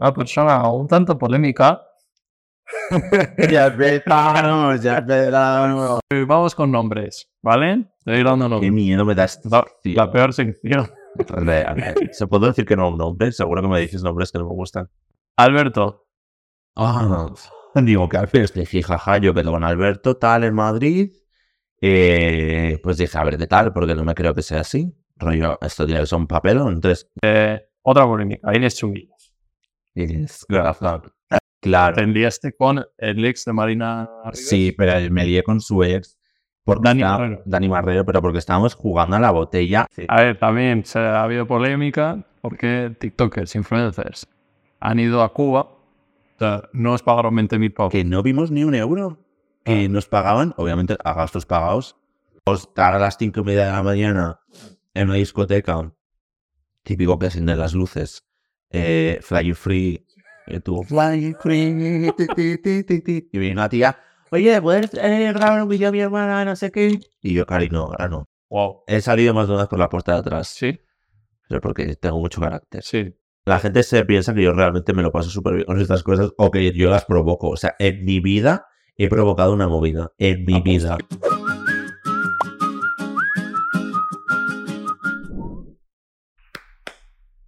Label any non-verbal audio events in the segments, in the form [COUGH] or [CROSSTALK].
una persona un tanto polémica. [LAUGHS] ya empezamos, ya empezamos. [LAUGHS] Eh, Vamos con nombres, ¿vale? Te voy dando Qué nombres. miedo me das. La, la peor sección. ¿Se puede decir que no un nombre? Seguro que me dices nombres que no me gustan. Alberto, Ah, digo que Alberto, dije, jaja, yo quedo con Alberto, tal, en Madrid. Eh, pues dije, a ver qué tal, porque no me creo que sea así. Rollo, esto tiene que ser un papelón. Entonces, otra polémica. Inés Chunguillas. Es razón. Claro. Te enliaste con el ex de Marina Rivas. Sí, pero me lié con su ex. Porque Dani estaba- Marrero. Dani Marrero, pero porque estábamos jugando a la botella. A ver, también se ha habido polémica porque TikTokers, influencers, han ido a Cuba. O sea, no os pagaron 20.000 pavos. Que no vimos ni un euro. Que nos pagaban, obviamente, a gastos pagados. Pues estar a las cinco y media de la mañana en una discoteca. Típico que de las luces. Eh, fly free. Y tú, fly free. ti, ti, ti. Y viene una tía. Oye, ¿puedes eh, grabar un vídeo a mi hermana? No sé qué. Y yo, cari, no, ahora no. Wow. He salido más vez por la puerta de atrás. Sí, Pero porque tengo mucho carácter. sí. La gente se piensa que yo realmente me lo paso súper bien con estas cosas o que yo las provoco. O sea, en mi vida he provocado una movida. En mi vida.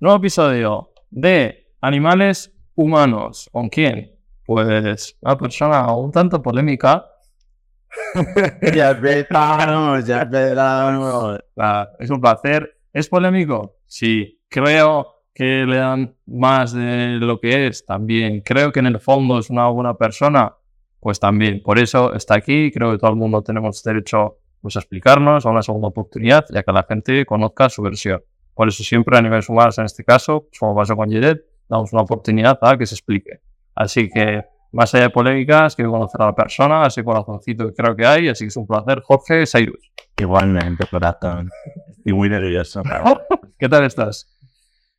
Nuevo episodio de animales humanos. ¿Con quién? Pues una persona un tanto polémica. [LAUGHS] ya empezamos, ya empezamos. Ah, es un placer. ¿Es polémico? Sí. Creo que le dan más de lo que es también. Creo que en el fondo es una buena persona. Pues también. Por eso está aquí. Creo que todo el mundo tenemos derecho pues, a explicarnos, a una segunda oportunidad, ya que la gente conozca su versión. Por eso siempre a niveles humanos, en este caso, pues, como pasó con Jared, damos una oportunidad a que se explique. Así que, más allá de polémicas, quiero conocer a la persona, ese corazoncito que creo que hay. Así que es un placer, Jorge Sairus. Igualmente, corazón. Estoy muy nervioso. [LAUGHS] ¿Qué tal estás?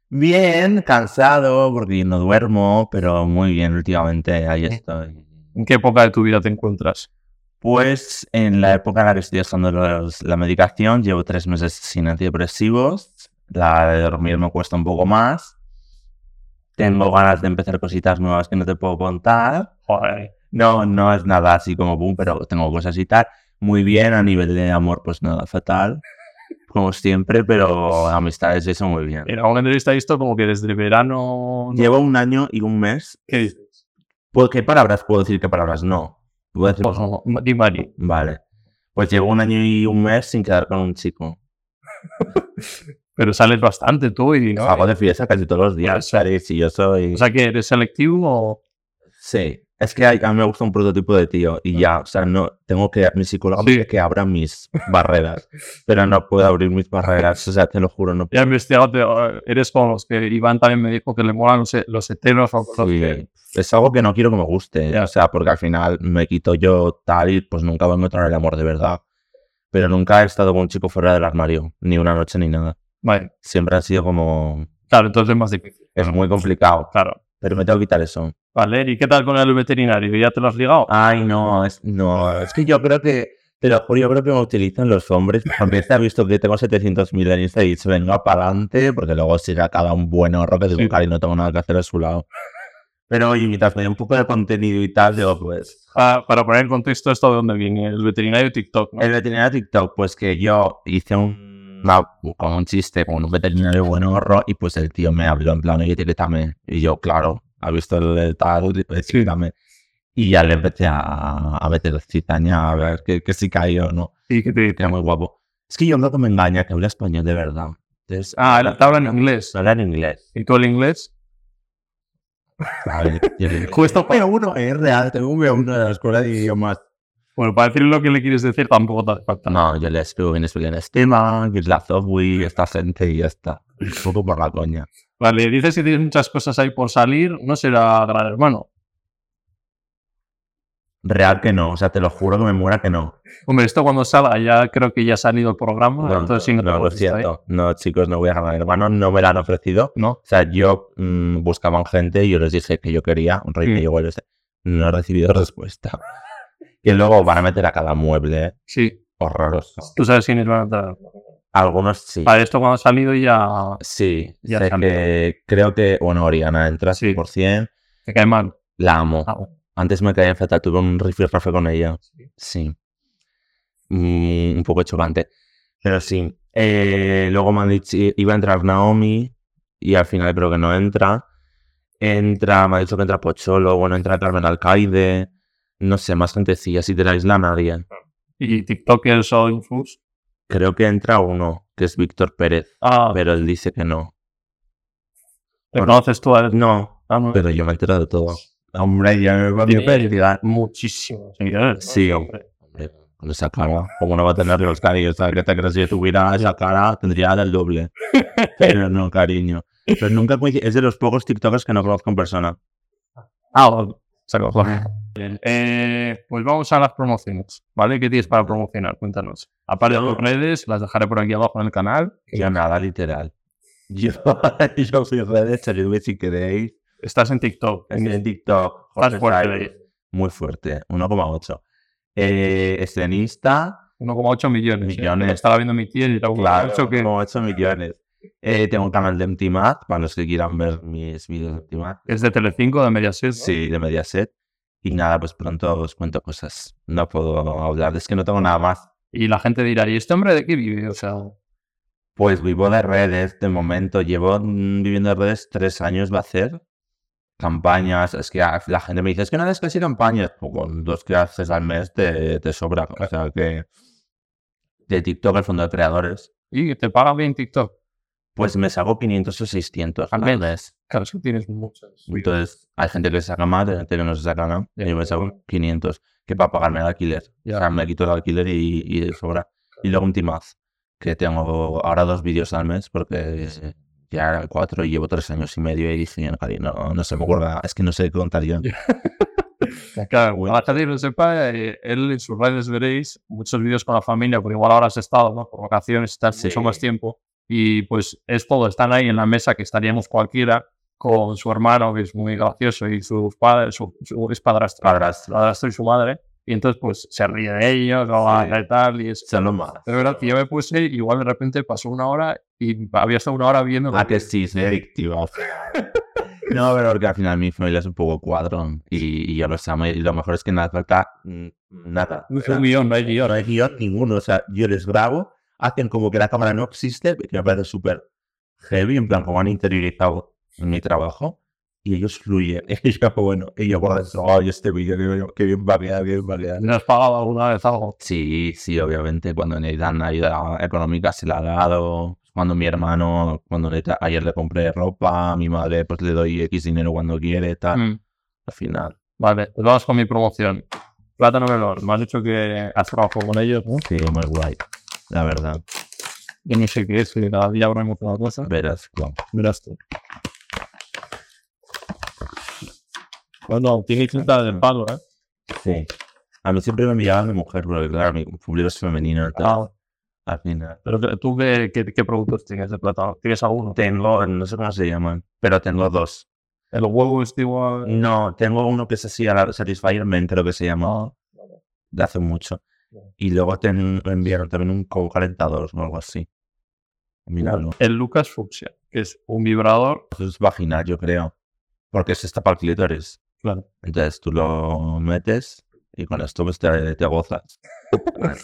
Bien, cansado porque no duermo, pero muy bien últimamente. Ahí estoy. ¿En qué época de tu vida te encuentras? Pues en la época en la que estoy los- la medicación, llevo tres meses sin antidepresivos. La de dormir me cuesta un poco más. Tengo ganas de empezar cositas nuevas que no te puedo contar. Joder. No, no es nada así como boom, pero tengo cosas y tal. Muy bien, a nivel de amor, pues nada, fatal. Como siempre, pero amistades eso muy bien. En alguna entrevista he visto como que desde el verano... no- Llevo un año y un mes. ¿Qué dices? ¿Puedo- ¿Qué palabras puedo decir? ¿Qué palabras no? Puedo decir- Pues no, di Mari. Vale. Pues llevo un año y un mes sin quedar con un chico. [LAUGHS] Pero sales bastante tú y... ¿no? Hago de fiesta casi todos los días. Sari, si yo soy... O sea, que eres selectivo o... sí. Es que hay- a mí me gusta un prototipo de tío y ya, o sea, no tengo que mi psicólogo Sí. que abra mis barreras, pero no puedo abrir mis barreras, o sea, te lo juro, no Ya he investigado, eres como los que Iván también me dijo que le molan los, los heteros o cosas Sí, que- Es algo que no quiero que me guste, Ya. o sea, porque al final me quito yo tal y pues nunca voy a encontrar el amor de verdad. Pero nunca he estado con un chico fuera del armario, ni una noche ni nada. Vale, Siempre ha sido como... claro, entonces es más difícil. Es muy complicado, Claro. pero me tengo que quitar eso. Vale, ¿y qué tal con el veterinario? ¿Ya te lo has ligado? Ay, no, es, no, es que yo creo que, te lo juro, yo creo que me utilizan los hombres. A veces ha visto que tengo 700.000 en Insta y dice, venga para adelante, porque luego sigue a cada un buen horror que digo, Sí. cari, no tengo nada que hacer a su lado. Pero oye, mientras me un poco de contenido y tal, digo, pues, Ah, para poner en contexto esto de dónde viene, el veterinario TikTok, ¿no? el veterinario TikTok, pues que yo hice un, una- como un chiste con un veterinario buen horror y pues el tío me habló en plan, oye, etiquétame. Y yo, claro, ha visto el tal, etiquétame. Y ya le empecé a, a meter cizaña a ver que, que si caía o no. ¿Y qué te dice? Era muy guapo. Es que yo que me engaña, que habla español de verdad. Entonces, Ah, él te habla en inglés. no habla en inglés. ¿Y tú el inglés? [LAUGHS] Justo para- B1 es real, tengo un B1 de la escuela de idiomas. Bueno, para decir lo que le quieres decir tampoco te hace falta. No, yo le escribo en español estima, que es la software, esta gente y ya está. Un poco por la coña. Vale, dices que tienes muchas cosas ahí por salir, no será gran hermano. Real que no, o sea, te lo juro que me muera que no. Hombre, esto cuando salga ya creo que ya ha salido el programa, No, entonces sí, no, te no, estar ahí. siento. No, chicos, no voy a ganar hermano, no me la han ofrecido. ¿No? O sea, yo mm, buscaban gente y yo les dije que yo quería, un rey Mm. que llegó y les dije, no he recibido respuesta. Y luego van a meter a cada mueble. Sí. horroroso. Tú sabes quiénes van a entrar. Algunos sí. Para esto cuando ha salido ya Sí, Ya sé cambió. que creo que, bueno, Oriana entra Sí. 100%. te cae mal. La amo. Ah, bueno. Antes me caía fatal, tuve un rifirrafe con ella. Sí. Sí. Mm, un poco chocante. Pero sí. Eh, luego me han dicho, iba a entrar Naomi y al final creo que no entra. Entra, me ha dicho que entra Pocholo, bueno, entra Carmen Alcaide. No sé, más gentecilla, si de la isla nadie. Y TikTokers o infus. Creo que entra uno, que es Víctor Pérez, Ah, pero él dice que no. ¿te conoces tú a él? No, Ah, no. pero yo me he enterado de todo. Hombre, ya me va a. ¿no? Sí, hombre. Hombre, con esa cara, ¿cómo no va a tener los cariños? ¿Sabes que te crees que si tuviera esa cara tendría el doble? [LAUGHS] Pero no, cariño. Pero nunca es de los pocos TikTokers que no conozco en persona. Ah. Saco, Jorge. Bien. Eh, pues vamos a las promociones, ¿vale? ¿Qué tienes para promocionar? Cuéntanos. Aparte de tus redes, las dejaré por aquí abajo en el canal. Yo nada, literal. Yo, [LAUGHS] yo soy redes, si queréis. Estás en TikTok. En el TikTok, Estás fuerte. Muy fuerte, 1,8. Eh, escenista, 1,8 millones. ¿eh? Millones. Lo Estaba viendo mi tía y un claro, ocho que 1,8 millones. Eh, tengo un canal de MTMAT, para los que quieran ver mis vídeos de MTMAT. es de Telecinco, de Mediaset. ¿no? Sí, de Mediaset. Y nada, pues pronto os cuento cosas. No puedo hablar, es que no tengo nada más. Y la gente dirá, ¿y este hombre de qué vive? O sea, Pues vivo de redes de momento. Llevo mm, viviendo de redes tres años, va a hacer. Campañas. Es que la gente me dice, es que no haces casi campañas. Pues con dos que haces al mes te, te sobra. O sea que de TikTok, el fondo de creadores, ¿y te pagan bien TikTok? Pues me saco 500 o 600 Al al mes. mes. Claro, es que tienes muchos. Entonces, hay gente que se saca más, hay gente que no se saca nada. Ya. Y yo me saco 500, que para pagarme el alquiler. Ya. O sea, me quito el alquiler y, y sobra. Y luego un timaz, que tengo ahora dos vídeos al mes, porque ya eran cuatro y llevo tres años y medio y dije, "No, no, se me ocurre, es que no sé qué contar yo. Claro, para que no sepa, eh, él en sus redes veréis muchos vídeos con la familia, porque igual ahora has estado, ¿no? Por vacaciones, estás Sí. mucho más tiempo. Y pues es todo, están ahí en la mesa que estaríamos cualquiera con su hermano, que es muy gracioso, y sus padres, su, su- es padrastro, Padrastro. padrastro y su madre. Y entonces pues se ríe de ellos, o Sí. y tal, y es... Los más. Es verdad que yo me puse, igual de repente pasó una hora y había estado una hora viendo... Ah, que sí, soy adictivo. [LAUGHS] No, pero porque al final mi familia es un poco cuadrón y, y yo los amo. Y lo mejor es que nada falta mm, nada. No un guion, no hay guion. no hay guion ninguno. O sea, yo les grabo, hacen como que la cámara no existe, que me parece súper heavy, en plan, como han interiorizado mi trabajo. Y ellos fluyen. [LAUGHS] Y yo, bueno, y yo por dentro, ay, este vídeo, que, bien- que bien va a quedar, que bien va a quedar. ¿Me has pagado alguna vez algo? Sí, sí, obviamente, cuando necesitan ayuda económica se la ha dado. Cuando mi hermano, cuando necesita- ayer le compré ropa, a mi madre pues le doy X dinero cuando quiere, tal. Mm. Al final. Vale, pues vamos con mi promoción. Plátano Melón, me has dicho que has trabajado con ellos, ¿no? Sí, muy guay. La verdad. Yo no sé qué es, cada día habremos una cosa. Verás, claro. Verás tú. Bueno, tiene pinta del palo, ¿eh? Sí. A mí siempre me enviaba mi mujer, porque claro, mi público es femenino. tal. Ah, Al final. pero tú, qué, qué, qué productos tienes de plátano? ¿Tienes alguno? Tengo, no sé cómo se llaman, pero tengo dos. ¿El huevo es igual? No, tengo uno que es así, a la Satisfyer creo que se llama. Ah, de hace mucho. Y luego te enviaron también un calentador o algo así. Míralo. El Lucas Fuchsia, que es un vibrador. Es vaginal, yo creo. Porque se está para clítoris. Claro. Entonces tú lo metes y con esto pues te, te gozas.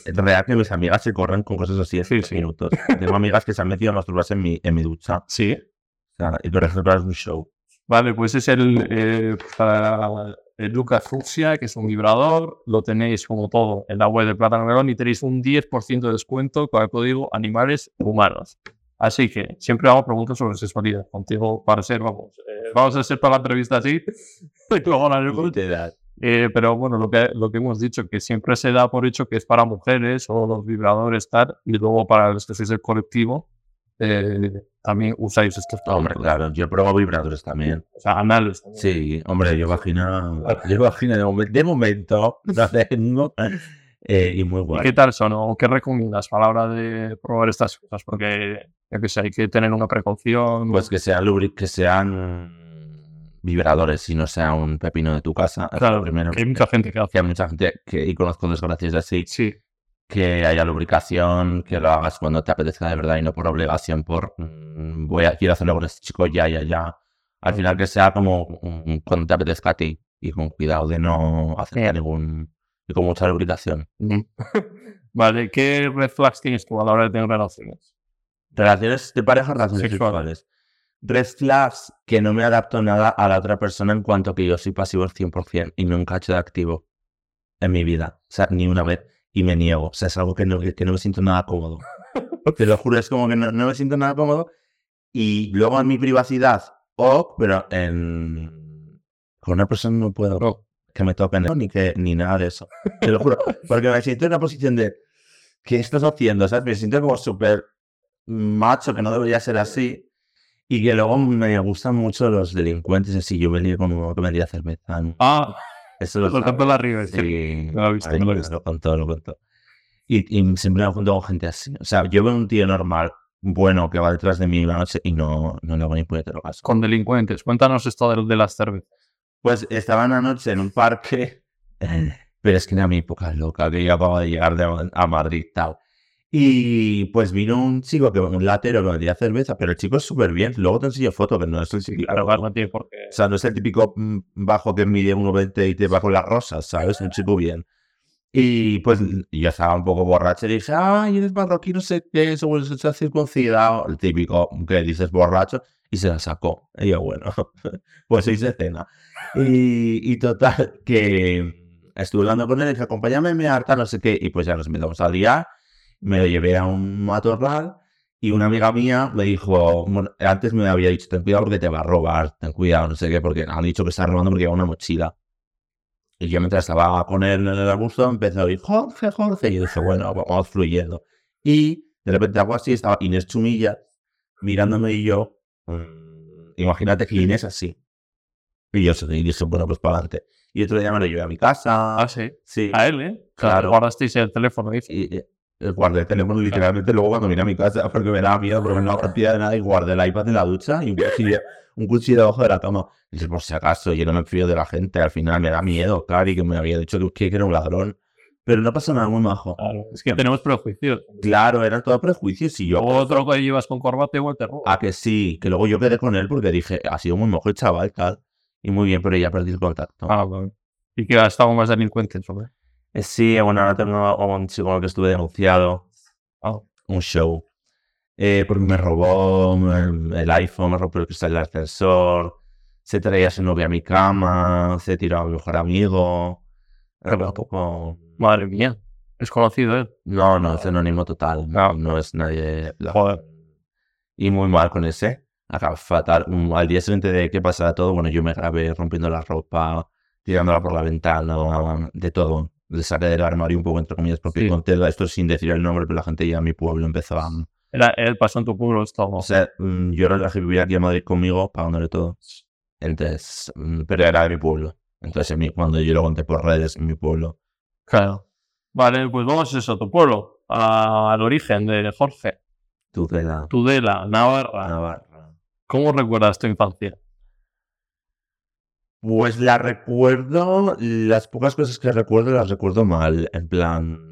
Es real que mis amigas se corren con cosas así en Sí, 10 sí. minutos. Tengo amigas que se han metido a masturbarse en mi, en mi ducha. Sí. O sea, y por ejemplo es un show. Vale, pues es el, eh, para el Lucas Fuchsia, que es un vibrador. Lo tenéis como todo en la web de Plátano Melón y tenéis un 10% de descuento con el código animales humanos. Así que siempre hago preguntas sobre sexualidad. Contigo, para ser, vamos, eh, vamos a hacer para la entrevista así. [LAUGHS] Eh, pero bueno, lo que, lo que hemos dicho, que siempre se da por hecho que es para mujeres o los vibradores tal, y luego para los que sois el colectivo, eh, también usáis estos Hombre, claro, yo pruebo vibradores también. O sea, anales. también. Sí, hombre, yo vagina. Yo vagina de, momen- de momento. [LAUGHS] No tengo. Eh, y muy ¿Y guay. qué tal son? ¿O qué recomiendas a la hora de probar estas cosas? Porque, yo que sé, hay que tener una precaución. Pues que sean lubri- que sean vibradores y no sea un pepino de tu casa. Claro, primero que hay mucha gente que hace. que hay mucha gente que y conozco desgracias así Sí, que haya lubricación, que lo hagas cuando te apetezca de verdad y no por obligación, por mm, voy a quiero hacerlo con este chico ya, ya, ya. Al final que sea como mm, cuando te apetezca a ti y con cuidado de no hacer ningún y con mucha lubricación. [LAUGHS] vale, ¿qué red flags tienes tú a la hora de tener relaciones? Relaciones de pareja, relaciones sexuales. Red flags que no me adapto nada a la otra persona en cuanto que yo soy pasivo al 100% y nunca he hecho de activo en mi vida. O sea, ni una vez y me niego. O sea, es algo que no, que no me siento nada cómodo. [LAUGHS] Te lo juro, es como que no, me siento nada cómodo. Y luego en mi privacidad, oh, pero en... con una persona no puedo que me toquen ni que ni nada de eso. Te lo juro. [LAUGHS] Porque me siento en una posición de ¿qué estás haciendo? ¿Sabes? Me siento como súper macho, que no debería ser así. Y que luego me gustan mucho los delincuentes, así. Yo venía con uno que vendía cerveza. Ah. Eso lo, lo la arriba, sí. lo he visto, lo, lo contó, lo contó. Y, siempre me junto con gente así. O sea, yo veo un tío normal, bueno, que va detrás de mí la noche y no, no le hago ni puñetero caso. Con delincuentes. Cuéntanos esto de, de las cervezas. Pues estaba una noche en un parque, [LAUGHS] pero es que era mi época loca, que yo acababa de llegar de, a Madrid tal. Y pues vino un chico, que un latero que vendía cerveza, pero el chico es súper bien. Luego te enseño foto, que no es el Claro, no tiene por qué. O sea, no es el típico mm, bajo que mide 1,20 y te con las rosas, ¿sabes? Un chico bien. Y pues yo estaba un poco borracho y dije, ay, eres marroquí, no sé qué, seguro se ha circuncidado. El típico que dices borracho y se la sacó. Y yo, bueno, [LAUGHS] pues seis de cena. Y, y total, que estuve hablando con él y dije, acompáñame, me harta, no sé qué. Y pues ya nos empezamos a liar me lo llevé a un matorral y una amiga mía me dijo, antes me había dicho, ten cuidado porque te va a robar, ten cuidado, no sé qué, porque han dicho que está robando porque lleva una mochila. Y yo mientras estaba con él en el arbusto empecé a oír, Jorge, Jorge, y yo dije, bueno, vamos fluyendo. Y de repente algo así, estaba Inés Chumilla mirándome y yo, mm, imagínate que Inés así. Y yo y dije, bueno, pues para adelante. Y otro día me lo llevé a mi casa. Ah, sí. Sí. A él, ¿eh? Claro. Guardasteis el teléfono, dice. Y, guardé el teléfono literalmente luego cuando vine a mi casa porque me daba miedo porque no rompía de nada y guardé el iPad en la ducha y un cuchillo, un cuchillo debajo de la cama. Y por si acaso, yo no me fío de la gente, al final me da miedo, claro, y que me había dicho que era un ladrón. Pero no pasa nada muy majo. Claro, es que tenemos prejuicios. Claro, eran todos prejuicios y yo... Otro que llevas con corbata igual te roba. Ah, que sí, que luego yo quedé con él porque dije, ha sido muy mojo el chaval, tal. Y muy bien, pero ya perdí el contacto. Ah, bueno. ¿Y que ha estado más delincuentes, hombre? Eh, sí, bueno, ahora tengo un el que estuve denunciado Oh, un show. Eh, porque me robó el iPhone, me rompió el cristal del ascensor, se traía a su novia a mi cama, se tiró a mi mejor amigo. Era un poco... Madre mía, ¿es conocido él? No, no, es anónimo total. No, no es nadie. Joder. Y muy mal con ese. Acá fatal. Al día siguiente de que pasara todo, bueno, yo me grabé rompiendo la ropa, tirándola por la ventana, de todo le saqué del armario un poco entre comillas porque conté esto sin decir el nombre, pero la gente ya en mi pueblo empezó a... Era, él pasó en tu pueblo esto. O sea, mm, yo era que vivía aquí en Madrid conmigo, pagándole todo. Entonces, mm, pero era de mi pueblo. Entonces, cuando yo lo conté por redes en mi pueblo. Claro. Vale, pues vamos a eso, tu pueblo, al origen de Jorge. Tudela. Tudela, Navarra. Navarra. ¿Cómo recuerdas tu infancia? Pues la recuerdo, las pocas cosas que recuerdo las recuerdo mal, en plan...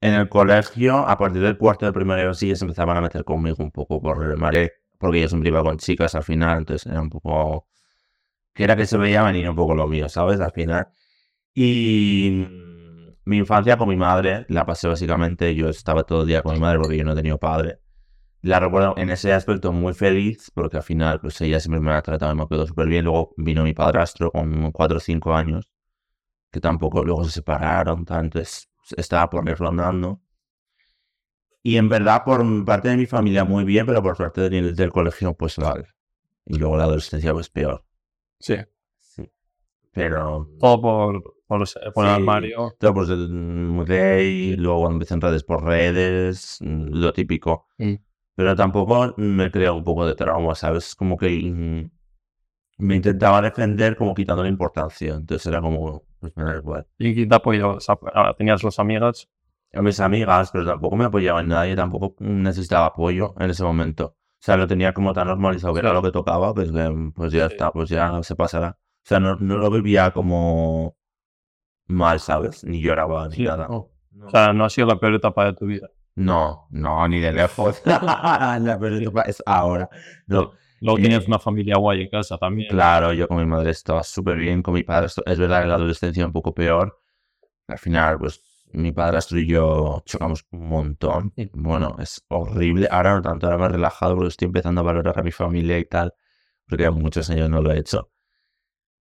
En el colegio, a partir del cuarto de primaria sí, se empezaban a meter conmigo un poco por el maré, porque yo siempre iba con chicas al final, entonces era un poco... Que era que se veía venir un poco lo mío, ¿sabes? Al final. Y mi infancia con mi madre la pasé básicamente, yo estaba todo el día con mi madre porque yo no tenía padre la recuerdo en ese aspecto muy feliz, porque al final, pues ella siempre me ha tratado y me quedó súper bien. Luego vino mi padrastro con 4 o 5 años, que tampoco luego se separaron, tanto estaba por ir rondando. Y en verdad, por parte de mi familia, muy bien, pero por parte del, del colegio, pues mal. Y luego la adolescencia, pues peor. Sí. Sí. Pero. Todo por, por, el armario. Todo por ser gay, luego empecé en redes por redes, lo típico. Mm pero tampoco me crea un poco de trauma, ¿sabes? Como que mm, me intentaba defender como quitando la importancia. Entonces era como, pues me da igual. ¿Y quién te apoyó? ¿Tenías los amigas? A mis amigas, pero tampoco me apoyaba en nadie, tampoco necesitaba apoyo en ese momento. O sea, lo tenía como tan normalizado que era lo que tocaba, pues, pues ya está, pues ya se pasará. O sea, no, no lo vivía como mal, ¿sabes? Ni lloraba ni Sí, nada. no. O sea, no ha sido la peor etapa de tu vida. No, no, ni de lejos. [LAUGHS] La es ahora. No, Luego Eh, tenías una familia guay en casa también. Claro, yo con mi madre estaba súper bien, con mi padre es verdad que la adolescencia un poco peor. Al final, pues mi padrastro y yo chocamos un montón. Y, bueno, es horrible. Ahora no tanto, ahora más relajado porque estoy empezando a valorar a mi familia y tal, porque muchos años no lo he hecho.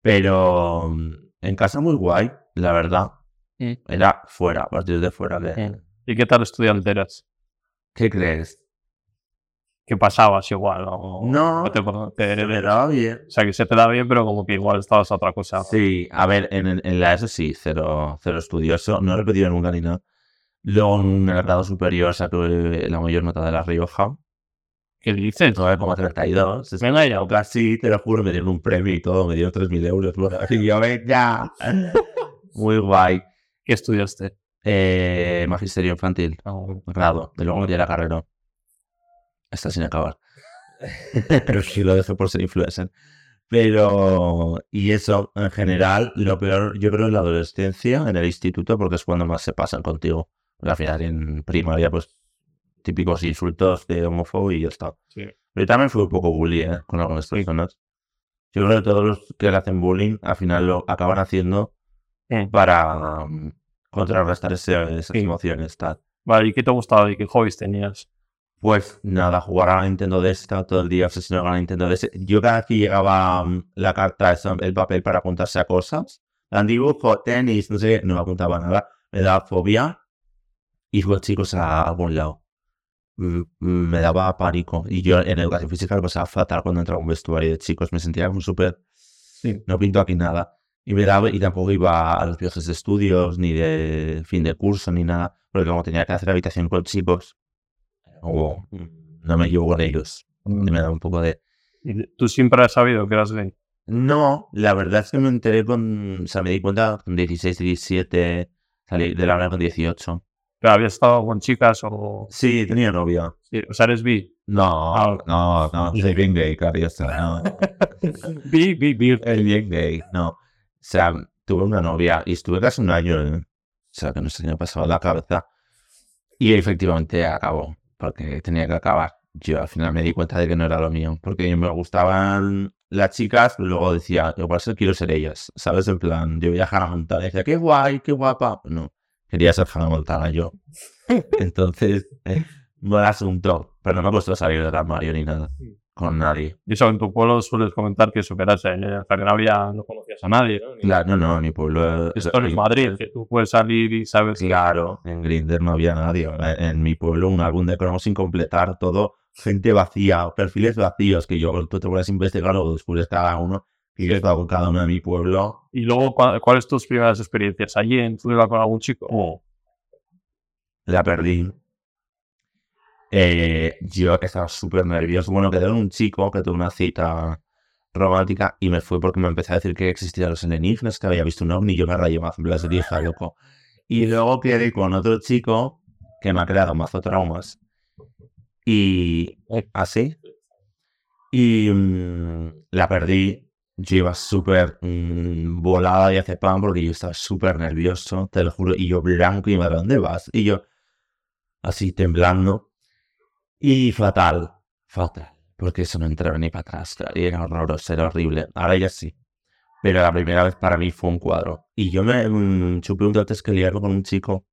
Pero mm, en casa muy guay, la verdad. Mm. Era fuera, a partir de fuera. de- ¿Y qué tal estudiante eras? ¿Qué crees? ¿Qué pasabas igual? ¿O No, te- te- Se me daba bien. o sea, que se te da bien, pero como que igual estabas a otra cosa. Sí, a ver, en, la ESO sí, cero, cero estudioso, no he repetido nunca ni nada. Luego en el grado superior saqué la mayor nota de La Rioja, ¿Qué dices? 9,32. Es Venga ya. casi, te lo juro, me dieron un premio y todo, me dieron 3.000 euros. Y yo, venga. Muy guay. ¿Qué estudiaste? Eh, magisterio infantil, grado, de luego ya la carrera. Está sin acabar. [LAUGHS] Pero sí lo dejé por ser influencer. Pero, y eso, en general, lo peor, yo creo, en la adolescencia, en el instituto, porque es cuando más se pasan contigo. Porque al final, en primaria, pues, típicos insultos de homófobo y ya está. Sí. Pero también fue un poco bully, ¿eh? Con algunas personas. Yo creo que todos los que le hacen bullying, al final lo acaban haciendo para contrarrestar ese- esas Sí. emociones, tal. Vale, ¿y qué te gustaba y qué hobbies tenías? Pues nada, jugar a la Nintendo DS todo el día obsesionado con la Nintendo DS. Yo cada vez que llegaba mm, la carta, el papel para apuntarse a cosas, dan dibujo, tenis, no sé, no me apuntaba nada, me daba fobia y los chicos a algún lado. Mm, mm, Me daba pánico. Y yo en educación física lo pasaba fatal cuando entraba a un vestuario de chicos. Me sentía como súper, Sí. no pinto aquí nada. Y daba, y tampoco iba a los viajes de estudios, ni de fin de curso, ni nada. Porque como tenía que hacer habitación con chicos, o no me llevo con ellos. Y me da un poco de... ¿Y ¿Tú siempre has sabido que eras gay? No, la verdad es que me enteré con... O sea, me di cuenta con 16, 17, salí de la hora con 18. ¿Pero ¿Habías estado con chicas o...? Sí, tenía novia. Sí, o sea, eres bi? No, Ah. no, no, soy bien gay, cariño. No. [LAUGHS] bi, bi, bi. Es bien gay, no. O sea, tuve una novia y estuve casi un año, ¿eh? o sea, que no qué me pasaba la cabeza. Y efectivamente acabó, porque tenía que acabar. Yo al final me di cuenta de que no era lo mío, porque me gustaban las chicas, pero luego decía, igual solo quiero ser ellas, ¿sabes? En plan, yo veía a Hannah Montana y decía, qué guay, qué guapa. No, quería ser Hannah Montana yo. [LAUGHS] Entonces, [LAUGHS] eh, buen asunto, pero no me costó salir del armario ni nada, con nadie. Y eso, en tu pueblo sueles comentar que superas en o sea, que no había, no conocías a nadie, ¿no? Ni- Claro, no, no, en mi pueblo... Esto en Madrid, que tú puedes salir y sabes... Claro, en Grindr no había nadie. En, mi pueblo, un álbum de cromos sin completar, todo gente vacía, perfiles vacíos, que yo tú te puedes investigar o descubres cada uno. Y yo he estado con cada uno de mi pueblo. Y luego, ¿cuál- ¿cuáles tus primeras experiencias? ¿Allí en Fuga con algún chico? Oh. La perdí. Eh, yo estaba súper nervioso. Bueno, quedé con un chico que tuvo una cita romántica y me fue porque me empecé a decir que existían los alienígenas, que había visto un ovni y yo me rayé más de hija, loco. Y luego quedé con otro chico que me ha creado mazo traumas. Y así. Y mm, la perdí. Yo iba súper mm, volada y hace pan porque yo estaba súper nervioso, te lo juro. Y yo blanco y me ¿dónde vas? Y yo así temblando. Y fatal, fatal. Porque eso no entraba ni para atrás. Y era horroroso, era horrible. Ahora ya sí. Pero la primera vez para mí fue un cuadro. Y yo me mm, chupé un que liarlo con un chico.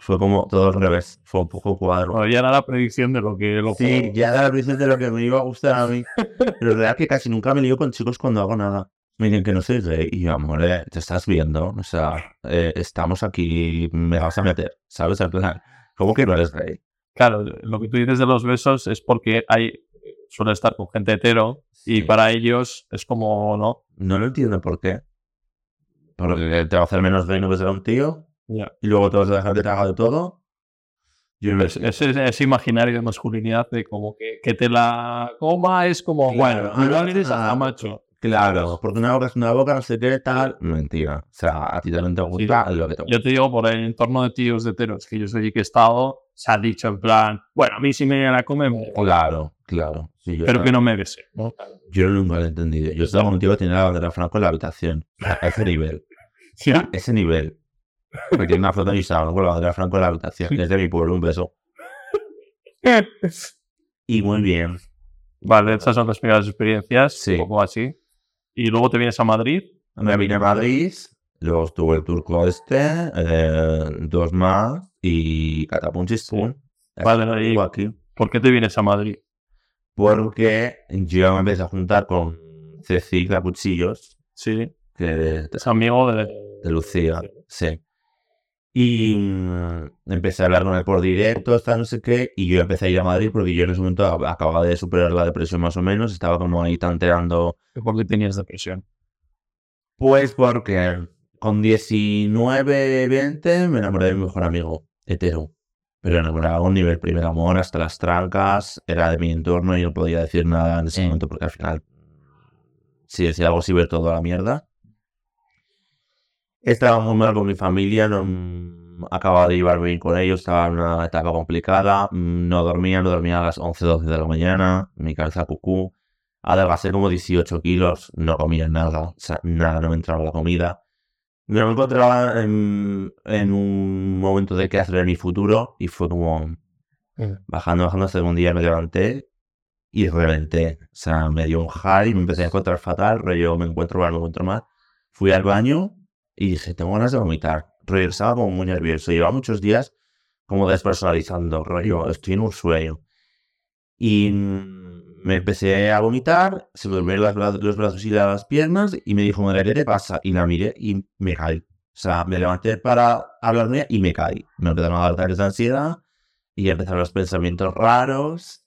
Fue como todo al revés. Fue un poco cuadro. Bueno, ya era la predicción de lo que... Lo Sí, ya era la visión de lo que me iba a gustar a mí. Pero es real que casi nunca me lío con chicos cuando hago nada. Me dicen que no soy gay. Y yo, amor, eh, te estás viendo. O sea, eh, estamos aquí, me vas a meter. ¿Sabes? En plan, ¿cómo que no eres gay? Claro, lo que tú dices de los besos es porque hay suele estar con gente hetero y Sí. para ellos es como, ¿no? No lo entiendo por qué. Porque te va a hacer menos no besar a un tío. Ya. Y luego te vas a dejar de tragar de todo. Yo Es, ese, ese imaginario de masculinidad de como que, que te la coma es como, Claro, bueno, igual eres hasta macho. Claro, porque una boca es una boca, no sé qué, tal. Mentira. O sea, a ti también te gusta lo que te gusta. Yo te digo, por el entorno de tíos de heteros que yo soy que he estado, se ha dicho en plan, bueno, a mí si me la come, me- Claro, claro. Sí, yo, pero que no me bese. ¿no? yo nunca lo he entendido. Yo estaba con un tío que tenía la bandera franco en la habitación. A ese nivel. [LAUGHS] ¿Ya? Ese nivel. Porque tiene una foto en Instagram con la bandera Franco en la habitación. Es de mi pueblo, un beso. [LAUGHS] Y muy bien. Vale, estas son las primeras experiencias, Sí. un poco así. Y luego te vienes a Madrid. Me vine a Madrid, luego estuve el turco este, eh, dos más y catapunchis, pum. Vale, Estuve aquí. ¿Por qué te vienes a Madrid? Porque yo me empecé a juntar con Cecilia Cuchillos, Sí, que es amigo de... de Lucía, sí. Y mm, empecé a hablar con él por directo, hasta no sé qué, y yo empecé a ir a Madrid porque yo en ese momento ac- acababa de superar la depresión más o menos, estaba como ahí tanteando. ¿Por qué tenías depresión? Pues porque con 19, 20 me enamoré de mi mejor amigo, hetero. Pero enamorado a un nivel primer amor, hasta las trancas, era de mi entorno y no podía decir nada en ese momento porque al final, si decía algo, sí ver todo a la mierda. Estaba muy mal con mi familia, no mm, acababa de llevarme bien con ellos, estaba en una etapa complicada, mm, no dormía, no dormía a las 11, 12 de la mañana, mi cabeza cucú, adelgacé como 18 kilos, no comía nada, o sea, nada, no me entraba la comida. Me encontraba en, en un momento de qué hacer en mi futuro y fue como bajando, bajando hasta que un día me levanté y reventé. O sea, me dio un high y me empecé a encontrar fatal, rollo, me encuentro mal, me encuentro mal. Fui al baño y dije, tengo ganas de vomitar. Rollo, estaba como muy nervioso. Llevaba muchos días como despersonalizando, rollo, estoy en un sueño. Y mm, me empecé a vomitar, se me bra- los brazos y las piernas y me dijo, María, ¿qué te pasa? Y la miré y me caí. O sea, me levanté para hablar con ella y me caí. Me empezaron a dar ataques de ansiedad y empezaron los pensamientos raros.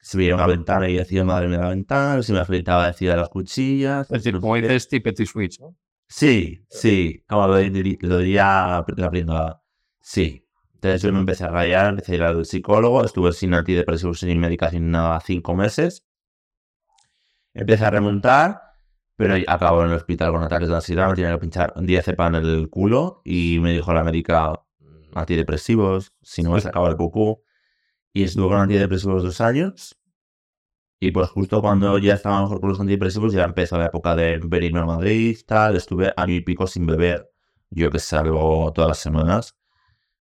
Se veía una ventana y decía, madre mía, la ventana. Se me afeitaba, decía de las cuchillas. Es decir, como dices, Tippety Switch, ¿no? Sí, sí, como lo diría la primera. Sí. Entonces yo me empecé a rayar, empecé a ir al psicólogo, estuve sin antidepresivos, sin medicación, nada, cinco meses. Empecé a remontar, pero acabo en el hospital con ataques de ansiedad, me tenían que pinchar 10 cepan en el culo y me dijo la médica antidepresivos, si no me sacaba el cucú. Y estuve con antidepresivos dos años. Y pues justo cuando ya estaba mejor con los antidepresivos, ya empezó la época de venirme a Madrid, tal. Estuve año y pico sin beber. Yo que salgo todas las semanas.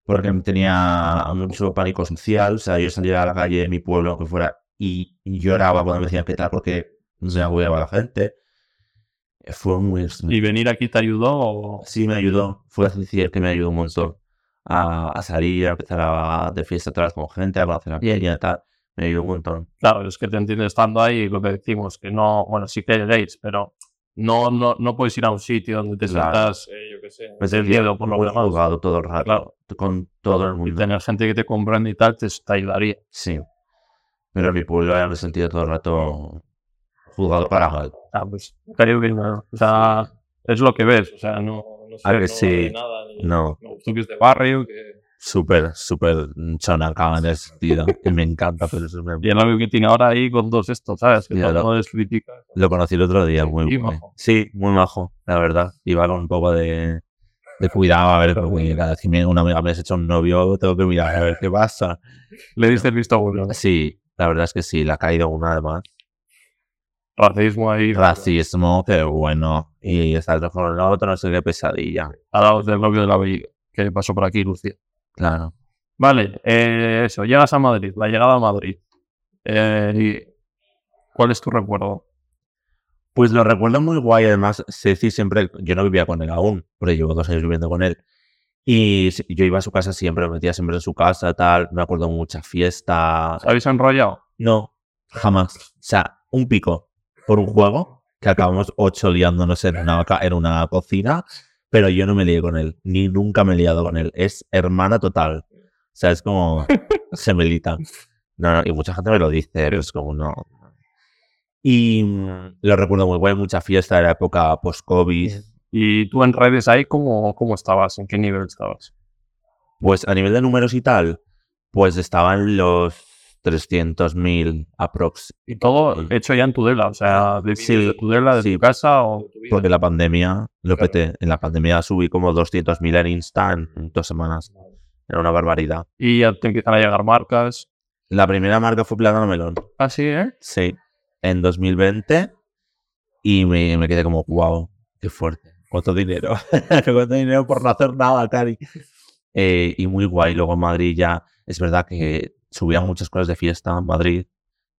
Porque tenía mucho pánico social. O sea, yo salía a la calle de mi pueblo, aunque fuera, y lloraba cuando me decían qué tal, porque no se agobiaba la gente. Fue muy. ¿Y venir aquí te ayudó? o- Sí, me ayudó. Fue decir que me ayudó un montón a, a salir, a empezar a, de fiesta vez con gente, a conocer a peña y tal. Me ayudó un montón. Claro, es que te entiendo estando ahí lo que decimos, que no, bueno, sí que gays, pero no, no, no puedes ir a un sitio donde te Claro. sientas, eh, yo qué sé, Me sentía miedo por lo juzgado todo el rato. Claro. Con todo el Y mundo. tener gente que te comprende y tal, te, te ayudaría. Sí. Pero mi pueblo ya me sentía todo el rato juzgado para mal. Ah, pues, creo que no. O sea, es lo que ves, o sea, no, no sé, Ah, que no sí. nada. ni- No. no, tú que es de barrio, que... Súper, súper chonacada en ese sentido. Y me encanta, pero me- Y el novio que tiene ahora ahí con dos estos, ¿sabes? Que lo- les critica. Lo conocí el otro día, muy Sí, guay. majo. Sí, muy majo, la verdad. Iba con un poco de, de cuidado, a ver, porque cada vez que me- una amiga me ha hecho un novio, tengo que mirar a ver qué pasa. Le diste el visto bueno. Sí, la verdad es que sí, le ha caído una además. Racismo ahí. Racismo, pero bueno. Y está el otro con el otro, no sé qué pesadilla. Al del novio de la que pasó por aquí, Lucía. Claro. Vale, eh, eso, llegas a Madrid, la llegada a Madrid. Eh, y- ¿Cuál es tu recuerdo? Pues lo recuerdo muy guay, además, Ceci siempre, yo no vivía con él aún, porque llevo dos años viviendo con él. Y yo iba a su casa siempre, me metía siempre en su casa, tal. Me acuerdo mucha fiesta. ¿Os habéis enrollado? No, jamás. O sea, un pico por un juego que acabamos ocho liándonos en una, ca- en una cocina, pero yo no me lié con él, ni nunca me he liado con él. Es hermana total. O sea, es como [LAUGHS] gemelita. No, no, y mucha gente me lo dice, pero es como no. Y mm, lo recuerdo muy guay, mucha fiesta de la época post-COVID. ¿Y tú en redes ahí cómo, cómo estabas? ¿En qué nivel estabas? Pues a nivel de números y tal, pues estaban los 300.000 aprox. Y todo Sí. hecho ya en Tudela, o sea, de, Sí, de Tudela, de sí. tu casa o de tu vida. Porque la pandemia lo Claro. peté. En la pandemia subí como 200.000 en Insta en dos semanas. Era una barbaridad. Y ya te empiezan a llegar marcas. La primera marca fue Plátano Melón. Ah, sí, ¿eh? Sí. En 2020. Y me, me quedé como, wow, qué fuerte. ¿Cuánto dinero? [LAUGHS] ¿Cuánto dinero por no hacer nada, Cari? Eh, y muy guay. Luego en Madrid ya, es verdad que subían muchas cosas de fiesta en Madrid.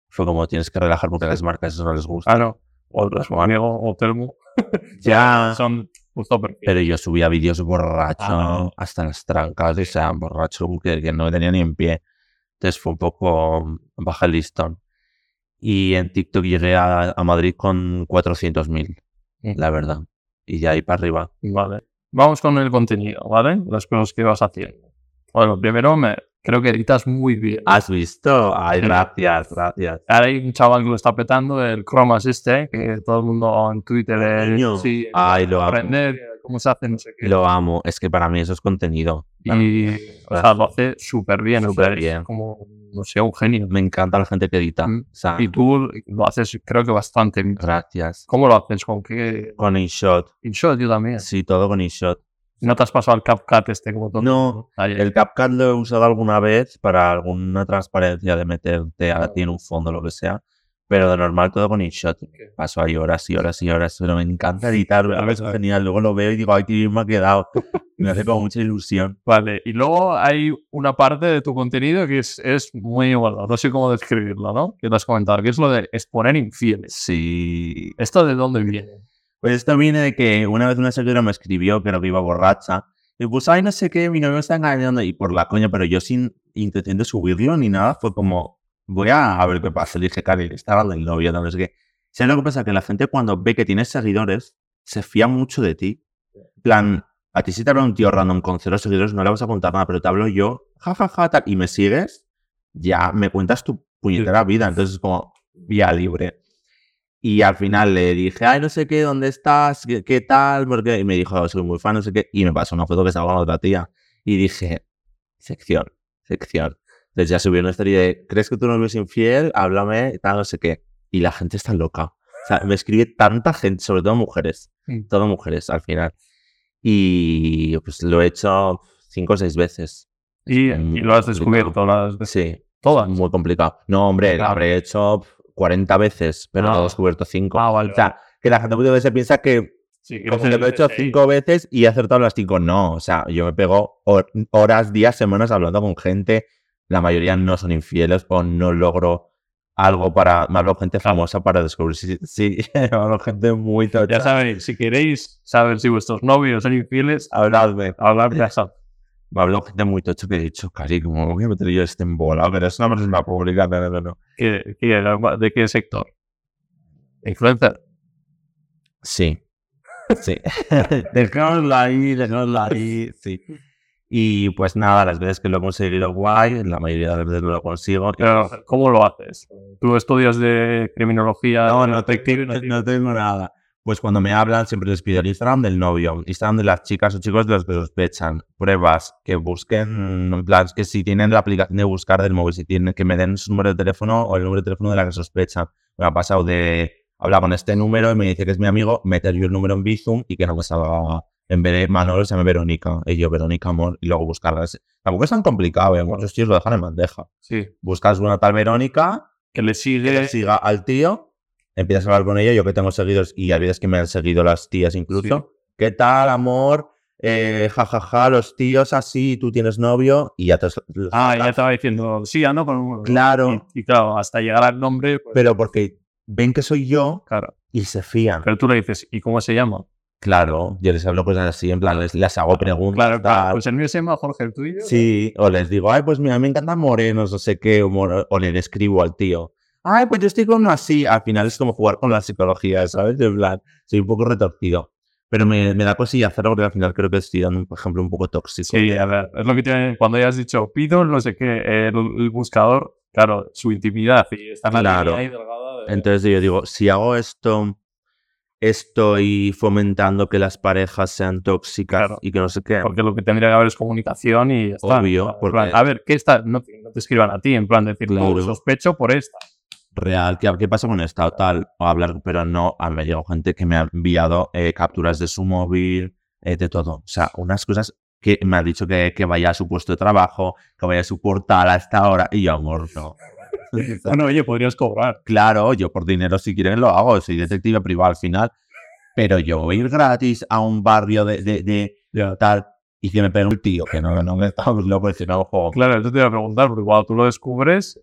Fue como tienes que relajar porque a las marcas eso no les gusta. Ah, no. O Amigo o Telmo. [LAUGHS] Ya. Son justo perfil. Pero yo subía vídeos borracho Ah. hasta las trancas, o sea, borracho que, que no me tenía ni en pie. Entonces fue un poco baja el listón. Y en TikTok llegué a, a Madrid con 400.000, Mm. la verdad. Y ya ahí para arriba. Vale. Vamos con el contenido, ¿vale? Las cosas que vas haciendo. Bueno, primero me, creo que editas muy bien. ¿Has visto? Ay, gracias, gracias. Ahora hay un chaval que lo está petando, el Chromas este, que todo el mundo en Twitter Niño. sí, Ay, lo aprender cómo se hace, no sé qué. Lo amo. Es que para mí eso es contenido. y o sea, lo hace súper bien. Súper es bien. Como, no sé, un genio. Me encanta la gente que edita. Mm. O sea, Y tú lo haces, creo que bastante bien. gracias. ¿Cómo lo haces? ¿Con qué? Con InShot. InShot, yo también. Sí, todo con InShot. ¿No te has pasado al CapCut este como todo? No, Ayer. El CapCut lo he usado alguna vez para alguna transparencia de meterte a ti en un fondo, lo que sea. Pero de normal todo con InShot. Paso ahí horas y horas y horas. Pero me encanta editar. A veces es genial. Luego lo veo y digo, ay, bien me ha quedado. [LAUGHS] Me hace como mucha ilusión. Vale, y luego hay una parte de tu contenido que es, es muy, bueno, no sé cómo describirlo, ¿no? Que te has comentado, que es lo de exponer infieles. Sí. ¿Esto de dónde viene? Pues esto viene de que una vez una seguidora me escribió, creo que iba borracha. Y pues, ay, no sé qué, mi novio me está engañando. Y por la coña, pero yo sin intención de subirlo ni nada, fue como, voy a, ver qué pasa. Le dije, Cari, está hablando del novio, no sé qué. ¿Sabes lo que pasa? Que la gente cuando ve que tienes seguidores, se fía mucho de ti. En plan, a ti si te habla un tío random con cero seguidores, no le vas a contar nada, pero te hablo yo, jajaja, tal, y me sigues, ya me cuentas tu puñetera vida. Entonces es como, vía libre. Y al final le dije, ay, no sé qué, ¿dónde estás? ¿Qué, qué tal? Porque... Y me dijo, soy muy fan, no sé qué. Y me pasó una foto que estaba con otra tía. Y dije, sección, sección. Entonces ya subí una historia de, ¿crees que tú no eres infiel? Háblame, tal, no sé qué. Y la gente está loca. O sea, me escribe tanta gente, sobre todo mujeres. Mm. Todo mujeres al final. Y pues lo he hecho cinco o seis veces. Y, y lo has descubierto las. Sí, Todas. muy complicado. No, hombre, lo Claro. habré hecho 40 veces, pero Ah. no he descubierto cinco. Ah, vale. O sea, que la gente muchas veces piensa que sí, como que lo he hecho cinco veces y he acertado las cinco. No, o sea, yo me pego hor- horas, días, semanas hablando con gente. La mayoría no son infieles o no logro algo para. Hablo gente famosa para descubrir si. Sí, [LAUGHS] hablo gente muy tocha. Ya sabéis, si queréis saber si vuestros novios son infieles, Habladme. ya [LAUGHS] sabéis. Me hablo gente muy tocha que he dicho, casi, como voy a meter yo este embolado, pero es una persona pública. No, no, no, no. ¿Qué- qué- ¿De qué sector? ¿Influencer? Sí. Sí. [LAUGHS] dejémoslo ahí, dejémoslo ahí. Sí. Y pues nada, las veces que lo he conseguido guay, la mayoría de las veces no lo consigo. Pero, ¿Cómo lo haces? ¿Tú estudias de criminología? No, no, tienes- no tengo nada. Pues cuando me hablan siempre les pido el Instagram del novio, Instagram de las chicas o chicos de los que sospechan, pruebas, que busquen, en plan, que si tienen la aplicación de buscar del móvil, si tienen que me den su número de teléfono o el número de teléfono de la que sospechan. Me ha pasado de hablar con este número y me dice que es mi amigo, meter yo el número en Bizum y que no me salga, en vez de Manolo, se llame Verónica, y yo Verónica Amor, y luego buscarlas. Tampoco es tan complicado, ¿eh? muchos tíos lo dejan en bandeja. Sí. Buscas una tal Verónica, Que le que sigue. le siga al tío, empiezas a hablar con ella, yo que tengo seguidores y hay veces que me han seguido las tías incluso. ¿Qué tal, amor? Eh, ja, ja, ja, los tíos así, tú tienes novio y ya te... Ah, ya estaba diciendo, sí, ando con un. Claro, Y, y claro, hasta llegar al nombre, pues, pero porque ven que soy yo claro. y se fían. Pero tú le dices, ¿y cómo se llama? Claro, yo les hablo cosas así, en plan, les, les hago preguntas. Claro, claro. Pues el mío se llama Jorge, el tuyo. Sí, o les digo, ay, pues mira, me encantan morenos, no sé qué, o le escribo al tío. Ay, pues yo estoy con uno así. Al final es como jugar con la psicología, ¿sabes? En plan, soy un poco retorcido. Pero me, me da cosilla hacerlo porque al final creo que estoy dando un ejemplo un poco tóxico. Sí, a ver, es lo que tiene. Cuando ya has dicho pido, no sé qué, el, el buscador, claro, su intimidad y está Claro. delgada de- Entonces yo digo, si hago esto, estoy fomentando que las parejas sean tóxicas Claro. y que no sé qué. Porque lo que tendría que haber es comunicación y ya está. Obvio, plan, porque- a ver, ¿qué está? No, te- no te escriban a ti, en plan, decir, Claro. sospecho por esta. Real, ¿qué, qué pasa con esta tal? O hablar, pero no, a me ha llegado gente que me ha enviado eh, capturas de su móvil, eh, de todo. O sea, unas cosas que me ha dicho que, que vaya a su puesto de trabajo, que vaya a su portal a esta hora, y yo, amor, no. [LAUGHS] Bueno, oye, podrías cobrar. claro, yo por dinero si quieren lo hago, soy detective privado al final, Pero yo ir gratis a un barrio de, de, de Ya. tal y que me pegue un tío, que no, no, que estamos locos, si no juego. Claro, eso te iba a preguntar, porque cuando tú lo descubres,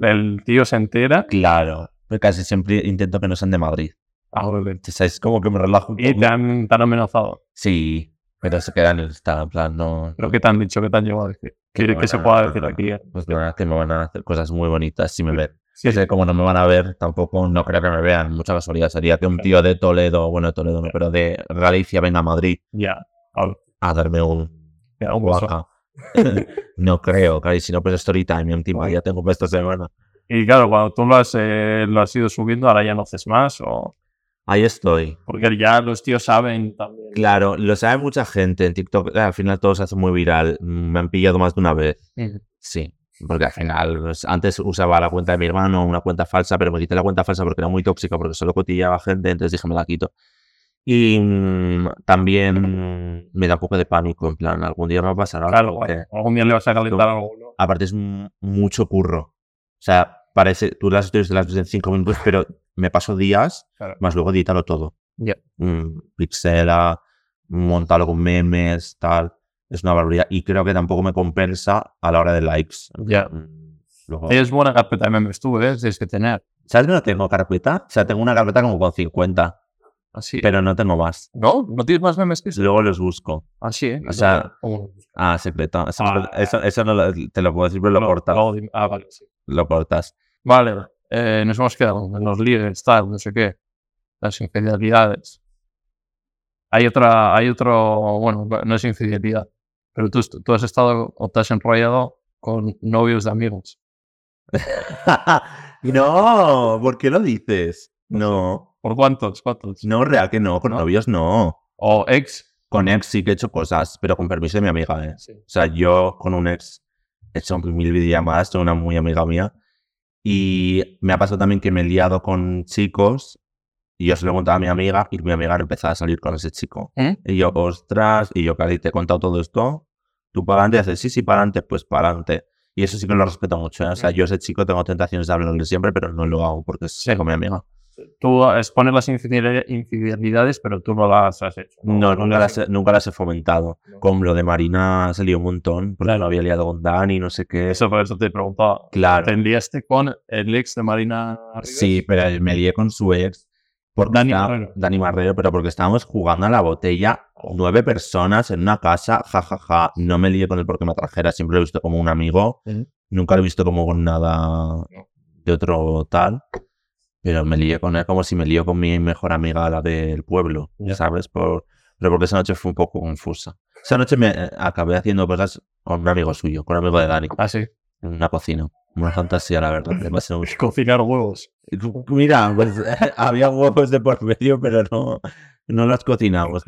el tío se entera. Claro, pero casi siempre intento que no sean de Madrid. Ah, vale. Entonces, es como que me relajo Y te han, te han amenazado. Sí, pero se quedan en el estado, en plan, no. ¿Pero qué te han dicho? ¿Qué te han llevado a decir? ¿Qué, qué se van a- puede decir aquí? eh? Pues de verdad que me van a hacer cosas muy bonitas si me ven. Sí, Que sé, como no me van a ver, tampoco no creo que me vean. Mucha casualidad sería que un tío de Toledo, bueno, de Toledo no, pero de Galicia venga a Madrid Ya. A darme un ya, un guaca. [LAUGHS] no creo, claro, y si no, pues story time encima, ya tengo para esta semana. Y claro, cuando tú lo has, eh, lo has ido subiendo, ahora ya no haces más. o Ahí estoy. Porque ya los tíos saben también. Claro, lo sabe mucha gente en TikTok. Al final todo se hace muy viral. Mm, Me han pillado más de una vez. Sí, porque al final, pues, antes usaba la cuenta de mi hermano, una cuenta falsa, pero me quité la cuenta falsa porque era muy tóxica, porque solo cotillaba gente, entonces dije, me la quito. Y mm, también me da un poco de pánico, en plan, algún día me va a pasar algo. Claro, algún día le vas a calentar algo, ¿no? Aparte es mucho curro. O sea, parece, tú las historias te las ves en cinco minutos, pero me paso días, Claro. más luego editarlo todo. Ya. Mm, pixela, montarlo con memes, tal. Es una barbaridad. Y creo que tampoco me compensa a la hora de likes. Ya. Mm, luego- Es buena carpeta de memes tú, ¿eh? Tienes que tener. ¿Sabes que no tengo carpeta? O sea, tengo una carpeta como con 50, Así. pero no tengo más. ¿No? ¿No tienes más memes que eso? Luego los busco. Así, ¿eh? O sea, ¿Cómo? Ah, secreta. Eso, Ah. eso, eso no lo- te lo puedo decir, pero lo No, cortas. Ah, vale, sí. Lo cortas. Vale, eh, nos hemos quedado en los líderes, tal, no sé qué. Las infidelidades. Hay otra, hay otro, bueno, no es infidelidad, pero tú, tú has estado o te has enrollado con novios de amigos. [LAUGHS] no, ¿por qué lo dices? [LAUGHS] No, ¿Por cuántos? ¿Cuántos? no, real que no, con ¿No? novios no. O ex. Con ex sí que he hecho cosas, pero con permiso de mi amiga, ¿eh? Sí. O sea, yo con un ex he hecho mil videollamadas, tengo una muy amiga mía. Y me ha pasado también que me he liado con chicos y yo se lo contaba a mi amiga y mi amiga empezaba a salir con ese chico. ¿Eh? Y yo, ostras, y yo, Cari, te he contado todo esto. Tú para adelante, haces, sí, sí, para adelante, pues para adelante. Y eso sí que lo respeto mucho, ¿eh? O sea, yo ese chico tengo tentaciones de hablarle siempre, pero no lo hago porque es Sí. con mi amiga. Tú expones las infidel- infidelidades, pero tú no las has hecho. No, nunca las nunca las he fomentado. No. Con lo de Marina salió un montón, porque Claro. lo había liado con Dani, no sé qué. Eso por eso te preguntaba. Claro. ¿Te liaste con el ex de Marina Rivas? Sí, pero me lié con su ex. Porque Dani Marrero. Dani Marrero, pero porque estábamos jugando a la botella nueve personas en una casa, jajaja. No me lié con él porque me trajera, siempre lo he visto como un amigo. Nunca lo he visto como con nada de otro tal. Pero me lié con él como si me lío con mi mejor amiga, la del pueblo. ¿sabes? Por, pero porque esa noche fue un poco confusa. Esa noche me eh, acabé haciendo cosas con un amigo suyo, con un amigo de Dani, Ah, sí. en una cocina. Una fantasía, la verdad. demasiado mucho. [LAUGHS] Cocinar huevos. Mira, pues [LAUGHS] había huevos de por medio, pero no, no los cocinamos.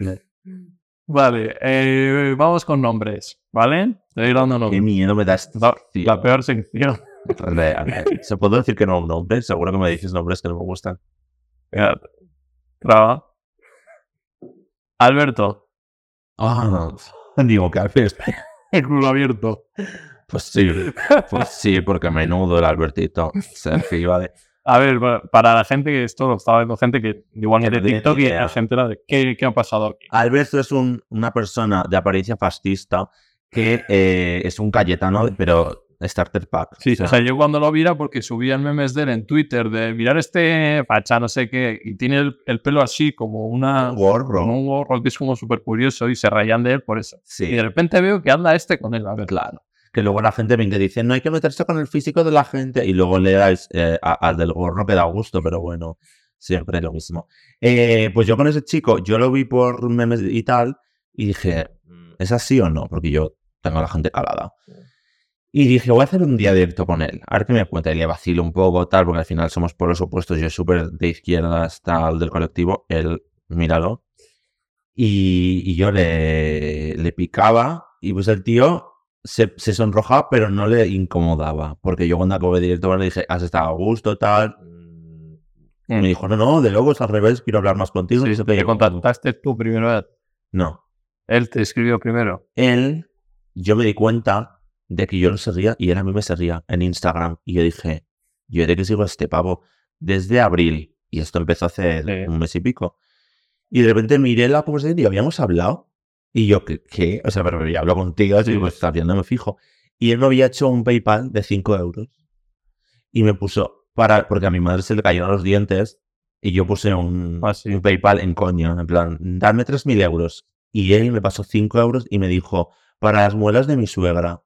Vale, eh, vamos con nombres, ¿vale? Voy dando Qué nombres. miedo me da esto. La, la peor sección. ¿Se puede decir que no un nombre? Seguro que me dices nombres que no me gustan. Traba. Alberto, Ah, digo que haces. el culo abierto. Pues sí, pues sí, porque menudo el Albertito. Vale. A ver, pa- para la gente que esto lo estaba viendo, gente que igual Que de no TikTok y la gente era de ¿qué, qué ha pasado aquí? Alberto es un- una persona de apariencia fascista que eh, es un Cayetano, pero starter pack. Sí, O sea, o sea, yo cuando lo vi era porque subían memes de él en Twitter de mirar este facha, no sé qué, y tiene el, el pelo así como una... Como un gorro que es como súper curioso y se rayan de él por eso. Sí. Y de repente veo que anda este con él. A ver, Claro. Que luego la gente venga y dice, no hay que meterse con el físico de la gente. Y luego le dais eh, al del gorro que da gusto, pero bueno, siempre lo mismo. Eh, pues yo con ese chico, yo lo vi por memes y tal, y dije, "Mm, ¿es así o no? Porque yo tengo a la gente calada. Y dije, voy a hacer un día directo con él. A ver qué me cuenta. Y le vacilo un poco, tal, porque al final somos por los opuestos. Yo súper de izquierdas, tal, del colectivo. Él, míralo. Y, y yo le, le picaba. Y pues el tío se, se sonrojaba, pero no le incomodaba. Porque yo cuando acabé directo con él le dije, has estado a gusto, tal. Y me dijo, no, no, de luego es al revés, quiero hablar más contigo. Sí, Y te contactaste tú primero. No. Él te escribió primero. Él, yo me di cuenta de que yo lo seguía y él a mí me seguía en Instagram. Y yo dije, yo de que sigo a este pavo desde abril. Y esto empezó hace Sí. un mes y pico. Y de repente miré la conversación y habíamos hablado. Y yo, ¿qué? qué? O sea, pero ya hablo contigo, así, pues está viendo, me fijo. Y él me había hecho un PayPal de 5 euros. Y me puso, para, porque a mi madre se le cayeron los dientes. Y yo puse un, Ah, sí. un PayPal en coño, en plan, dame 3.000 euros. Y él me pasó 5 euros y me dijo, para las muelas de mi suegra.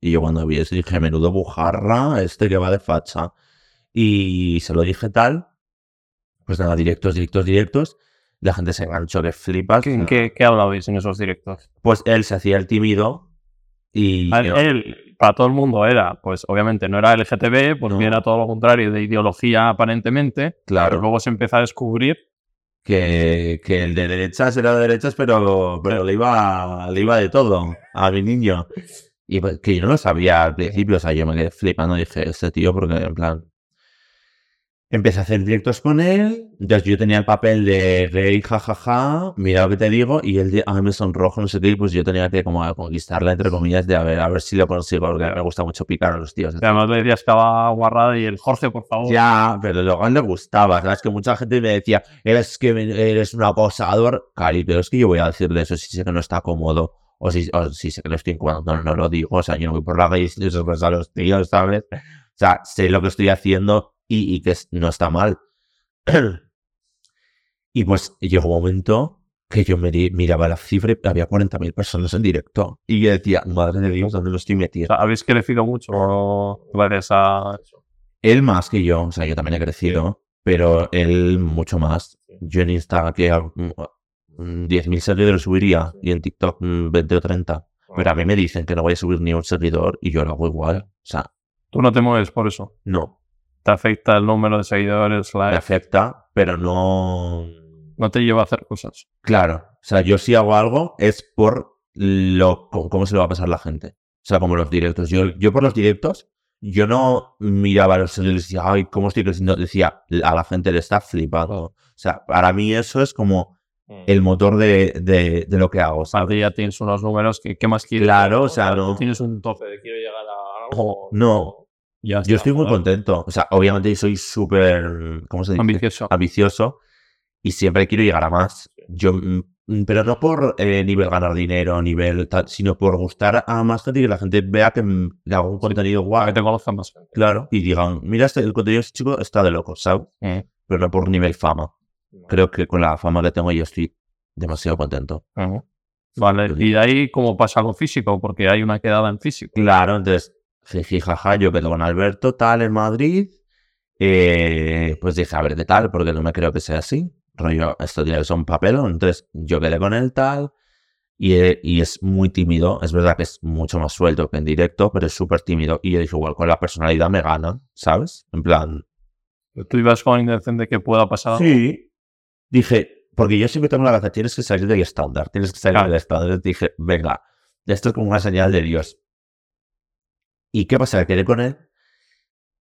Y yo cuando vi eso dije, menudo bujarra, este que va de facha. Y se lo dije tal. Pues nada, directos, directos, directos. La gente se enganchó, que flipas. ¿Qué, qué, qué hablabais en esos directos? Pues él se hacía el tímido. Y A- yo- Él, para todo el mundo era, pues obviamente no era LGTB, porque No. era todo lo contrario de ideología aparentemente. Pero claro, luego se empezó a descubrir que, que el de derechas era de derechas, pero, pero le, iba, le iba de todo a mi niño. Y pues, que yo no lo sabía al principio, o sea, yo me quedé flipando y dije, este tío, porque en plan. Empecé a hacer directos con él, entonces yo tenía el papel de rey, jajaja, mira lo que te digo, y él, de- a mí me sonrojo, no sé qué, y pues yo tenía que como conquistarla, entre comillas, de a ver, a ver si lo consigo, porque me gusta mucho picar a los tíos. Además le decías que estaba guarrada y el Jorge, por favor. Ya, pero luego a él le gustaba, ¿sabes? Que mucha gente me decía, eres que me- eres un acosador. Cari, pero es que yo voy a decirle eso si sé que no está cómodo. O si, o si sé que lo estoy incomodando, no, no lo digo. O sea, yo no voy por la calle y eso a los tíos, ¿sabes? O sea, sé lo que estoy haciendo y, y que no está mal. [CLEARS THROAT] y pues llegó un momento que yo miraba la cifra y había 40.000 personas en directo. Y yo decía, madre de Dios, ¿dónde lo estoy metiendo? habéis crecido mucho gracias a eso. Él más que yo, o sea, yo también he crecido, pero él mucho más. Yo en Instagram que 10.000 seguidores subiría y en TikTok mm, 20 o 30. Pero a mí me dicen que no voy a subir ni un seguidor y yo lo hago igual. O sea, Tú no te mueves por eso. no, Te afecta el número de seguidores, me likes, afecta, pero no... no te lleva a hacer cosas. Claro, o sea, yo si hago algo es por lo cómo cómo se lo va a pasar la gente. O sea, como los directos. Yo, yo por los directos, yo no miraba a los seguidores y decía, ay, ¿cómo estoy creciendo? Decía, a la gente le está flipando. O sea, para mí eso es como el motor de, de, de lo que hago. ¿sabes? ya tienes unos números que ¿qué más quieres? Claro, o sea, no- Tienes un tope de quiero llegar a algo. No, Ya yo está, estoy muy ¿verdad? contento. O sea, obviamente soy súper, ¿cómo se dice? Ambicioso. ambicioso y siempre quiero llegar a más. Yo, mm, pero no por eh, nivel ganar dinero, nivel tal, sino por gustar a más gente y que la gente vea que mm, le hago un contenido guay. que te conozcan más. Claro. Y digan, mira, este, el contenido de este chico está de loco, ¿sabes? Mm. Pero no por nivel fama. Creo que con la fama que tengo yo estoy demasiado contento. Vale, y de ahí cómo pasa algo físico, porque hay una quedada en físico. Claro, entonces, jiji, jaja, yo quedo con Alberto, tal, en Madrid. Eh, pues dije, a ver qué tal, porque no me creo que sea así. Rollo, esto tiene que ser un papelón. Entonces, yo quedé con él, tal. Y, y es muy tímido. Es verdad que es mucho más suelto que en directo, pero es súper tímido. Y yo dije, igual con la personalidad me gana, ¿sabes? En plan, Tú ibas con la intención de que pueda pasar. Sí. Dije, porque yo siempre tengo la cabeza, tienes que salir del estándar, tienes que salir Claro. del estándar. Dije, venga, esto es como una señal de Dios. ¿Y qué pasa? Quedé con él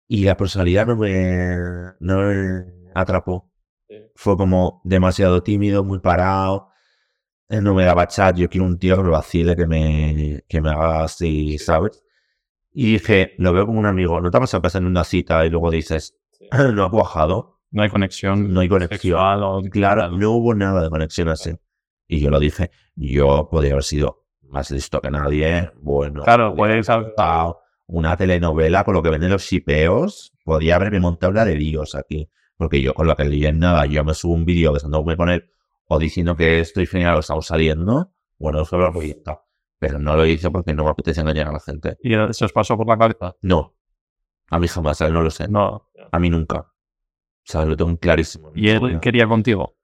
y la personalidad no me, no me atrapó. Sí. Fue como demasiado tímido, muy parado. Él no me daba chat, yo quiero un tío que me vacile, que me, que me haga así, ¿sabes? Y dije, lo veo como un amigo. ¿No te pasado que estás en una cita y luego dices, Sí. [LAUGHS] no ha cuajado? No hay conexión. No hay conexión. o- Claro, no hubo nada de conexión así. Y yo lo dije, yo podría haber sido más listo que nadie. Bueno, Claro, podría puedes haber una telenovela con lo que venden los shipeos. Podría haberme montado la de Dios aquí. Porque yo con lo que leí en nada, yo me subo un vídeo besándome con él o diciendo que estoy genial o estamos saliendo. Bueno, eso lo proyecta. Pero no lo hice porque no me apetece engañar a la gente. ¿Y se os pasó por la cabeza? No. A mí jamás, a él no lo sé. No. A mí nunca. O sea, lo tengo clarísimo. ¿Y él quería contigo?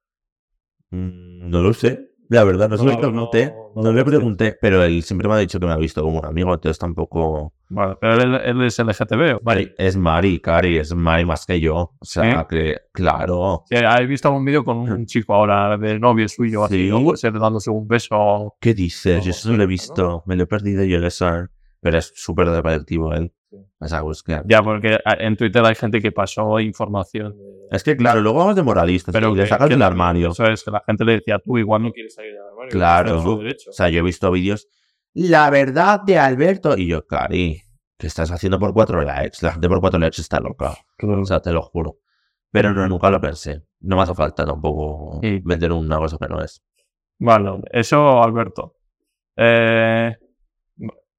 Mm, No lo sé. La verdad, no se lo pregunté. no, No, no le pregunté, pero él siempre me ha dicho que me ha visto como un amigo, entonces tampoco. Vale, pero él, él es LGTB. ¿o? Vale, es Mari, Cari, es Mari más que yo. O sea, ¿Eh? que, claro. Sí, ¿Has visto algún vídeo con un chico ahora de novio suyo así, Sí. ¿no? Pues dándose un beso? ¿Qué dices? No, Yo eso no lo he visto. Me lo he perdido yo en eso. Pero es súper atractivo él. Pues, que- Ya, porque a- en Twitter hay gente que pasó información. de- Es que, claro, luego vamos de moralistas. Pero Pero le que- sacas que- del armario. Eso es, que la gente le decía, tú igual no quieres salir del armario. Claro. Su derecho. O sea, yo he visto vídeos. La verdad de Alberto. Y yo, Cari, ¿qué estás haciendo por cuatro likes? La gente por cuatro likes está loca. O sea, te lo juro. Pero no, nunca lo pensé. no me hace falta tampoco Sí. vender una cosa que no es. Vale, eso, Alberto. Eh,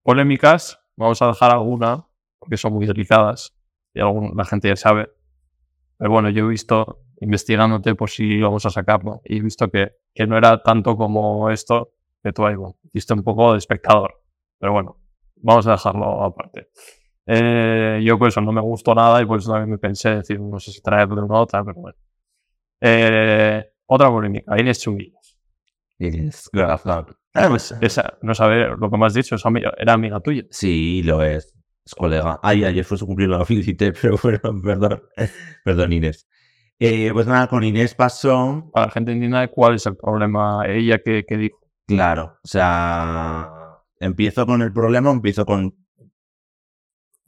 polémicas, vamos a dejar alguna, porque son muy delicadas y algún- la gente ya sabe. Pero bueno, yo he visto, investigándote por si vamos a sacarlo, y he visto que, que no era tanto como esto que tú ahí, hiciste un poco de espectador. Pero bueno, vamos a dejarlo aparte. Eh, yo por eso no me gustó nada y por eso también me pensé decir, no sé si traerle una otra, pero bueno. Eh, otra polémica, Inés es garrafal. Pues esa, no sabe lo que me has dicho, era amiga tuya. Sí, lo es. Es colega. Ay, ayer fue su cumpleaños, la felicité, [LAUGHS] pero bueno, perdón. [LAUGHS] Perdón, Inés. Eh, pues nada, con Inés pasó. Para la gente entienda cuál es el problema, ella que, que dijo. Claro, o sea, empiezo con el problema, empiezo con,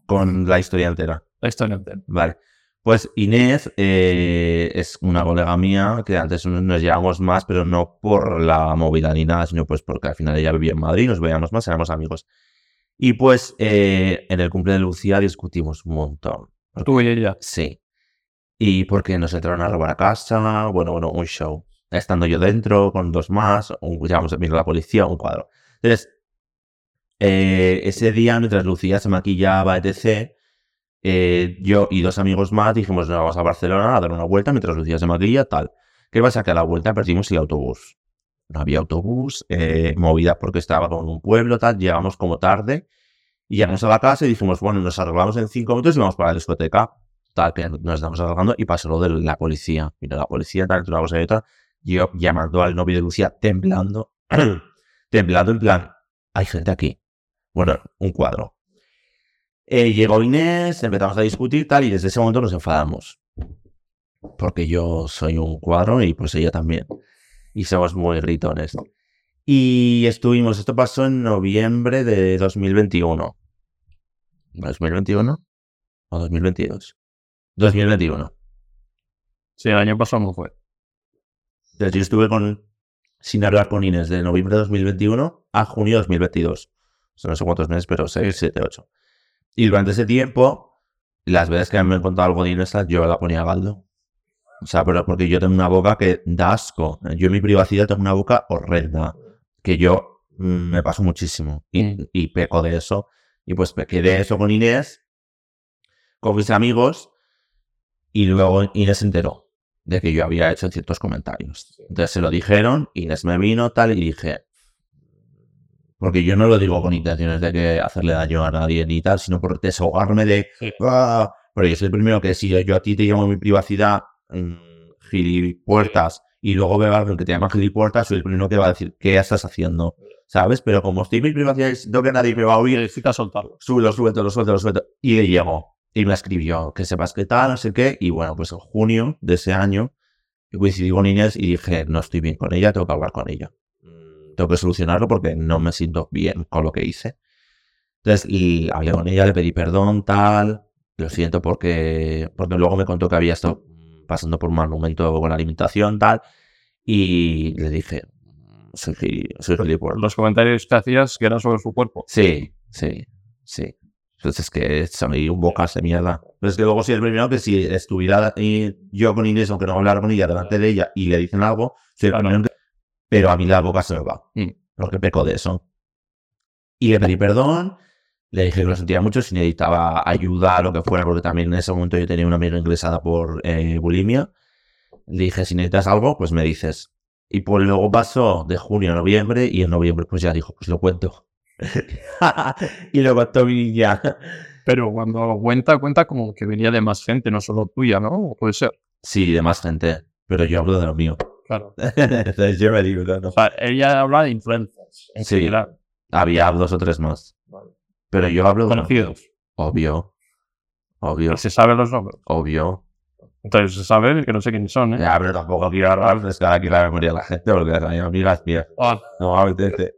con la historia entera. La historia entera. Vale. Pues Inés eh, es una colega mía que antes nos nos llevamos más, pero no por la movida ni nada, sino pues porque al final ella vivía en Madrid, nos veíamos más, éramos amigos. Y pues eh, en el cumple de Lucía discutimos un montón. Tú y ella. Sí. Y porque nos entraron a robar a casa, bueno, bueno, un show. Estando yo dentro con dos más, un, llamamos vino la policía, un cuadro. Entonces, eh, ese día, mientras Lucía se maquillaba, etc., eh, yo y dos amigos más dijimos, "Nos vamos a Barcelona a dar una vuelta mientras Lucía se maquilla, tal. ¿Qué pasa? Que a la vuelta perdimos el autobús. No había autobús, eh, movida porque estaba con un pueblo, tal. Llegamos como tarde y llegamos a la casa y dijimos, bueno, nos arreglamos en cinco minutos y vamos para la discoteca. Tal, que nos estamos arreglando y pasó lo de la policía. Vino la policía, tal, una cosa y otra. Yo llamando al novio de Lucía, temblando. [CLEARS THROAT] temblando en plan, hay gente aquí. Bueno, un cuadro. Eh, llegó Inés, empezamos a discutir tal, y desde ese momento nos enfadamos. Porque yo soy un cuadro y pues ella también. Y somos muy gritones. Y estuvimos, esto pasó en noviembre de 2021. ¿2021? ¿O 2022? 2021. Sí, el año pasado no fue. Entonces yo estuve con, sin hablar con Inés de noviembre de 2021 a junio de 2022. O sea, no sé cuántos meses, pero 6, 7, 8. Y durante ese tiempo, las veces que me han contado algo de Inés, yo la ponía a galdo. O sea, pero porque yo tengo una boca que da asco. Yo en mi privacidad tengo una boca horrenda. Que yo mm, me paso muchísimo. Y, Mm. y peco de eso. Y pues pequé de eso con Inés, con mis amigos. Y luego Inés se enteró de que yo había hecho ciertos comentarios. Entonces se lo dijeron, Inés me vino tal y dije, porque yo no lo digo con intenciones de que hacerle daño a nadie ni tal, sino por desahogarme de. "Ah", pero yo soy el primero que si yo a ti te llamo mi privacidad gilipuertas y luego veo a alguien que te llama gilipuertas, soy el primero que va a decir, ¿qué estás haciendo? ¿Sabes? Pero como estoy en mi privacidad siento que nadie me va a oír, Necesita soltarlo. súbelo, súbelo, lo suelto, lo suelto. Y le llegó. Y me escribió, que sepas qué tal, no sé qué. Y bueno, pues en junio de ese año, coincidí con Inés y dije, no estoy bien con ella, tengo que hablar con ella. Mm, Tengo que solucionarlo porque no me siento bien con lo que hice. Entonces, y hablé con ella, le pedí perdón, tal. Lo siento porque, porque luego me contó que había estado pasando por un mal momento con la alimentación, tal. Y le dije, soy, soy. Los comentarios que hacías que eran sobre su cuerpo. Sí, sí, sí. Entonces es que soy un bocas de mierda. Pero es que luego sí el primero que si estuviera yo con Inés, aunque no hablara con ella delante de ella y le dicen algo, soy el Claro. primero que- Pero a mí la boca se me va. Mm. Porque peco de eso. Y le pedí perdón. Le dije que lo sentía mucho, si necesitaba ayuda, lo que fuera, porque también en ese momento yo tenía una amiga ingresada por eh, bulimia. Le dije, si necesitas algo, pues me dices. Y pues luego pasó de junio a noviembre y en noviembre pues ya dijo, pues lo cuento. [LAUGHS] y lo contó mi niña. Pero cuando cuenta, cuenta como que venía de más gente, no solo tuya, ¿no? O Puede ser. Sí, de más gente, pero yo hablo de lo mío. Claro. [LAUGHS] Entonces yo me digo, no, no. O sea, ella habla de influencers. En Sí. general. Había dos o tres más. Pero yo hablo de. Conocidos. Obvio. Obvio. Se saben los nombres. Obvio. Entonces se sabe que no sé quiénes son, ¿eh? Ya, pero tampoco quiero aquí la memoria de la gente porque las amigas mías. Ah, No apetece.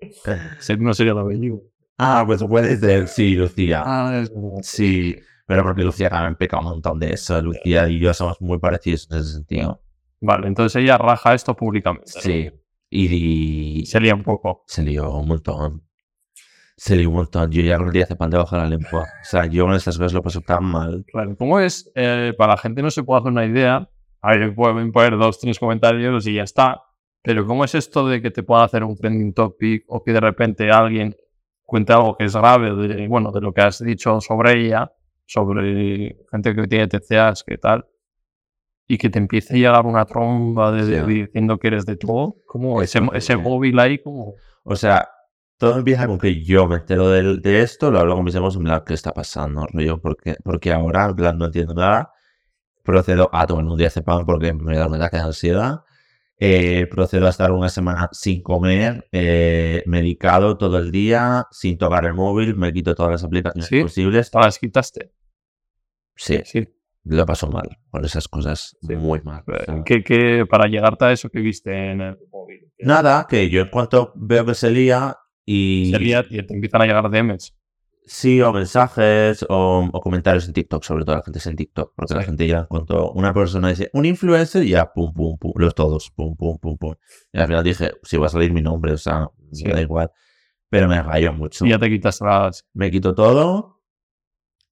ser- no sería el apellido. Ah, pues puede ser. Sí, Lucía. Ah, es Sí, pero porque Lucía también peca un montón de eso. Lucía y yo somos muy parecidos en ese sentido. Vale, entonces ella raja esto públicamente. ¿no? Sí. Y, Y se lía un poco. se lió un montón. Se lió un montón. Yo ya con el día hace pan debajo de la lengua. O sea, yo con estas cosas lo paso tan mal. Claro, ¿cómo es? Eh, para la gente no se puede hacer una idea. ahí pueden poner dos, tres comentarios y ya está. Pero ¿cómo es esto de que te pueda hacer un trending topic o que de repente alguien cuente algo que es grave, de, bueno, de lo que has dicho sobre ella, sobre gente que tiene TCAs, que tal, y que te empiece a llegar una tromba de, Sí. diciendo que eres de todo? ¿Cómo Es ese, ese móvil ahí? como O sea, todo empieza con que yo me entero del- de, esto, lo hablo con mis amigos en plan, ¿qué está pasando? Rollo, porque, porque ahora, en plan, no entiendo nada. Procedo a tomar un diazepam porque me da un ataque de ansiedad. Eh, procedo a estar una semana sin comer, eh, medicado todo el día, sin tocar el móvil, me quito todas las aplicaciones ¿Sí? posibles. ¿Te las quitaste? Sí, Sí. lo paso mal con esas cosas, Sí. muy mal. o sea. ¿Qué, qué- para llegarte a eso que viste en el móvil? Nada, que yo en cuanto veo que se lía y... Se lía y te empiezan a llegar DMs. Sí, o mensajes o, o comentarios en TikTok, sobre todo la gente es en TikTok, porque la Sí. gente ya en cuanto una persona dice un influencer, ya pum, pum, pum, los todos, pum, pum, pum, pum. Y al final dije, si va a salir mi nombre, o sea, Sí. me da igual. Pero me rayo mucho. Y ya te quitas las... Me quito todo.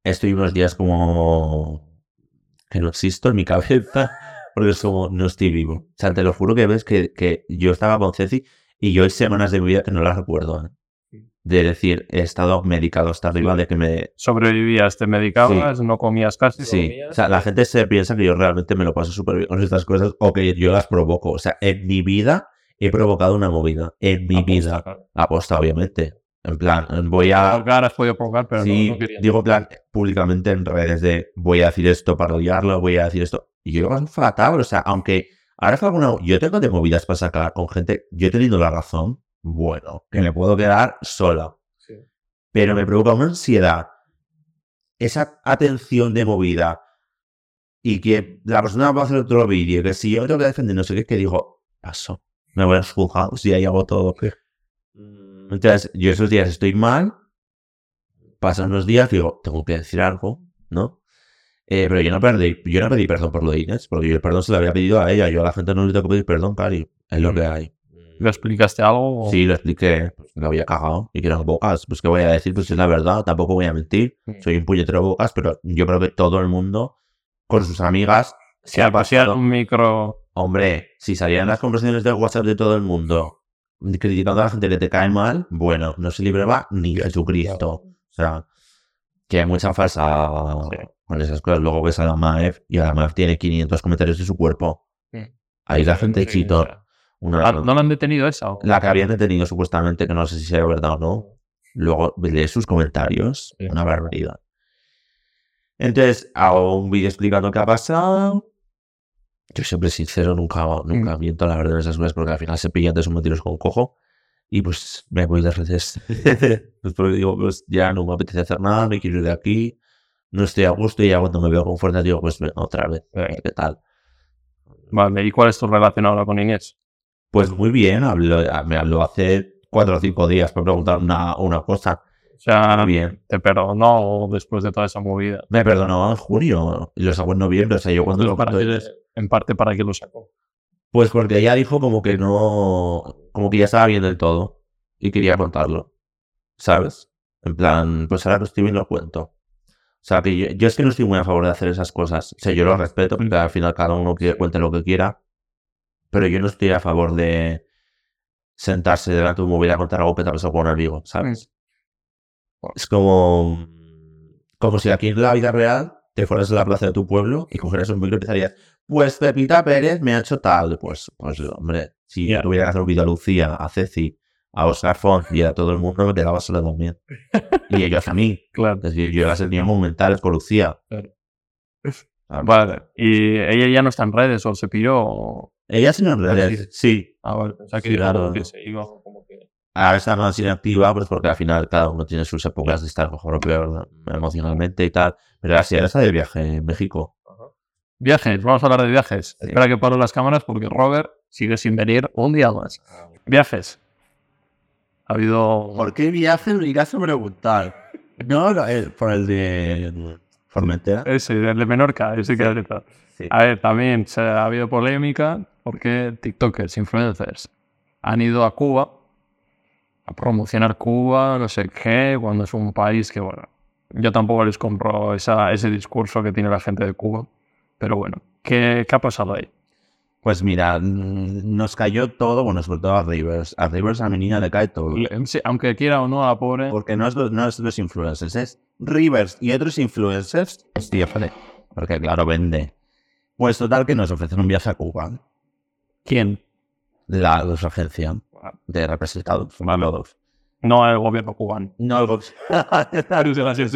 Estoy unos días como que no existo en mi [LAUGHS] cabeza, porque es como no estoy vivo. O sea, te lo juro que ves que, que yo estaba con Ceci y yo hay semanas de mi vida que no las recuerdo. ¿eh? De decir, he estado medicado hasta arriba de que me, Sobrevivías, te medicabas, no comías casi. Sí, dormías. o sea, la gente se piensa que yo realmente me lo paso súper bien con estas cosas o que yo las provoco. O sea, en mi vida he provocado una movida. En mi Aposta, vida. claro. Aposta, obviamente. En plan, voy a... Provocar, has podido provocar, pero no- sí, no, querías. digo en plan públicamente en redes de voy a decir esto para odiarlo, voy a decir esto. Y yo lo paso fatal. O sea, aunque ahora que alguna... Yo tengo de movidas para sacar con gente... Yo he tenido la razón. Bueno, que me puedo quedar sola Sí. pero me provoca una ansiedad. Esa atención de movida y que la persona va a hacer otro vídeo, que si yo me tengo que defender, no sé qué, que digo, paso, me voy a los juzgados y ahí hago todo. Mm, Entonces, yo esos días estoy mal, pasan unos días, digo, tengo que decir algo, ¿no? Eh, pero yo no, pedí, yo no pedí perdón por lo de Inés, porque yo el perdón se lo había pedido a ella. Yo a la gente no le tengo que pedir perdón, Cari. Es lo que hay. ¿Le explicaste algo? o- Sí, lo expliqué, pues me había cagado y que eran bocas. Pues que voy a decir, pues es la verdad, tampoco voy a mentir. Mm. Soy un puñetero bocas, pero yo creo que todo el mundo, con sus amigas, Si se ha pasado. un micro... Hombre, si salían las conversaciones del WhatsApp de todo el mundo criticando a la gente que te cae mal, bueno, no se libraba ni Jesucristo. O sea, que hay mucha falsa Sí. con esas cosas. Luego ves a la MAEF y a la MAEF tiene 500 comentarios de su cuerpo. Mm. Ahí la gente chito. Una, ¿No la han detenido esa? la que habían detenido supuestamente, que no sé si sea verdad o no. Luego lees sus comentarios. Sí. Una barbaridad. Entonces, hago un vídeo explicando qué ha pasado. Yo siempre sincero, nunca, nunca miento la verdad en esas cosas porque al final se pillan de esos mentiros con cojo. Y pues me voy de redes. [LAUGHS] [LAUGHS] pues porque digo, pues ya no me apetece hacer nada, me quiero ir de aquí. No estoy a gusto y ya cuando me veo con fuerza digo, pues venga, otra vez. a ver ¿Qué tal? Vale, ¿y cuál es tu relación ahora con Inés? Pues muy bien, habló, me habló hace cuatro o cinco días para preguntar una, una cosa. O sea, bien. ¿te perdonó después de toda esa movida? Me perdonó en junio y lo sacó en noviembre. O sea, yo cuando lo Para es- en parte para que lo sacó. Pues porque ella dijo como que no. Como que ya estaba bien del todo y quería contarlo. ¿Sabes? En plan, pues ahora que estoy bien lo cuento. O sea, que yo, yo es que no estoy muy a favor de hacer esas cosas. O sea, yo lo respeto porque al final cada uno que cuente lo que quiera. Pero yo no estoy a favor de sentarse delante de un móvil a contar algo pasado con un amigo, ¿sabes? Es como. Como si aquí en la vida real te fueras a la plaza de tu pueblo y cogieras un micro y empezarías. Pues Pepita Pérez me ha hecho tal. Pues, pues hombre, si yo tuviera que hacer un vídeo a Lucía, a Ceci, a Oscar Font y a todo el mundo, me quedaba solo también. y [LAUGHS] ellos a mí. Claro. Es decir, yo las tenía momentales con Lucía. Claro. Vale. ¿Y ella ya no está en redes o se piró? o- Ella sí en redes, sí. Ah, vale. O sea, que Sí, dijo claro. que se iba como que... Ahora está más inactiva, pues porque al final cada uno tiene sus épocas de estar mejor o peor emocionalmente y tal. Pero así ahora está de viaje en México. Viajes, vamos a hablar de viajes. Sí. Espera que paro las cámaras porque Robert sigue sin venir un día más. Viajes. Ha habido... ¿Por qué viaje me irás a preguntar? No, no, eh, por el de Formentera. Ese, el de Menorca, ese que has dicho. Sí. A ver, también se ha habido polémica porque TikTokers, influencers, han ido a Cuba a promocionar Cuba, no sé qué, cuando es un país que, bueno, yo tampoco les compro esa, ese discurso que tiene la gente de Cuba, pero bueno, ¿Qué, qué ha pasado ahí? Pues mira, nos cayó todo, bueno, sobre todo a Rivers. A Rivers, a mi niña le cae todo. Sí, aunque quiera o no, a la pobre. Porque no es, lo- no es los influencers, es Rivers y otros influencers. Hostia, joder, Porque claro, vende. Pues total que nos ofrecen un viaje a Cuba. ¿Quién? La, los agencia de representados. todos. No el gobierno cubano. No [LAUGHS] algo.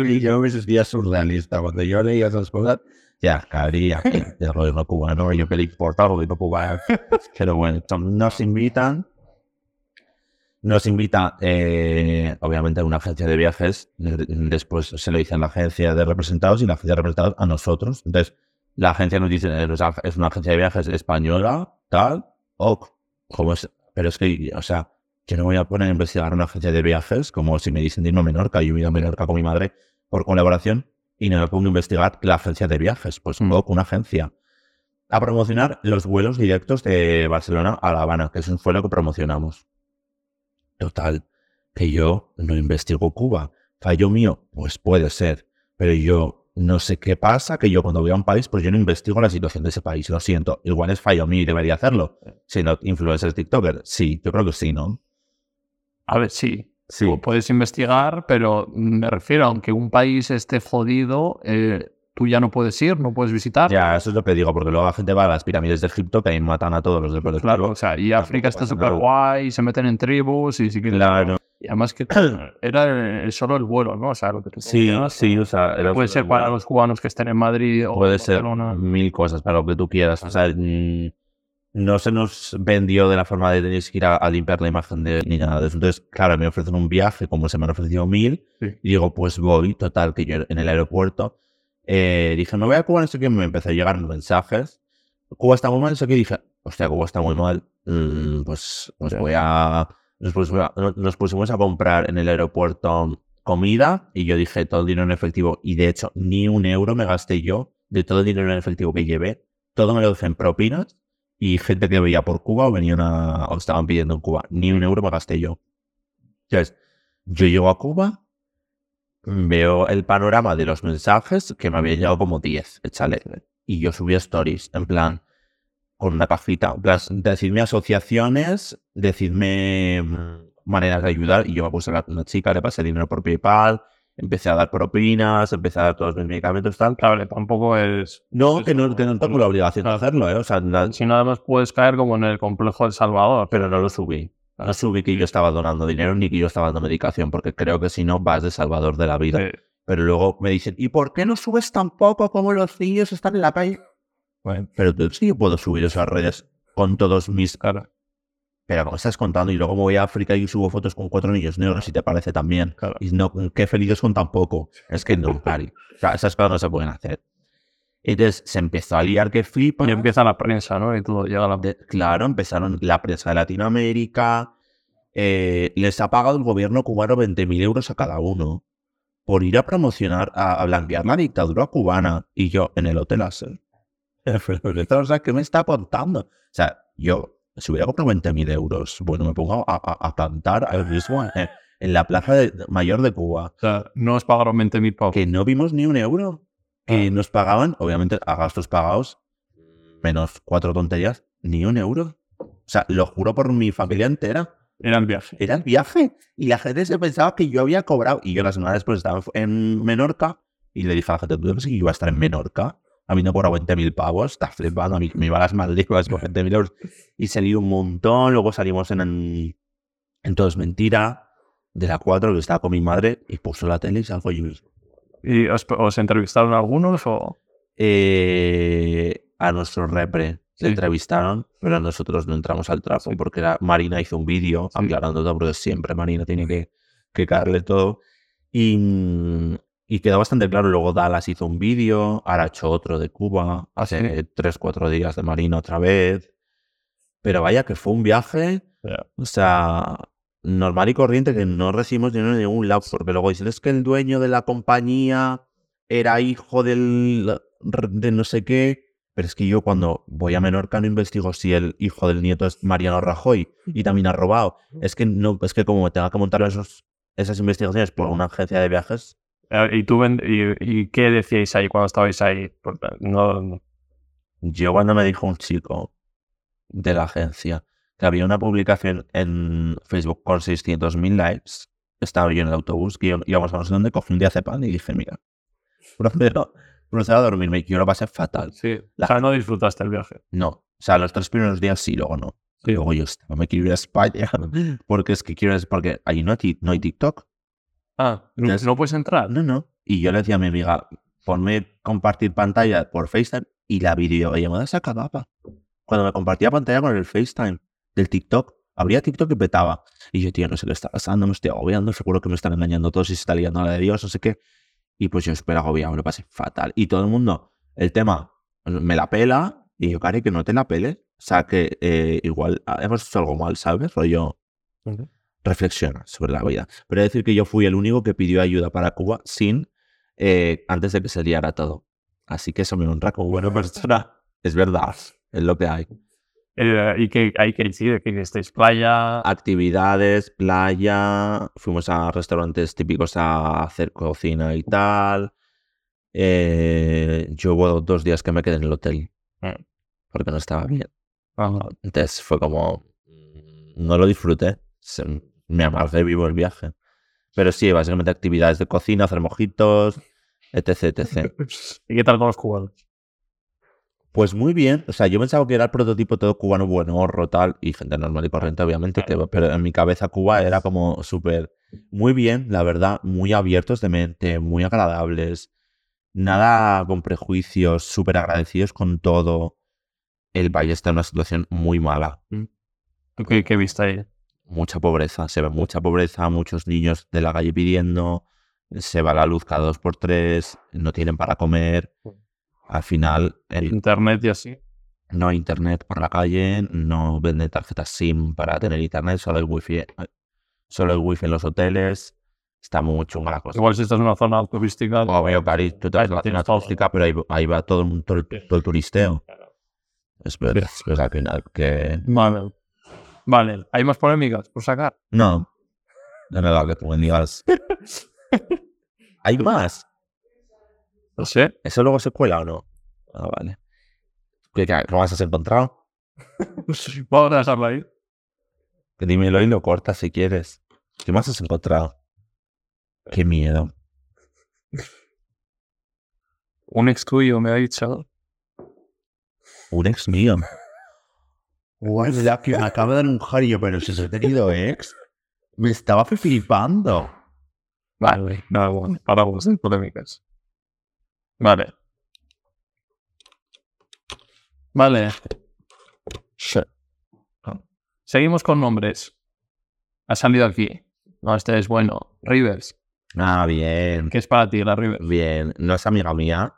y yo me sentía surrealista. Cuando yo leía esas cosas, ya, cabría el gobierno cubano. Yo que le importa el gobierno cubano. Pero bueno, nos invitan. Nos invita, eh, obviamente, a una agencia de viajes. de- Después se lo dice a la agencia de representados y la agencia de representados a nosotros. Entonces, la agencia nos dice, es una agencia de viajes española, tal, ok. Como es, pero es que, o sea, yo no voy a poner a investigar una agencia de viajes como si me dicen de irme a Menorca. Yo he ido a Menorca con mi madre por colaboración y no me pongo a investigar la agencia de viajes. Pues Mm. luego con una agencia a promocionar los vuelos directos de Barcelona a La Habana, que eso fue lo que promocionamos. Total, que yo no investigo Cuba. Fallo mío, pues puede ser, pero yo no sé qué pasa, que yo cuando voy a un país, pues yo no investigo la situación de ese país, lo siento. Igual es fallo mío y debería hacerlo. Si no, influencers TikToker, sí, yo creo que sí, ¿no? A ver, sí. Sí. Puedes investigar, pero me refiero, aunque un país esté jodido, eh, tú ya no puedes ir, no puedes visitar. Ya, eso es lo que digo, porque luego la gente va a las pirámides de Egipto que ahí matan a todos los colectivo. Claro, o sea, y África está súper guay, se meten en tribus y sí que... Claro. Y además que [CLEARS THROAT] era el- solo el vuelo, ¿no? O sea, lo que tú Sí, sí, o sea, Puede ser para los cubanos que estén en Madrid o Puede en ser mil cosas para lo que tú quieras. O sea, mm, no se nos vendió de la forma de tener que ir a, a limpiar la imagen de, ni nada de eso. Entonces, claro, me ofrecen un viaje, como se me han ofrecido mil, Sí. y digo, pues voy. Total, que yo en el aeropuerto eh, dije, no voy a Cuba, no sé qué, me empecé a llegar mensajes. Cuba está muy mal, qué, y dije, hostia, Cuba está muy mal. Mm, pues, pues voy a. Nos pusimos, a- nos pusimos a comprar en el aeropuerto comida y yo dije todo el dinero en efectivo y de hecho ni un euro me gasté yo de todo el dinero en efectivo que llevé. Todo me lo dejé en propinas y gente que veía por Cuba o venían a, o estaban pidiendo en Cuba. Ni un euro me gasté yo. Entonces, yo llego a Cuba, veo el panorama de los mensajes que me habían llegado como 10, échale. Y yo subí stories, en plan, con una cajita, en plan, decidme asociaciones, decidme mm, maneras de ayudar. Y yo me puse a una chica, le pasé dinero por PayPal, empecé a dar propinas, empecé a dar todos mis medicamentos, tal. Claro, tampoco es... No, que no, que no tengo la obligación de hacerlo, ¿eh? O sea, Si nada más puedes caer como en el complejo del Salvador. pero no lo subí. No subí que yo estaba donando dinero ni que yo estaba dando medicación, porque creo que si no vas de salvador de la vida. Sí. Pero luego me dicen, ¿y por qué no subes tan poco como los niños están en la calle? Bueno, Pero sí yo puedo subir esas redes con todos mis... claro, Pero como estás contando y luego me voy a África y subo fotos con cuatro niños negros, si te parece también. claro. Y no, qué felices con tan poco. Es que no. O sea, esas cosas no se pueden hacer. Entonces se empezó a liar que flipa. Y empieza la prensa, ¿no? Y todo llega la... De- claro, empezaron la prensa de Latinoamérica. eh, les ha pagado el gobierno cubano 20.000 euros a cada uno por ir a promocionar, a, a blanquear la dictadura cubana. Y yo en el hotel Acer. [LAUGHS] O sea, ¿qué me está apuntando? O sea, yo, si hubiera comprado 20.000 euros, bueno, me pongo a, a- a cantar al mismo en, en la plaza de- mayor de Cuba. O sea, no os pagaron 20.000 pavos. Que no vimos ni un euro. Que nos pagaban, obviamente, a gastos pagados, menos cuatro tonterías, ni un euro. O sea, lo juro por mi familia entera. Era el viaje. Era el viaje. Y la gente se pensaba que yo había cobrado. Y yo la semana después estaba en Menorca y le dije a la gente, ¿tú crees que yo iba a estar en Menorca? A mí no por 20.000 pavos, estás flipando, a mí me iban las Maldivas por [LAUGHS] 20.000 euros. Y salí un montón, luego salimos en, en, en Todo es Mentira, de la 4, que estaba con mi madre, y puso la tele y salgo yo mismo. ¿Y os, os entrevistaron algunos o...? Eh, a nuestro repre Sí. le entrevistaron, pero nosotros no entramos al trapo porque era, Marina hizo un vídeo aclarando todo, porque siempre Marina tiene que, que caerle todo. Y, mm, y quedó bastante claro. Luego Dallas hizo un vídeo, ahora ha hecho otro de Cuba, hace tres, cuatro días de Marina otra vez. Pero vaya que fue un viaje, o sea, normal y corriente que no recibimos dinero de ningún lado, porque luego dicen es que el dueño de la compañía era hijo del de no sé qué. Pero es que yo cuando voy a Menorca no investigo si el hijo del nieto es Mariano Rajoy y también ha robado. Es que no, es que como me tenga que montar esos, esas investigaciones por una agencia de viajes, ¿Y, tú y, y qué decíais ahí cuando estabais ahí? No, Yo cuando me dijo un chico de la agencia que había una publicación en Facebook con 600.000 likes, estaba yo en el autobús, que íbamos a no sé dónde, cogí un día pan y dije, mira, [LAUGHS] procedo a dormirme. Yo lo pasé fatal. Sí, o sea, no disfrutaste el viaje. No, o sea, los tres primeros días sí, luego no. Sí. Luego yo estaba, me quiero ir a España, [LAUGHS] porque es que quiero, porque ahí no hay, no hay TikTok. Ah, ¿no, Entonces- no puedes entrar? No, no. Y yo le decía a mi amiga, ponme compartir pantalla por FaceTime y la videollamada se acababa. Cuando me compartía pantalla con el FaceTime del TikTok, abría TikTok y petaba. Y yo, tío, no sé qué está pasando, me estoy agobiando, seguro que me están engañando todos y se está liando la de Dios, no sé qué. Y pues yo súper agobiado, me lo pasé fatal. Y todo el mundo, el tema, me la pela, y yo, Cari, que no te la peles. O sea, que eh, igual hemos hecho algo mal, ¿sabes? Rollo, Ujú. Reflexiona sobre la vida. Pero de decir que yo fui el único que pidió ayuda para Cuba sin eh, antes de que se liara todo. Así que eso me honra como buena persona. Es verdad, es lo que hay. Eh, ¿Y que hay que decir que estáis playa? Actividades, playa, fuimos a restaurantes típicos a hacer cocina y tal. Eh, yo hubo dos días que me quedé en el hotel Mm. porque no estaba bien. Ajá. Entonces fue como. No lo disfruté. Me amargué vivo el viaje. Pero sí, básicamente actividades de cocina, hacer mojitos, etc, etc. [LAUGHS] ¿Y qué tal con los cubanos? Pues muy bien. O sea, yo pensaba que era el prototipo todo cubano bueno, horro, tal, y gente normal y corriente, obviamente, que, pero en mi cabeza Cuba era como súper. Muy bien, la verdad, muy abiertos de mente, muy agradables. Nada con prejuicios, súper agradecidos con todo. El país está en una situación muy mala. ¿Tú qué, qué viste ahí? Mucha pobreza, se ve mucha pobreza, muchos niños de la calle pidiendo, se va la luz cada dos por tres, no tienen para comer. Al final, el- Internet y así. no hay internet por la calle, no venden tarjetas SIM para tener internet, solo hay wifi, solo hay wifi en los hoteles. Está muy chunga la cosa. Igual si estás en una zona turística. Veo, Cari, tú te vas a la Tienes zona turística, pero ahí, ahí va todo, el- todo, todo el turisteo. Es verdad, es verdad que... Vale. Vale. ¿Hay más polémicas por sacar? No. No me da que digas. ¿Hay más? No sé. ¿Eso luego se cuela o no? Ah, vale. ¿Qué, qué, ¿Lo has encontrado? [LAUGHS] Vamos a dejarlo ahí. Que dímelo y lo cortas si quieres. ¿Qué más has encontrado? Qué miedo. Un ex tuyo me ha dicho. Un ex mío. Guarda, que me acaba de dar un jarillo, pero si has tenido ex, me estaba flipando. Vale. No, bueno, paramos en polémicas. Vale. Vale. Seguimos con nombres. Ha salido aquí. No, este es bueno. Rivers. Ah, bien. ¿Qué es para ti la Rivers? Bien, no es amiga mía,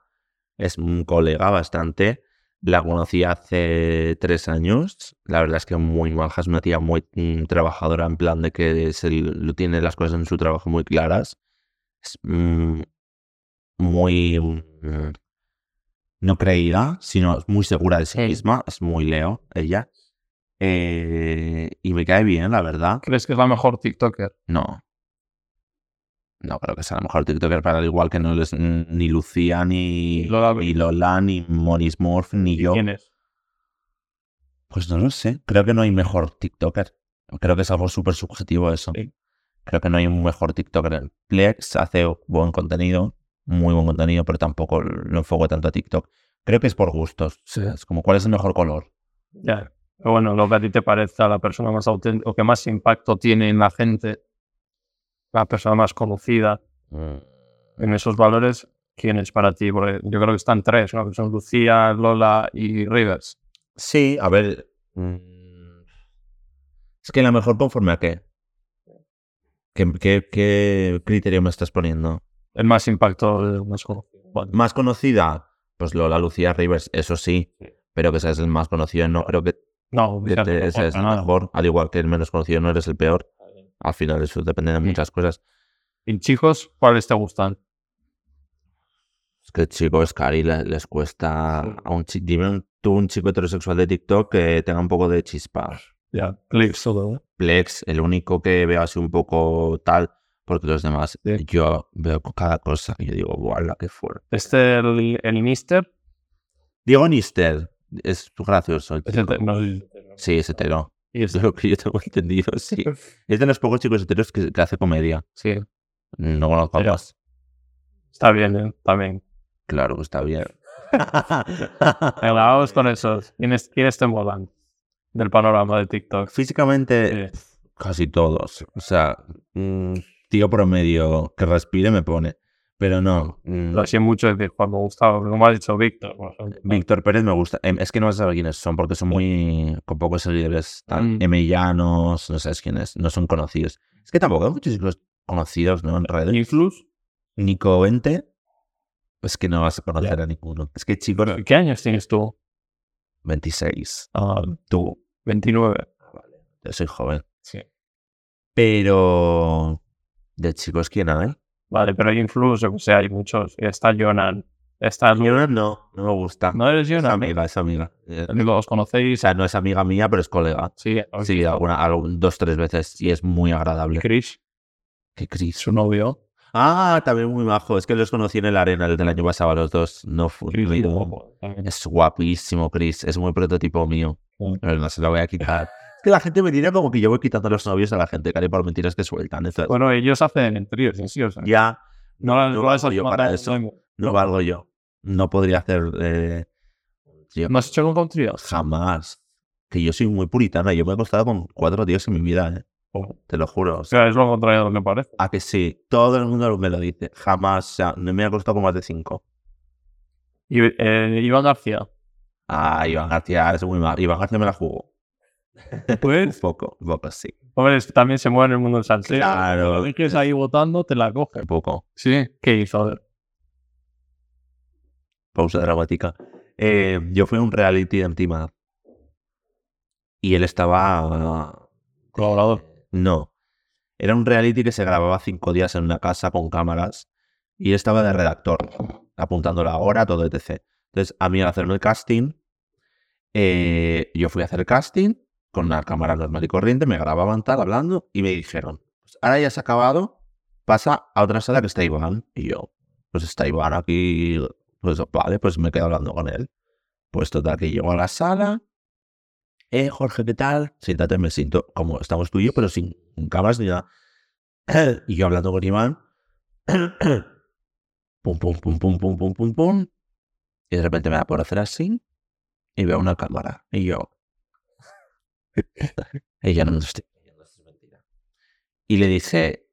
es un colega bastante. La conocí hace tres años. La verdad es que muy maja, es una tía muy mm, trabajadora, en plan de que se lo tiene las cosas en su trabajo muy claras. Es mm, muy. mm, no creída, sino muy segura de sí Sí. misma. Es muy Leo, ella. Eh, y me cae bien, la verdad. ¿Crees que es la mejor TikToker? No. No creo que sea la mejor TikToker para el igual que no es ni Lucía, ni Lola- ni, Lola, ni Moris Morph, ni yo. ¿Quién es? Pues no lo sé. Creo que no hay mejor TikToker. Creo que es algo súper subjetivo eso. Sí. Creo que no hay un mejor TikToker. Plex hace buen contenido, muy buen contenido, pero tampoco lo enfoco tanto a TikTok. Creo que es por gustos. Sea, es como, ¿cuál es el mejor color? Ya. Bueno, lo que a ti te parezca la persona más auténtica o que más impacto tiene en la gente, la persona más conocida Mm, en esos valores, ¿quién es para ti? Porque yo creo que están tres, ¿no? Que son Lucía, Lola y Rivers. Sí, a ver. mm, Es que la mejor conforme a qué. ¿Qué, qué, qué criterio me estás poniendo? El más impacto, el más conocido. Bueno, Más conocida, pues Lola Lucía Rivers, eso sí, Sí. pero que seas el más conocido, no creo que no, que te- no pasa el mejor, al igual que el menos conocido no eres el peor. Al final eso depende de muchas cosas. Y chicos, ¿cuáles te gustan? Es que chicos, Cari, le- les cuesta Sí. a un chico, dime tú un chico heterosexual de TikTok que tenga un poco de chispa. Ya, clips todo, ¿no? Plex, el único que veo así un poco tal, porque los demás, Sí. yo veo cada cosa y yo digo, guau, qué fuerte. Este, el, el Mister, Diego Nister, Es gracioso. el Es hetero, no. Sí, es hetero. Y es- Es lo que yo tengo [LAUGHS] entendido, sí. [LAUGHS] Es de los pocos chicos heteros que, que hace comedia. sí, No conozco a Pero- más. está bien, ¿eh? también. Claro, está bien. [LAUGHS] Venga, vamos con esos. ¿Quiénes, ¿Quiénes te molan del panorama de TikTok? Físicamente, Sí. casi todos. O sea, mm, tío promedio que respire me pone. Pero no. mm, Lo hacía mucho decir, Juan, me gustaba, como ha dicho Víctor. Víctor Pérez me gusta. Em, Es que no vas a saber quiénes son porque son muy. con pocos seguidores. Tan Mm. emellanos, no sabes quiénes. No son conocidos. Es que tampoco hay muchos chicos conocidos, ¿no? En redes. Influx, Nico 20. Es que no vas a conocer a ninguno. Es que chicos. ¿qué años tienes tú? 26. Ah, Tú. 29. Yo soy joven. Sí. Pero. De chicos, ¿quién hay? Vale, pero hay Influx, o sea, hay muchos. Está Jonan. Está Jonas no, no me gusta. ¿No eres es Jonan? amiga, es amiga. ¿Los O conocéis? sea, no es amiga mía, pero es colega. Sí, Sí, alguna, algún- dos, tres veces. Y es muy agradable. Chris, ¿Qué Chris? su novio. Ah, también muy majo. Es que los conocí en el arena el del año pasado los dos. No fue. Es guapísimo, Chris. Es muy prototipo mío. Pero no se lo voy a quitar. Que la gente me dirá como que yo voy quitando los novios a la gente, cari, por mentiras que sueltan. Entonces, Bueno, ellos hacen tríos, sí, o sea. ya No, no no, valgo yo para eso. no. no valgo yo. No podría hacer. eh, ¿No has hecho con tríos? Jamás. Que yo soy muy puritana. Yo me he acostado con cuatro tíos en mi vida, ¿eh? O Te lo juro. o sea, sea, es lo contrario de lo que parece. a que sí. Todo el mundo me lo dice. Jamás. O sea, no me he acostado con más de cinco. Y, eh, Iván García. Ah, Iván García es muy mal. Iván García me la jugó. Un Pues, poco, un poco, sí. hombre, es- también se mueve en el mundo del salseo. Claro. Lo que es ahí votando, te la coge. Un poco. Sí. ¿Qué hizo? A ver. Pausa dramática. Eh, yo fui a un reality de MTV. Y él estaba. Colaborador. No. Era un reality que se grababa cinco días en una casa con cámaras. Y él estaba de redactor, apuntando la hora, todo etc. Entonces, a mí al hacerme el casting, eh, yo fui a hacer el casting con una cámara normal y corriente, me grababan tal, hablando, y me dijeron, pues ahora ya se ha acabado, pasa a otra sala que está Iván. Y yo, pues está Iván aquí, pues vale, pues me quedo hablando con él. Pues total, que llego a la sala, eh, Jorge, ¿qué tal? Siéntate, me siento como estamos tú y yo, pero sin cámaras ni nada. [CLEARS THROAT] Y yo hablando con Iván. [CLEARS THROAT] pum, pum, pum, pum, pum, pum, pum, pum. Y de repente me da por hacer así y veo una cámara. Y yo. Ya no lo estoy. Y le dije,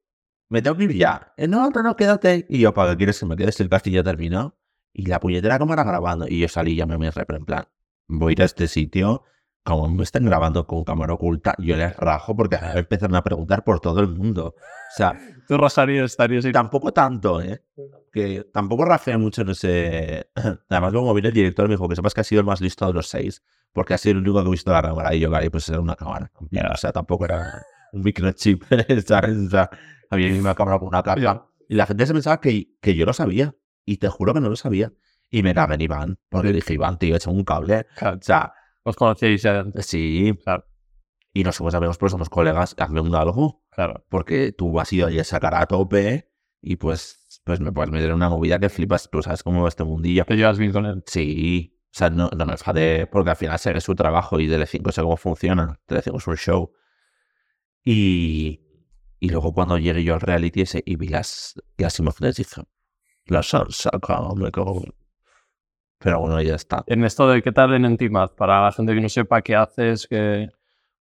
me tengo que ir ya. "Eh, No, no, no, quédate. Y yo, ¿para qué quieres que me quede si el casting ya terminó? Y la puñetera cámara grabando. Y yo salí y llamé a mi repre en plan, voy a ir a este sitio. Como me están grabando con cámara oculta, yo les rajo porque me empezaron a preguntar por todo el mundo. O sea, [LAUGHS] Tú, Rosario, estarías tampoco tanto, ¿eh? Que tampoco rafea mucho en ese... [CLEARS THROAT] Además, como viene el director, me dijo que sepas que ha sido el más listo de los seis, porque ha sido el único que ha visto la cámara. Y yo, claro, pues era una cámara. O sea, tampoco era un microchip, [LAUGHS] ¿sabes? O sea, había una cámara con una carga. Y la gente se pensaba que, que yo lo sabía. Y te juro que no lo sabía. Y me cagué en Iván, porque dije, Iván, tío, echa un cable. O sea, Os conocíais ya de antes. sí. Claro. Y no somos amigos, pero somos colegas. Hazme un algo Claro. porque tú has ido ahí a sacar a tope y pues, pues me puedes meter en una movida que flipas. Tú sabes cómo va este mundillo. Te llevas bien con él. Sí, o sea, no, no me enfadé porque al final sé su trabajo y Telecinco sé cómo funciona. Telecinco es un show. Y, y luego cuando llegué yo al reality ese y vi las, las imágenes dije, las han sacado, me cago. En-". Pero bueno, ya está. En esto de qué tal en Entimaz, para la gente que no sepa qué haces, que...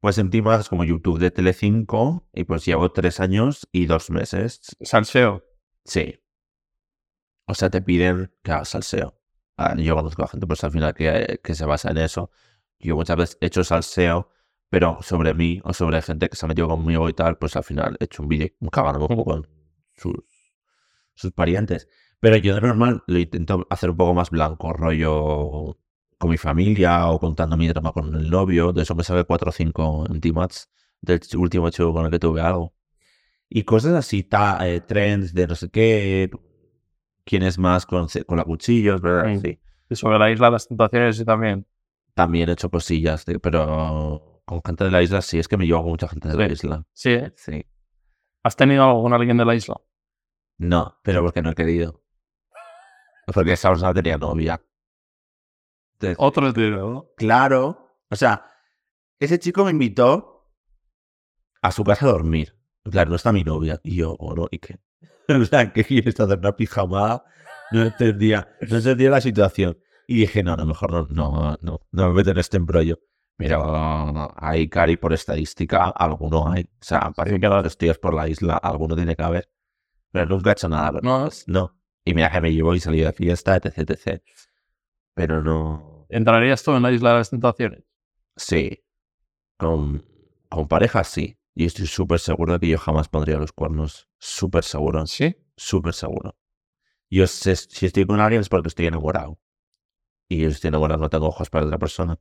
Pues en Team es como YouTube de Telecinco y pues llevo tres años y dos meses Salseo. Sí. O sea, te piden que hagas salseo. Ah, Yo conozco a gente, pues al final, que, que se basa en eso. Yo muchas veces he hecho salseo, pero sobre mí o sobre gente que se ha metido conmigo y tal, pues al final he hecho un vídeo cagándome un poco en sus, sus parientes. Pero yo de normal lo intento hacer un poco más blanco, rollo con mi familia o contando mi drama con el novio. De eso me sabe 4 o 5 en T-Mats del último show con el que tuve algo. Y cosas así, ta, eh, trends de no sé qué, quién es más con, con la cuchillos, ¿verdad? Sí. Y sobre la isla de las tentaciones y también. También he hecho cosillas, pero con gente de la isla sí, es que me llevo con mucha gente de la Sí. isla. Sí, ¿eh? Sí. ¿Has tenido algo con alguien de la isla? No, pero porque no he querido. Porque esa persona tenía novia. Entonces, Otro ¿no? Claro. O sea, ese chico me invitó a su casa a dormir. Claro, no está mi novia. Y yo, no, ¿y qué? [LAUGHS] o sea, ¿qué quieres hacer una pijamada? No entendía, no entendía la situación. Y dije, no, a lo mejor no, no, no, no me meto en este embrollo. Pero hay cari por estadística, alguno hay. O sea, parece que los tíos por la isla, alguno tiene que haber. Pero nunca he hecho nada. No, no. Y mira que me llevo y salí de fiesta, etc, etc. Pero no. ¿Entrarías tú en la isla de las tentaciones? Sí. Con, con pareja, sí. Y estoy súper seguro de que yo jamás pondría los cuernos. Súper seguro. Sí. Súper seguro. Yo sé, si estoy con alguien es porque estoy enamorado. Y yo estoy enamorado, no tengo ojos para otra persona.